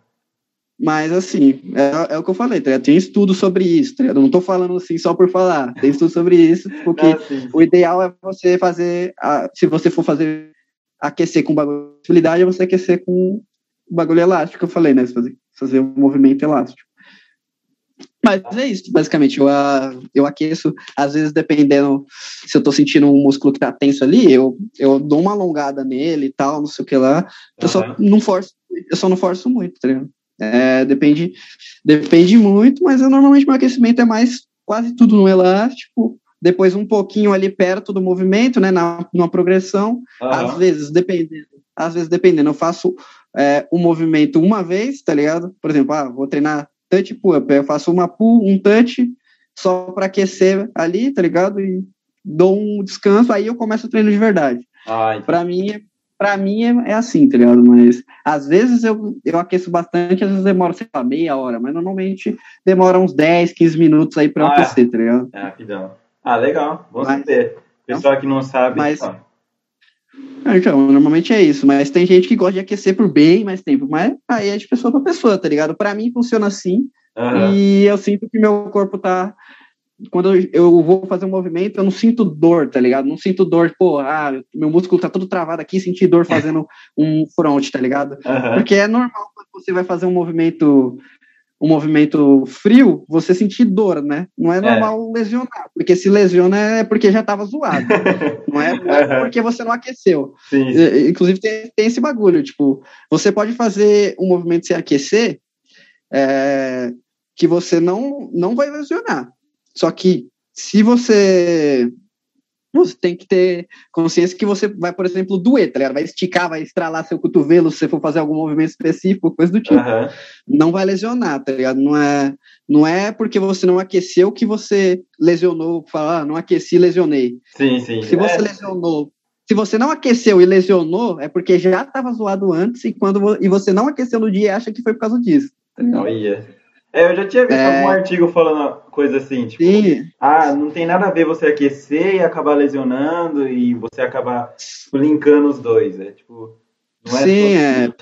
Mas, assim, é, é, o que eu falei, tá? Tem estudo sobre isso, tá não tô falando assim só por falar. Tem estudo sobre isso, porque ah, o ideal é você fazer, a, se você for fazer aquecer com bagulho de flexibilidade, é você aquecer com o bagulho elástico que eu falei, né? Fazer, fazer um movimento elástico. Mas é isso, basicamente. Eu, eu aqueço, às vezes, dependendo se eu tô sentindo um músculo que tá tenso ali, eu, eu dou uma alongada nele e tal, não sei o que lá. Eu uhum. só não forço, eu só não forço muito, tá ligado? É, depende, depende muito, mas eu, normalmente meu aquecimento é mais quase tudo no elástico, depois um pouquinho ali perto do movimento, né, na, numa progressão, uhum. às vezes, dependendo, às vezes dependendo, eu faço é, um movimento uma vez, tá ligado? Por exemplo, ah, vou treinar touch pull-up, eu faço uma pull, um touch, só para aquecer ali, tá ligado? E dou um descanso, aí eu começo o treino de verdade. para mim, para mim é, é, assim, tá ligado? Mas às vezes eu, eu aqueço bastante, às vezes demora, sei lá, meia hora, mas normalmente demora uns 10, 15 minutos aí para ah, aquecer, é. tá ligado? É, rapidão. Ah, legal, bom mas, saber. Pessoal que não sabe, mas. Ah, então, normalmente é isso, mas tem gente que gosta de aquecer por bem mais tempo, mas aí é de pessoa para pessoa, tá ligado? Para mim funciona assim, uhum. e eu sinto que meu corpo tá. Quando eu vou fazer um movimento, eu não sinto dor, tá ligado? Não sinto dor, pô, ah, meu músculo tá todo travado aqui, senti dor fazendo um front, tá ligado? Uhum. Porque é normal quando você vai fazer um movimento um movimento frio, você sentir dor, né? Não é, é. normal é. lesionar, porque se lesiona é porque já estava zoado. não, é, não é porque você não aqueceu. Sim. Inclusive tem, tem, esse bagulho, tipo, você pode fazer um movimento sem aquecer, é, que você não, não vai lesionar. Só que se você você tem que ter consciência que você vai, por exemplo, doer, tá ligado? Vai esticar, vai estralar seu cotovelo se você for fazer algum movimento específico, coisa do tipo. Uhum. Não vai lesionar, tá ligado? Não é, não é porque você não aqueceu que você lesionou, falar, ah, não aqueci, lesionei. Sim, sim. Se você é. lesionou, se você não aqueceu e lesionou, é porque já estava zoado antes e quando e você não aqueceu no dia e acha que foi por causa disso. Tá não ia. É, eu já tinha visto é... algum artigo falando coisa assim, tipo, Sim. ah, não tem nada a ver você aquecer e acabar lesionando e você acabar linkando os dois, é tipo, não é Sim, é.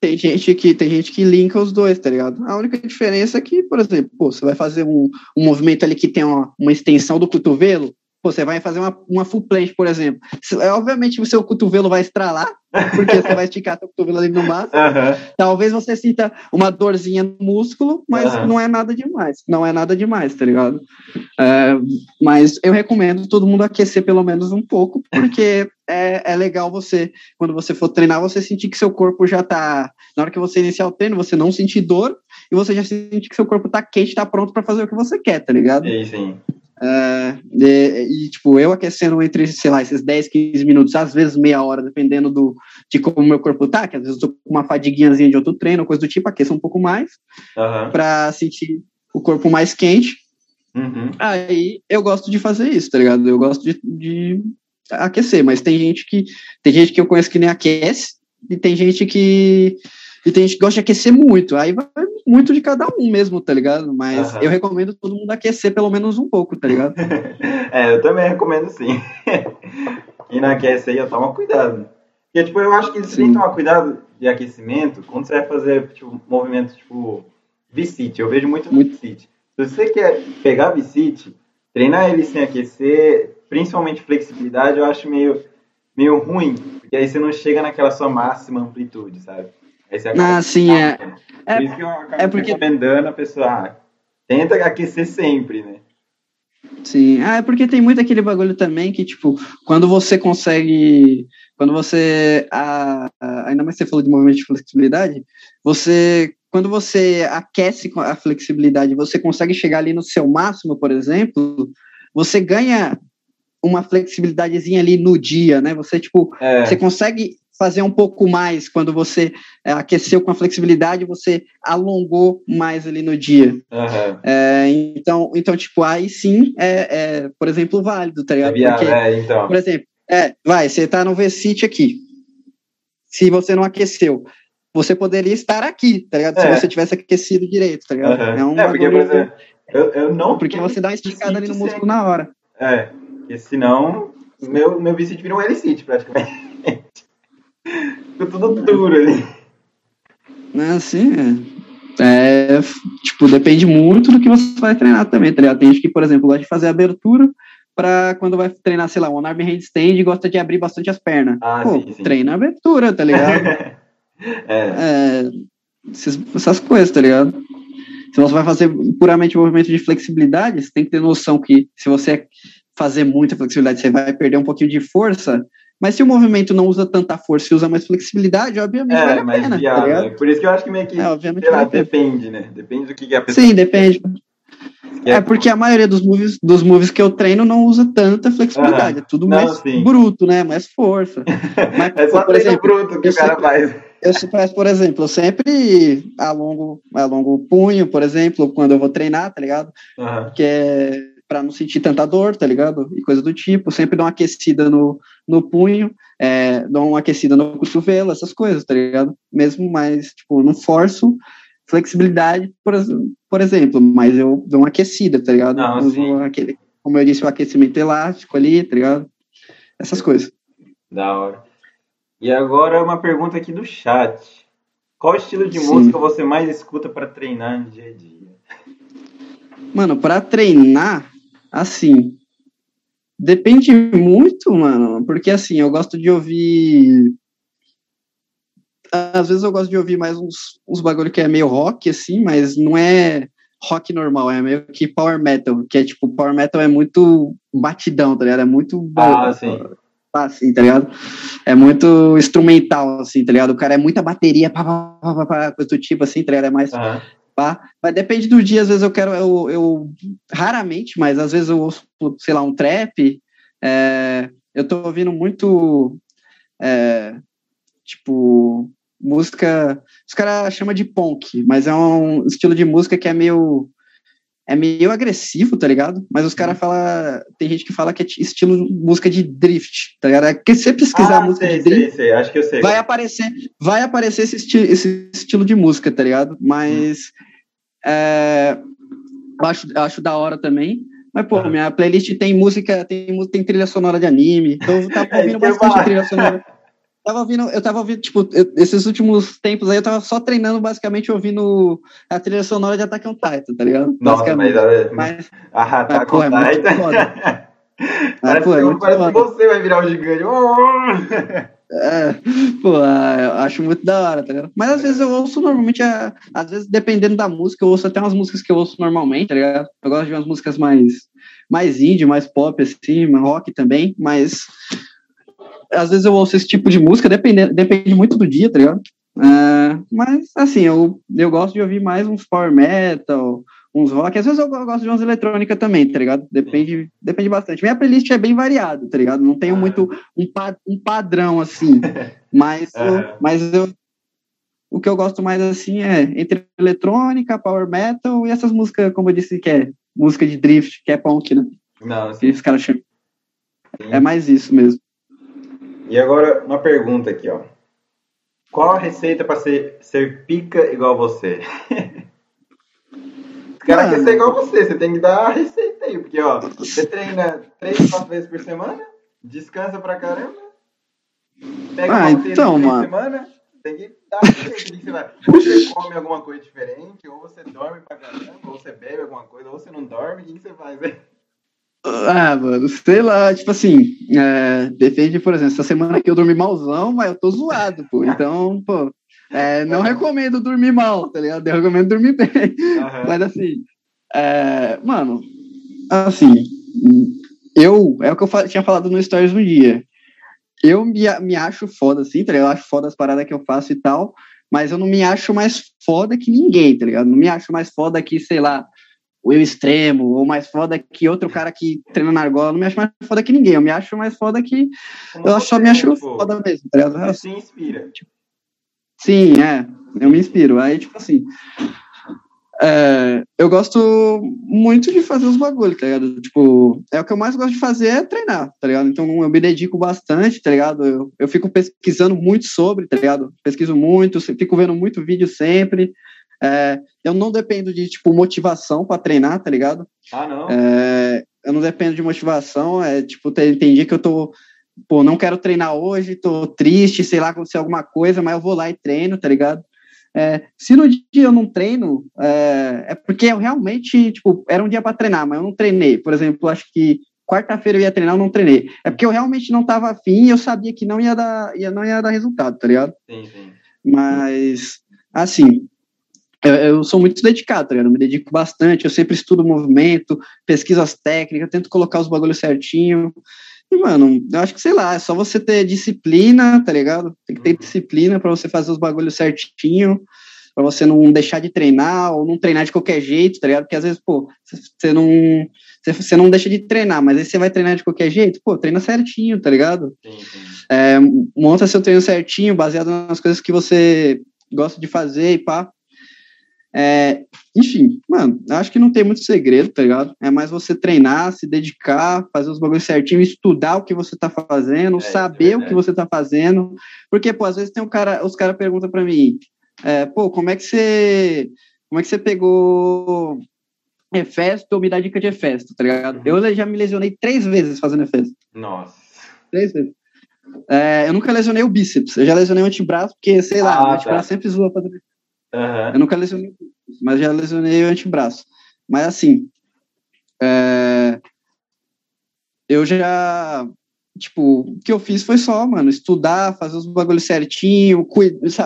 Tem gente que tem gente que linka os dois, tá ligado? A única diferença é que, por exemplo, pô, você vai fazer um, um movimento ali que tem uma, uma extensão do cotovelo, você vai fazer uma, uma full planche, por exemplo. É, obviamente o seu cotovelo vai estralar, porque você vai esticar seu cotovelo ali no máximo. Uhum. Talvez você sinta uma dorzinha no músculo, mas uhum. não é nada demais. Não é nada demais, tá ligado? É, mas eu recomendo todo mundo aquecer pelo menos um pouco, porque é, é legal você, quando você for treinar, você sentir que seu corpo já tá. Na hora que você iniciar o treino, você não sentir dor e você já sentir que seu corpo tá quente, tá pronto para fazer o que você quer, tá ligado? Sim, sim. Uh, e, tipo, eu aquecendo entre, sei lá, esses 10, 15 minutos, às vezes meia hora, dependendo do, de como meu corpo tá, que às vezes eu tô com uma fadiguinhazinha de outro treino, coisa do tipo, aqueço um pouco mais, uhum. para sentir o corpo mais quente. Uhum. Aí eu gosto de fazer isso, tá ligado? Eu gosto de, de aquecer, mas tem gente que tem gente que eu conheço que nem aquece, e tem gente que e tem gente que gosta de aquecer muito. Aí vai muito de cada um mesmo, tá ligado? Mas uhum. eu recomendo todo mundo aquecer pelo menos um pouco, tá ligado? é, eu também recomendo sim. e não aquece aí, toma cuidado. Porque, tipo, eu acho que você tem que tomar cuidado de aquecimento quando você vai fazer, tipo, movimento, tipo, visite. Eu vejo muito, muito. visite. Se você quer pegar visite, treinar ele sem aquecer, principalmente flexibilidade, eu acho meio, meio ruim. Porque aí você não chega naquela sua máxima amplitude, sabe? Ah, sim, é. Por é, isso que eu acabo é porque... recomendando a pessoa, ah, tenta aquecer sempre, né? Sim, ah, é porque tem muito aquele bagulho também que, tipo, quando você consegue, quando você, a, a, ainda mais você falou de movimento de flexibilidade, você, quando você aquece a flexibilidade, você consegue chegar ali no seu máximo, por exemplo, você ganha uma flexibilidadezinha ali no dia, né? Você, tipo, é. você consegue fazer um pouco mais quando você é, aqueceu com a flexibilidade, você alongou mais ali no dia. Uhum. É, então, então, tipo, aí sim é, é por exemplo, válido, tá ligado? É Porque, é, então. Por exemplo, é, vai, você tá no V-Sit aqui. Se você não aqueceu, você poderia estar aqui, tá ligado? Se é. você tivesse aquecido direito, tá ligado? Uhum. É, um é porque, por exemplo, eu, eu não. Porque você dá uma esticada ali no músculo na hora. É, porque senão meu, meu V-Sit vira um L-Sit praticamente. Ficou tudo duro ali. É assim, é. é. Tipo, depende muito do que você vai treinar também, tá ligado? Tem gente que, por exemplo, gosta de fazer abertura para quando vai treinar, sei lá, um arm handstand e gosta de abrir bastante as pernas. Ah, Pô, sim, sim. treina abertura, tá ligado? é. é essas, essas coisas, tá ligado? Se você vai fazer puramente um movimento de flexibilidade, você tem que ter noção que se você fazer muita flexibilidade, você vai perder um pouquinho de força, mas se o movimento não usa tanta força e usa mais flexibilidade, obviamente é, vale a mais pena. Tá viável, tá Por isso que eu acho que meio que é, obviamente lá, depende, né? Depende do que, a pessoa. Sim, depende. É, é porque a maioria dos moves, dos moves que eu treino não usa tanta flexibilidade. É tudo não, mais sim. bruto, né? Mais força. Mas, é só por exemplo, bruto que o cara sempre, faz. Eu, por exemplo, eu sempre alongo, alongo o punho, por exemplo, quando eu vou treinar, tá ligado? Uhum. Que é para não sentir tanta dor, tá ligado? E coisa do tipo. Sempre dou uma aquecida no, no punho, é, dou uma aquecida no cotovelo, essas coisas, tá ligado? Mesmo mais, tipo, não forço flexibilidade, por, por exemplo, mas eu dou uma aquecida, tá ligado? Não, Uso aquele, como eu disse, o aquecimento elástico ali, tá ligado? Essas coisas. Da hora. E agora uma pergunta aqui do chat. Qual estilo de Sim. música você mais escuta para treinar no dia a dia? Mano, para treinar, Assim, depende muito, mano, porque assim, eu gosto de ouvir. Às vezes eu gosto de ouvir mais uns, uns bagulho que é meio rock, assim, mas não é rock normal, é meio que power metal, que é tipo, power metal é muito batidão, tá ligado? É muito. Ah, sim. Assim, tá ligado? É muito instrumental, assim, tá ligado? O cara é muita bateria, pá, pá, pá, pá, coisa do tipo, assim, tá ligado? É mais. Pá. Mas depende do dia, às vezes eu quero, eu, eu raramente, mas às vezes eu ouço, sei lá, um trap. É, eu tô ouvindo muito, é, tipo, música. Os caras chamam de punk, mas é um estilo de música que é meio é meio agressivo, tá ligado? Mas os caras uhum. falam. Tem gente que fala que é estilo música de drift, tá ligado? É que você pesquisar ah, música sei, de drift. Sei, sei. Acho que eu sei. Vai aparecer, vai aparecer esse, esti esse estilo de música, tá ligado? Mas. Hum. É, acho, acho da hora também. Mas, pô, uhum. minha playlist tem música, tem, tem trilha sonora de anime. Então eu tava ouvindo é bastante trilha sonora tava ouvindo, eu tava ouvindo, tipo, eu, esses últimos tempos aí eu tava só treinando basicamente ouvindo a trilha sonora de Attack on Titan, tá ligado? Nossa, mas, mas, a Attack on é Titan. Parece, pô, é parece que você vai virar um gigante. É, pô, eu acho muito da hora, tá ligado? Mas às vezes eu ouço normalmente, às vezes dependendo da música, eu ouço até umas músicas que eu ouço normalmente, tá ligado? Eu gosto de umas músicas mais, mais indie, mais pop, assim, rock também, mas às vezes eu ouço esse tipo de música, depende, depende muito do dia, tá ligado? Uh, mas, assim, eu, eu gosto de ouvir mais uns power metal, uns rock. Às vezes eu gosto de umas eletrônica também, tá ligado? Depende, depende bastante. Minha playlist é bem variada, tá ligado? Não tenho ah. muito um, pa, um padrão, assim. mas, eu, mas eu, o que eu gosto mais, assim, é entre eletrônica, power metal e essas músicas, como eu disse, que é música de drift, que é punk, né? Não, sim. Esse cara chama. É mais isso mesmo. E agora, uma pergunta aqui, ó. Qual a receita para ser, ser pica igual você? Os caras querem ser igual você, você tem que dar a receita aí, porque, ó, você treina três, quatro vezes por semana, descansa pra caramba, pega ah, então, mano. semana, tem que dar a receita que você vai. Ou você come alguma coisa diferente, ou você dorme pra caramba, ou você bebe alguma coisa, ou você não dorme, o que você faz, hein? Ah, mano, sei lá, tipo assim, é, depende, por exemplo, essa semana aqui eu dormi malzão, mas eu tô zoado, pô. Então, pô, é, não recomendo dormir mal, tá ligado? Eu recomendo dormir bem. Uhum. Mas assim, é, mano, assim, eu, é o que eu tinha falado no Stories um dia. Eu me, me acho foda, assim, tá ligado? Eu acho foda as paradas que eu faço e tal, mas eu não me acho mais foda que ninguém, tá ligado? Não me acho mais foda que, sei lá, o eu extremo, ou mais foda que outro cara que treina na argola, não me acho mais foda que ninguém, eu me acho mais foda que. Como eu só me acho foda mesmo, tá ligado? Você se inspira. Tipo, sim, é, eu me inspiro. Aí, tipo assim. É, eu gosto muito de fazer os bagulhos, tá ligado? Tipo, é o que eu mais gosto de fazer é treinar, tá ligado? Então eu me dedico bastante, tá ligado? Eu, eu fico pesquisando muito sobre, tá ligado? Pesquiso muito, fico vendo muito vídeo sempre. É, eu não dependo de, tipo, motivação para treinar, tá ligado? Ah, não? É, eu não dependo de motivação, é, tipo, entendi que eu tô, pô, não quero treinar hoje, tô triste, sei lá, aconteceu alguma coisa, mas eu vou lá e treino, tá ligado? É, se no dia eu não treino, é, é porque eu realmente, tipo, era um dia para treinar, mas eu não treinei. Por exemplo, acho que quarta-feira eu ia treinar, eu não treinei. É porque eu realmente não tava afim e eu sabia que não ia dar, ia, não ia dar resultado, tá ligado? Sim, sim. Mas, assim, eu, eu, sou muito dedicado, tá ligado? Eu me dedico bastante, eu sempre estudo movimento, pesquiso as técnicas, tento colocar os bagulhos certinho. E, mano, eu acho que, sei lá, é só você ter disciplina, tá ligado? Tem que ter uhum. disciplina para você fazer os bagulhos certinho, para você não deixar de treinar ou não treinar de qualquer jeito, tá ligado? Porque às vezes, pô, você não. Você não deixa de treinar, mas aí você vai treinar de qualquer jeito, pô, treina certinho, tá ligado? Sim, sim. É, monta seu treino certinho, baseado nas coisas que você gosta de fazer e pá. É, enfim, mano, acho que não tem muito segredo, tá ligado? É mais você treinar, se dedicar, fazer os bagulhos certinho, estudar o que você tá fazendo, é, saber é o que você tá fazendo. Porque, pô, às vezes tem um cara, os caras perguntam pra mim, é, pô, como é que você. Como é que você pegou Efesto ou me dá dica de Efesto, tá ligado? Uhum. Eu já me lesionei três vezes fazendo Efesto. Nossa. Três vezes. É, eu nunca lesionei o bíceps, eu já lesionei o antebraço, porque, sei lá, ah, o antebraço tá. sempre zoa fazer Uhum. Eu nunca lesionei, mas já lesionei o antebraço. Mas assim, é... eu já, tipo, o que eu fiz foi só, mano, estudar, fazer os bagulhos certinho,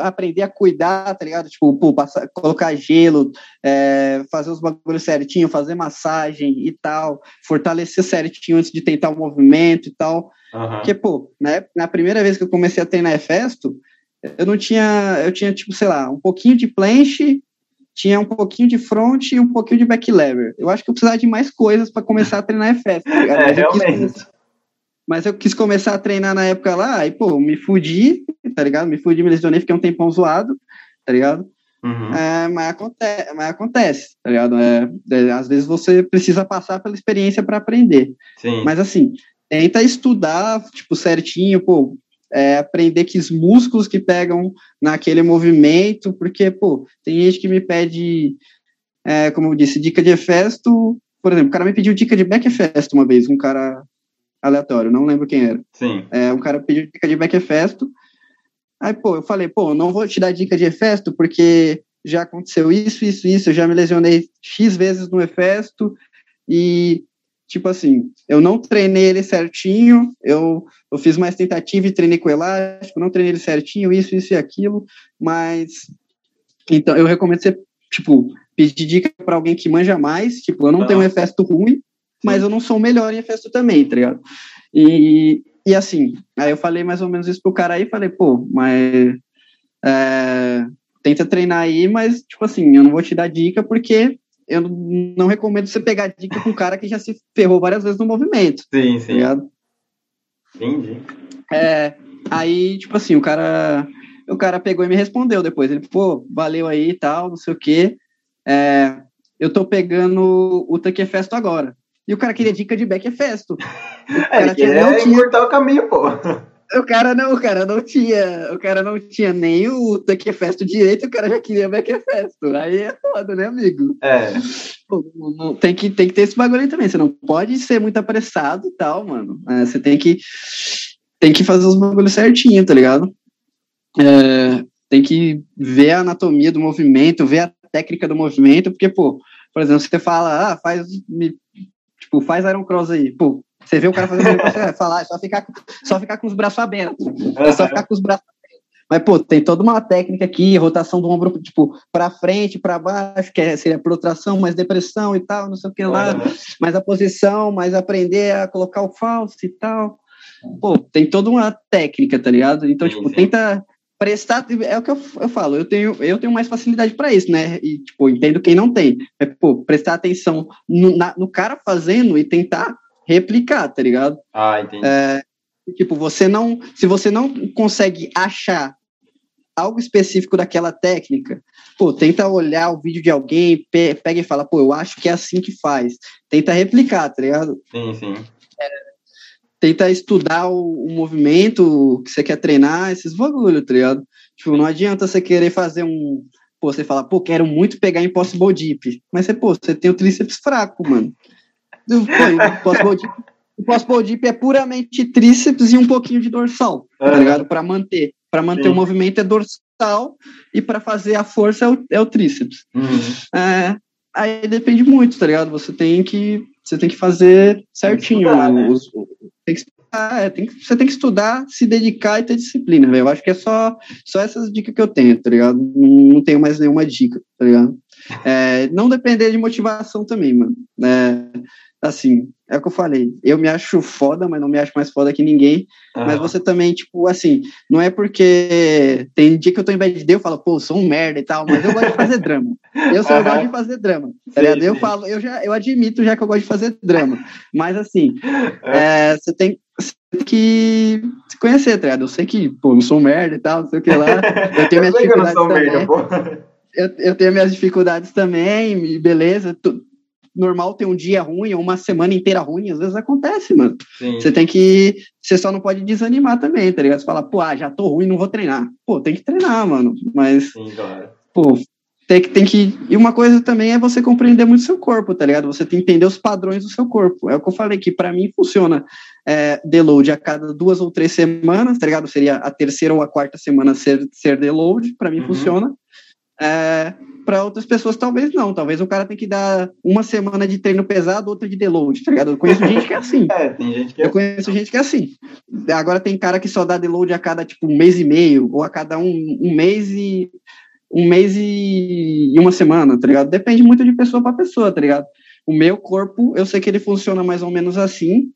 aprender a cuidar, tá ligado? Tipo, pô, passar, colocar gelo, é, fazer os bagulhos certinho, fazer massagem e tal, fortalecer certinho antes de tentar o movimento e tal. Uhum. Porque, pô, né, na primeira vez que eu comecei a treinar Efesto, eu não tinha, eu tinha, tipo, sei lá, um pouquinho de planche tinha um pouquinho de front e um pouquinho de back lever. Eu acho que eu precisava de mais coisas para começar a treinar FS, tá ligado? É, Mas eu quis mas eu quis começar a treinar na época lá, e pô, me fudi, tá ligado? Me fudi, me lesionei, fiquei um tempão zoado, tá ligado? Uhum. É, mas, acontece, mas acontece, tá ligado? É, é, às vezes você precisa passar pela experiência para aprender. Sim. Mas assim, tenta estudar, tipo, certinho, pô, é, aprender que os músculos que pegam naquele movimento, porque, pô, tem gente que me pede, é, como eu disse, dica de efesto, por exemplo, o cara me pediu dica de back efesto uma vez, um cara aleatório, não lembro quem era. Sim. É, um cara pediu dica de back efesto, aí, pô, eu falei, pô, não vou te dar dica de efesto, porque já aconteceu isso, isso, isso, eu já me lesionei X vezes no efesto, e tipo assim, eu não treinei ele certinho, eu, eu fiz mais tentativa e treinei com elástico, não treinei ele certinho, isso, isso e aquilo, mas então eu recomendo você, tipo, pedir dica para alguém que manja mais, tipo, eu não tenho um efesto ruim, mas eu não sou o melhor em efesto também, tá ligado? E, e assim, aí eu falei mais ou menos isso pro cara aí, falei, pô, mas é, tenta treinar aí, mas, tipo assim, eu não vou te dar dica porque eu não- recomendo você pegar dica com um cara que já se ferrou várias vezes no movimento, Sim, tá sim. ligado? Entendi. É, aí, tipo assim, o cara, o cara pegou e me respondeu depois. Ele, pô, valeu aí e tal, não sei o quê. É, eu tô pegando o Tuck Festo agora. E o cara queria dica de Back Festo. O É, cara ele tinha- quer não tinha, encurtar o caminho, pô. O cara não, o cara não tinha, o cara não tinha nem o Tuck Festo direito, o cara já queria Back Festo. Aí é foda, né, amigo? É. Pô, não- tem, que, tem que ter esse bagulho aí também. Você não pode ser muito apressado e tal, mano. É, você tem que, tem que fazer os bagulhos certinho, tá ligado? É, tem que ver a anatomia do movimento, ver a técnica do movimento, porque, pô, por exemplo, você fala, ah, faz, me- tipo, faz Iron Cross aí. Pô, você vê o cara fazendo você vai falar, é só ficar, com- só ficar com os braços abertos. É só ficar com os braços abertos. Mas, pô, tem toda uma técnica aqui, rotação do ombro, tipo, pra frente, pra baixo, que é, seria protração, mais depressão e tal, não sei o que lá, mais a posição, mais aprender a colocar o falso e tal. Pô, tem toda uma técnica, tá ligado? Então, tipo, sim. tenta prestar, é o que eu, eu falo, eu tenho, eu tenho mais facilidade para isso, né? E, tipo, entendo quem não tem. É, pô, prestar atenção no, na- no cara fazendo e tentar replicar, tá ligado? Ah, entendi. É, tipo, você não, se você não consegue achar algo específico daquela técnica, pô, tenta olhar o vídeo de alguém, pe- pega e fala, pô, eu acho que é assim que faz. Tenta replicar, tá ligado? Sim, sim. Tenta estudar o, o movimento que você quer treinar, esses bagulho, tá ligado? Tipo, não adianta você querer fazer um. Pô, você fala, pô, quero muito pegar Impossible Deep. Mas você, pô, você tem o tríceps fraco, mano. Impossible Deep é puramente tríceps e um pouquinho de dorsal, tá Aham. ligado? Pra manter. Pra manter Sim. o movimento é dorsal e pra fazer a força é o, é o tríceps. Uhum. É, aí depende muito, tá ligado? Você tem que, você tem que fazer certinho, estudar, mano. né? Os- tem que estudar, é, tem que- você tem que estudar, se dedicar e ter disciplina, velho. Eu acho que é só, só essas dicas que eu tenho, tá ligado? Não, não tenho mais nenhuma dica, tá ligado? É, não depender de motivação também, mano. É, assim, é o que eu falei. Eu me acho foda, mas não me acho mais foda que ninguém. Mas você também, tipo, assim, não é porque tem dia que eu tô em bad day, eu falo, pô, sou um merda e tal, mas eu gosto de fazer drama. Eu só Aham. gosto de fazer drama. Tá Sim, ligado? Eu sim. falo, eu já eu admito já que eu gosto de fazer drama. Mas assim, é, você tem, você tem que se conhecer, tá ligado? Eu sei que, pô, eu sou um merda e tal, não sei o que lá. Eu tenho minhas eu dificuldades sou também. merda. Eu, eu tenho minhas dificuldades também, beleza. Normal ter um dia ruim ou uma semana inteira ruim, às vezes acontece, mano. Sim. Você tem que. Você só não pode desanimar também, tá ligado? Você fala, pô, ah, já tô ruim, não vou treinar. Pô, tem que treinar, mano. Mas, Sim, claro. pô, tem que, tem que. E uma coisa também é você compreender muito seu corpo, tá ligado? Você tem que entender os padrões do seu corpo. É o que eu falei, que pra mim funciona é, deload a cada duas ou três semanas, tá ligado? Seria a terceira ou a quarta semana ser, ser deload, pra mim Uhum. funciona. É, para outras pessoas, talvez não. Talvez o cara tem que dar uma semana de treino pesado, outra de deload, tá ligado? Eu conheço gente que é assim. É, tem gente que é Eu conheço gente que é assim. Agora tem cara que só dá deload a cada tipo um mês e meio, ou a cada um, um mês e um mês e, e uma semana, tá ligado? Depende muito de pessoa para pessoa, tá ligado? O meu corpo, eu sei que ele funciona mais ou menos assim,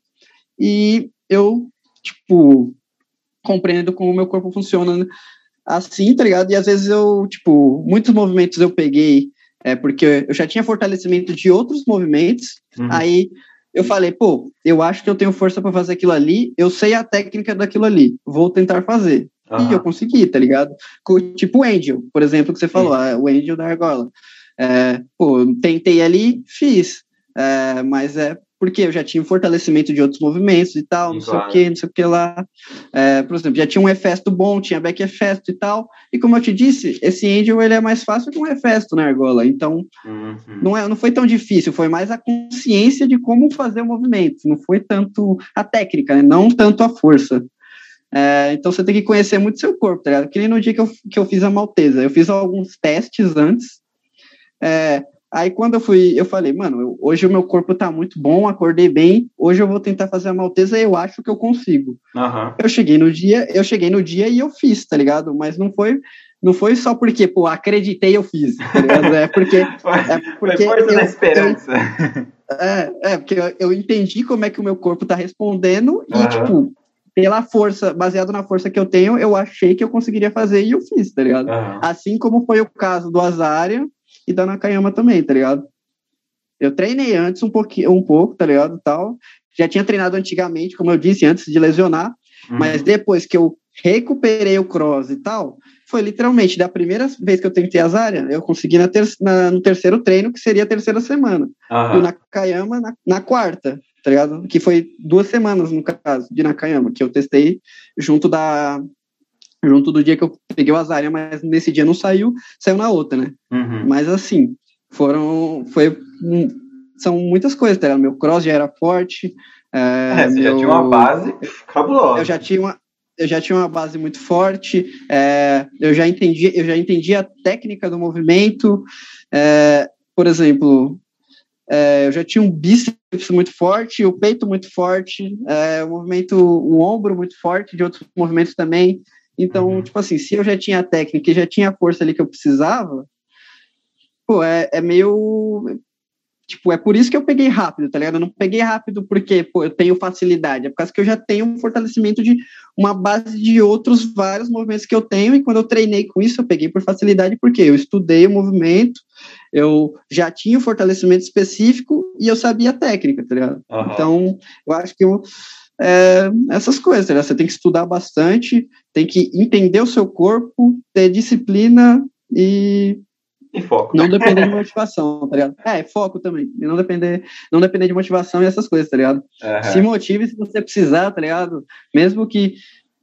e eu, tipo, compreendo como o meu corpo funciona assim, tá ligado? E às vezes eu, tipo, muitos movimentos eu peguei É porque eu já tinha fortalecimento de outros movimentos, uhum. aí eu falei, pô, eu acho que eu tenho força para fazer aquilo ali, eu sei a técnica daquilo ali, vou tentar fazer. Uhum. E eu consegui, tá ligado? Tipo o Angel, por exemplo, que você falou, ah, o Angel da argola. É, pô, tentei ali, fiz. É, mas é porque eu já tinha um fortalecimento de outros movimentos e tal, não claro. sei o que, não sei o que lá. É, por exemplo, já tinha um efesto bom, tinha back efesto e tal. E como eu te disse, esse Angel ele é mais fácil que um efesto na argola. Então, uhum. não, é, não foi tão difícil, foi mais a consciência de como fazer o movimento. Não foi tanto a técnica, né? não tanto a força. É, então você tem que conhecer muito seu corpo, tá ligado? Que nem no dia que eu, que eu fiz a malteza. Eu fiz alguns testes antes. É, Aí quando eu fui, eu falei, mano, eu, hoje o meu corpo tá muito bom, acordei bem, hoje eu vou tentar fazer a malteza e eu acho que eu consigo. Uhum. Eu cheguei no dia, eu cheguei no dia e eu fiz, tá ligado? Mas não foi, não foi só porque, pô, acreditei eu fiz, tá ligado? É porque. É porque foi força eu, da esperança. Eu, é, é, porque eu, eu, entendi como é que o meu corpo tá respondendo e, uhum. tipo, pela força, baseado na força que eu tenho, eu achei que eu conseguiria fazer e eu fiz, tá ligado? Uhum. Assim como foi o caso do Azaria e da Nakayama também, tá ligado? Eu treinei antes um pouquinho, um pouco, tá ligado, tal. Já tinha treinado antigamente, como eu disse, antes de lesionar, uhum. mas depois que eu recuperei o cross e tal, foi literalmente da primeira vez que eu tentei as áreas, eu consegui na ter, na, no terceiro treino, que seria a terceira semana. Uhum. E o Nakayama na, na, quarta, tá ligado? Que foi duas semanas, no caso, de Nakayama, que eu testei junto da junto do dia que eu peguei o Azaria, mas nesse dia não saiu, saiu na outra, né? Uhum. Mas assim, foram, foi, são muitas coisas, tá? Meu cross já era forte. É, é você meu, já tinha uma base cabulosa. Eu já tinha uma, eu já tinha uma base muito forte, é, eu já entendi, eu já entendi a técnica do movimento. É, por exemplo, é, eu já tinha um bíceps muito forte, o peito muito forte, é, o movimento, o ombro muito forte, de outros movimentos também. Então, uhum. tipo assim, se eu já tinha a técnica e já tinha a força ali que eu precisava, pô, é, é meio. Tipo, é por isso que eu peguei rápido, tá ligado? Eu não peguei rápido porque, pô, eu tenho facilidade. É por causa que eu já tenho um fortalecimento de uma base de outros vários movimentos que eu tenho. E quando eu treinei com isso, eu peguei por facilidade porque eu estudei o movimento, eu já tinha o um fortalecimento específico e eu sabia a técnica, tá ligado? Uhum. Então, eu acho que eu é, essas coisas. Né? Você tem que estudar bastante, tem que entender o seu corpo, ter disciplina e. E foco. Não depender de motivação, tá ligado? É, foco também. E não depender, não depender de motivação e essas coisas, tá ligado? Uhum. Se motive se você precisar, tá ligado? Mesmo que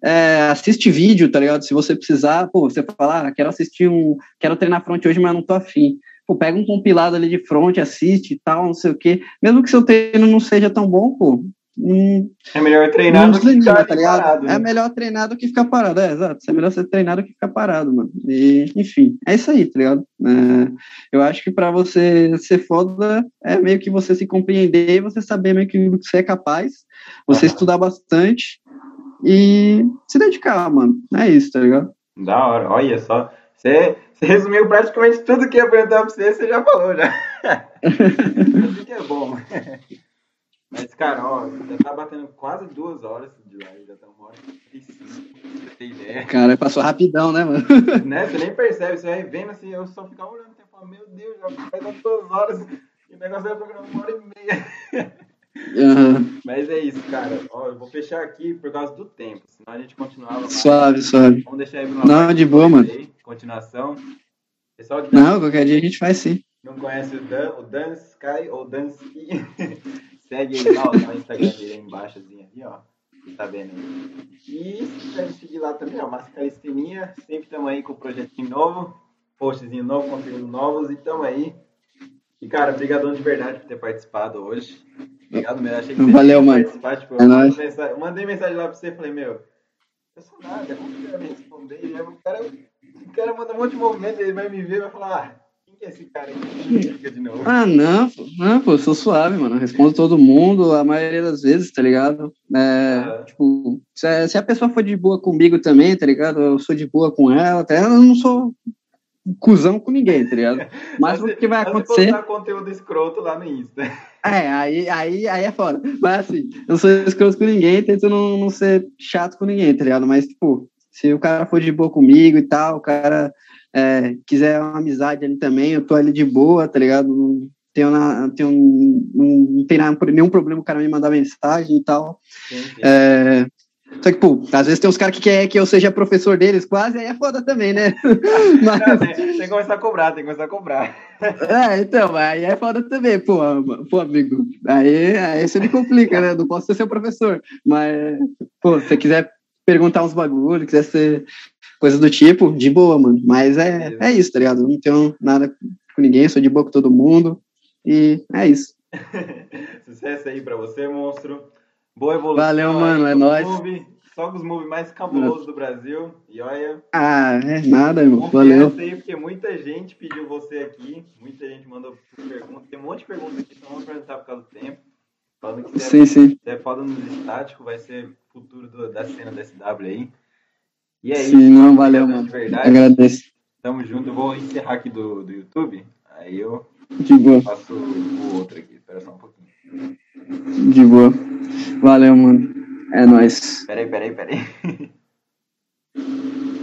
é, assiste vídeo, tá ligado? Se você precisar, pô, você falar, ah, quero assistir um. Quero treinar front hoje, mas não tô afim. Pô, pega um compilado ali de front, assiste e tal, não sei o quê. Mesmo que seu treino não seja tão bom, pô, Hum, é melhor treinar do que ficar tá parado. Né? É melhor treinar do que ficar parado, é, exato. É melhor você treinar do que ficar parado, mano. E, enfim, é isso aí, tá ligado? É, eu acho que para você ser foda é meio que você se compreender e você saber meio que o que você é capaz, você ah. estudar bastante e se dedicar, mano. É isso, tá ligado? Da hora, olha só. Você, você resumiu praticamente tudo que ia perguntar pra você, você já falou já. Isso que é bom. Mas, cara, ó, já tá batendo quase duas horas de live, já tá uma hora e cinco, você tem ideia. Cara, passou rapidão, né, mano? né? Você nem percebe, você vai vendo assim, eu só ficava olhando e falando, meu Deus, já faz duas horas e o negócio vai programar uma hora e meia. Uhum. Mas é isso, cara. Ó, eu vou fechar aqui por causa do tempo, senão a gente continuava mais. Suave, suave. Vamos deixar aí Não, de boa, mano. Aí, continuação. Pessoal que não, qualquer dia a gente faz sim. Não conhece o Dan, o Dan Sky ou Dan Ski, Segue ele lá, ó, tá o Instagram dele aí embaixo, ali, ó. Você tá vendo aí. E se quiser seguir lá também, ó, Máscara Esteninha. Sempre estamos aí com o projetinho novo, postzinho novo, conteúdo novos e estamos aí. E, cara, brigadão de verdade por ter participado hoje. Obrigado mesmo. Achei que você Valeu, mano. participar. Tipo, é eu mensagem, mandei mensagem lá pra você e falei, meu, eu sou nada, como que vai me responder? E aí, o cara, o cara manda um monte de movimento, ele vai me ver e vai falar, ah, é esse cara de novo? Ah, não, pô, não, pô, eu sou suave, mano. Eu respondo todo mundo, a maioria das vezes, tá ligado? É, Tipo, se a, se a, pessoa for de boa comigo também, tá ligado? Eu sou de boa com ela, tá? Eu não sou cuzão com ninguém, tá ligado? Mas, o que vai acontecer. Você conteúdo escroto lá no Insta. É, aí, aí, aí é foda. Mas assim, eu não sou escroto com ninguém, tento não, não ser chato com ninguém, tá ligado? Mas, tipo, se o cara for de boa comigo e tal, o cara é, quiser uma amizade ali também, eu tô ali de boa, tá ligado? Não tenho, na, tenho não tem nenhum problema o cara me mandar mensagem e tal. É, só que, pô, às vezes tem uns caras que querem que eu seja professor deles, quase, aí é foda também, né? Mas... Não, tem, tem, que começar a cobrar, tem que começar a cobrar. É, então, aí é foda também, pô, pô, amigo. Aí, aí você me complica, né? Não posso ser seu professor. Mas, pô, se você quiser perguntar uns bagulho, quiser ser coisas do tipo, de boa, mano. Mas é, é isso, tá ligado? não tenho nada com ninguém, sou de boa com todo mundo. E é isso. Sucesso aí pra você, monstro. Boa evolução. Valeu, mano, é nóis. só os movies mais cabulosos do Brasil. E olha. Ah, é nada, irmão. Valeu. Aí, porque muita gente pediu você aqui. Muita gente mandou perguntas. Tem um monte de perguntas aqui, não vamos perguntar por causa do tempo. Falando que sim, é, sim. é foda no estático, vai ser futuro do, da cena da SW aí. E aí, Sim, não, valeu, mano. De verdade. Agradeço. Tamo junto. Vou encerrar aqui do, do YouTube. Aí eu de boa. faço o outro aqui. Espera só um pouquinho. De boa. Valeu, mano. É nóis. Peraí, peraí, peraí.